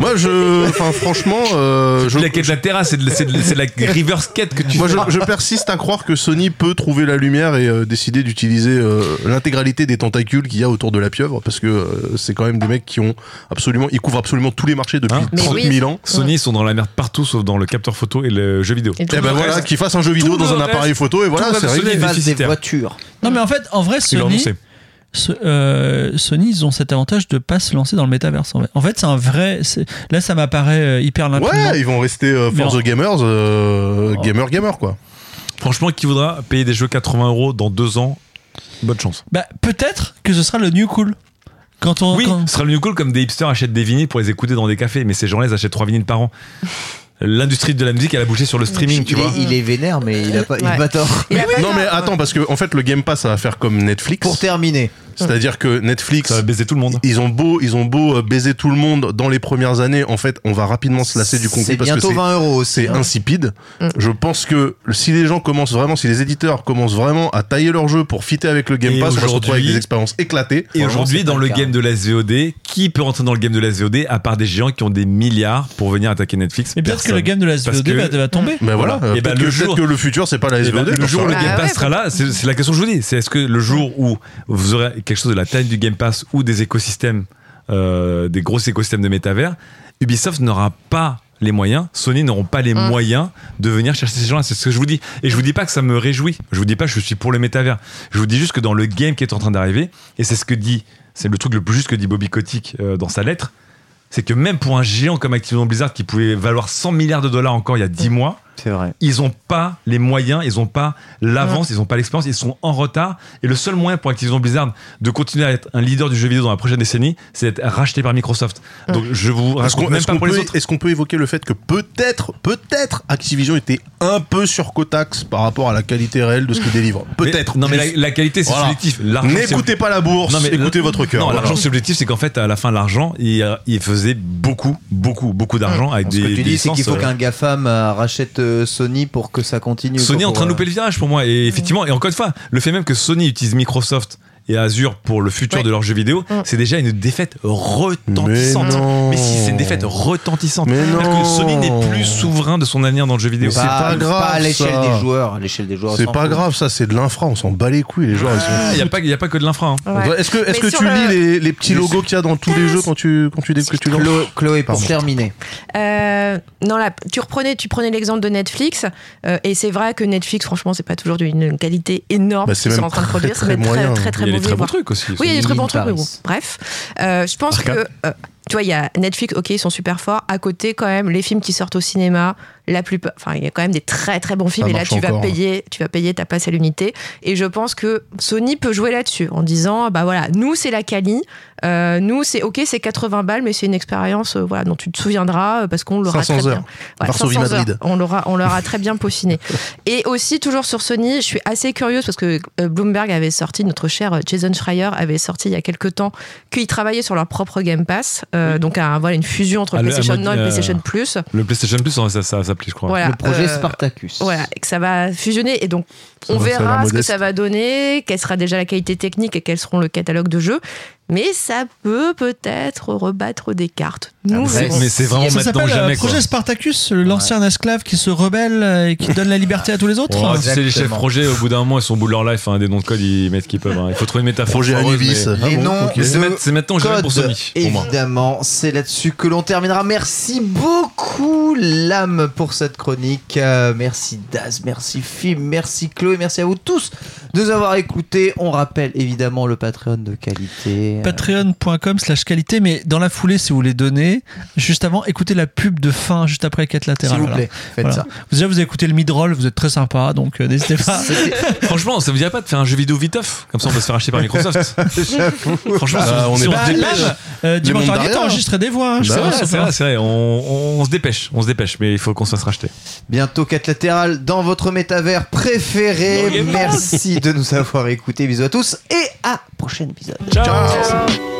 Moi, je. Enfin, franchement, euh, je. la quête latérale, c'est de, c'est de- c'est de la reverse quête que tu Moi, fais. je, je persiste à croire que Sony peut trouver la lumière et euh, décider d'utiliser euh, l'intégralité des tentacules qu'il y a autour de la pieuvre, parce que euh, c'est quand même des mecs qui ont absolument, ils couvrent absolument tous les marchés depuis Hein Mais 30 oui. 000 ans. Sony ils sont dans la merde partout sauf dans le capteur photo et le jeu vidéo. Et tout le ben reste. voilà, qu'ils fassent un jeu vidéo tout dans le un appareil photo et voilà, le c'est reste, réglé. Sony, des déficitaire. voitures. Non, mais en fait, en vrai, Ils l'ont Sony, annoncé. ce- euh, Sony, ils ont cet avantage de pas se lancer dans le métaverse. En fait, en fait c'est un vrai. c'est- Là, ça m'apparaît euh, hyper limpidement. Ouais, ils vont rester euh, for Mais en- the gamers, euh, Oh. gamer gamer quoi. Franchement, qui voudra payer des jeux 80 euros dans deux ans Bonne chance. Bah, peut-être que ce sera le new cool. Quand on. Oui, quand- ce sera le new cool comme des hipsters achètent des vinyles pour les écouter dans des cafés, mais ces gens-là, ils achètent trois vinyles par an. L'industrie de la musique, elle a bougé sur le streaming, tu il, vois. est, il est vénère, mais il a pas, il a Ouais. pas tort. Non mais attends parce que en fait le Game Pass ça va faire comme Netflix. Pour terminer, C'est-à-dire que Netflix Ça va baiser tout le monde. ils ont beau ils ont beau euh, baiser tout le monde dans les premières années en fait on va rapidement se lasser du contenu c'est parce que bientôt c'est 20 euros c'est hein. insipide. Mm. Je pense que si les gens commencent vraiment, si les éditeurs commencent vraiment à tailler leur jeu pour fitter avec le Game Et Pass, on va se retrouver avec des expériences éclatées. Et aujourd'hui, dans le le cas. game de la SVOD, qui peut rentrer dans le game de la SVOD à part des géants qui ont des milliards pour venir attaquer Netflix? Mais peut-être que le game de la SVOD que- va, va tomber. Mais voilà, Voilà. Et ben, peut-être le que, jour- que le futur c'est pas la Eh ben, SVOD. le jour où le Ah Game Pass sera là, c'est c'est la question que je vous dis. C'est est-ce que le jour où vous aurez quelque chose de la taille du Game Pass ou des écosystèmes, euh, des gros écosystèmes de métavers, Ubisoft n'aura pas les moyens, Sony n'auront pas les Mm. moyens de venir chercher ces gens-là. C'est ce que je vous dis. Et je vous dis pas que ça me réjouit. Je vous dis pas que je suis pour le métavers. Je vous dis juste que dans le game qui est en train d'arriver, et c'est ce que dit, c'est le truc le plus juste que dit Bobby Kotick euh, dans sa lettre, c'est que même pour un géant comme Activision Blizzard qui pouvait valoir 100 milliards de dollars encore il y a 10 mois, C'est vrai. ils ont pas les moyens, ils ont pas l'avance, ils ont pas l'expérience, ils sont en retard. Et le seul moyen pour Activision Blizzard de continuer à être un leader du jeu vidéo dans la prochaine décennie, c'est d'être racheté par Microsoft. Donc je vous Est-ce raconte qu'on même est-ce pas qu'on pour les peut, autres. est-ce qu'on peut évoquer le fait que peut-être, peut-être Activision était un peu surcotaxe par rapport à la qualité réelle de ce qu'il délivre [LAUGHS] Peut-être. Non mais la, qualité c'est Voilà. subjectif. N'écoutez pas la bourse, Non, mais écoutez votre cœur. Non, voilà. l'argent subjectif, c'est qu'en fait, à la fin, l'argent, il, il faisait beaucoup, beaucoup, beaucoup d'argent avec Ce des. que tu dis, c'est qu'il faut euh, qu'un GAFAM euh, rachète euh, Sony pour que ça continue. Sony est en train de pour, louper le virage pour moi. Et effectivement, et encore une fois, le fait même que Sony utilise Microsoft et Azure pour le futur Ouais. de leurs jeux vidéo, Mm. c'est déjà une défaite retentissante. Mais non. Mais si, c'est une défaite retentissante. Mais C'est-à-dire non. que Sony n'est plus souverain de son avenir dans le jeu vidéo. C'est Pas, pas grave, pas à l'échelle des joueurs. À l'échelle des joueurs. C'est pas grave, ça, c'est de l'infra, on s'en bat les couilles, les joueurs. Il n'y a, pas- y a pas que de l'infra. hein. Ouais. Est-ce que, est-ce Mais que tu le- lis les, les petits logos qu'il y a dans tous les jeux quand tu, quand tu, que tu lances Chloé, Chloé, pour Pardon. terminer. Euh, non, là, tu reprenais, tu prenais l'exemple de Netflix, euh, et c'est vrai que Netflix, franchement, c'est pas toujours d'une qualité énorme Bah, ce c'est qu'ils sont même en train de produire. Ça très va être moyen. très, très, y a des très bons trucs aussi. Oui, il y a des très bons trucs, mais bon, bref. Euh, je pense Arcade. que, euh, tu vois, il y a Netflix, ok, ils sont super forts. À côté, quand même, les films qui sortent au cinéma, la plupart, enfin, il y a quand même des très très bons films. Ça et là, tu vas encore. payer, tu vas payer ta place à l'unité. Et je pense que Sony peut jouer là-dessus en disant, bah voilà, nous c'est la Cali, euh, nous c'est ok, c'est 80 balles, mais c'est une expérience, euh, voilà, dont tu te souviendras euh, parce qu'on l'aura 500 très heures. bien. Voilà, Varsovie 500 heures. Madrid. On l'aura, on l'aura très bien peaufiné. [LAUGHS] Et aussi toujours sur Sony, je suis assez curieuse parce que Bloomberg avait sorti, notre cher Jason Schreier avait sorti il y a quelques temps qu'ils travaillaient sur leur propre Game Pass, euh, donc un- voilà une fusion entre Ah, le- PlayStation à mode, Now et euh, PlayStation Plus. Le PlayStation Plus, ça, ça, ça s'appelait, je crois. Voilà, Le projet euh, Spartacus. Voilà, et que ça va fusionner et donc Ça on verra ce que ça va donner, quelle sera déjà la qualité technique et quels seront le catalogue de jeux. Mais ça peut peut-être rebattre des cartes. Nous Après, verrons. Mais c'est vraiment Ça maintenant s'appelle jamais. euh, quoi. Projet Spartacus, l'ancien esclave qui se rebelle euh, et qui donne la liberté à tous les autres. Oh, tu sais, les chefs projets, au bout d'un moment, ils sont au bout de leur life. hein, des noms de code, ils mettent ce qu'ils peuvent. hein. Il faut trouver une métaphore. Projet Anubis. mais- Ah Les bon, noms c'est maintenant- jamais pour Sony. Évidemment, c'est là-dessus que l'on terminera. Merci beaucoup, l'âme, pour cette chronique. Euh, merci Daz, merci Fim, merci Chloé, merci à vous tous de nous avoir écoutés. On rappelle évidemment le Patreon de qualité. Patreon.com slash qualité, mais dans la foulée, si vous voulez donner, juste avant, écoutez la pub de fin, juste après quête S'il latérale. vous voilà. plaît, faites Voilà. ça. Vous, déjà, vous avez écouté le mid-roll, vous êtes très sympa, donc euh, n'hésitez pas. [LAUGHS] Franchement, ça vous dirait pas de faire un jeu vidéo viteuf Comme ça, on peut se faire acheter par Microsoft. [LAUGHS] Franchement, Bah, on si est on pas- se dépêche. Euh, dimanche dernier, enregistré des voix. hein, Bah ouais, C'est vrai, c'est vrai. On, on se dépêche, on se dépêche, mais il faut qu'on se fasse racheter. Bientôt quête latérale dans votre métavers préféré. Merci de nous avoir écoutés. Bisous à tous et à prochain épisode. Ciao. girl.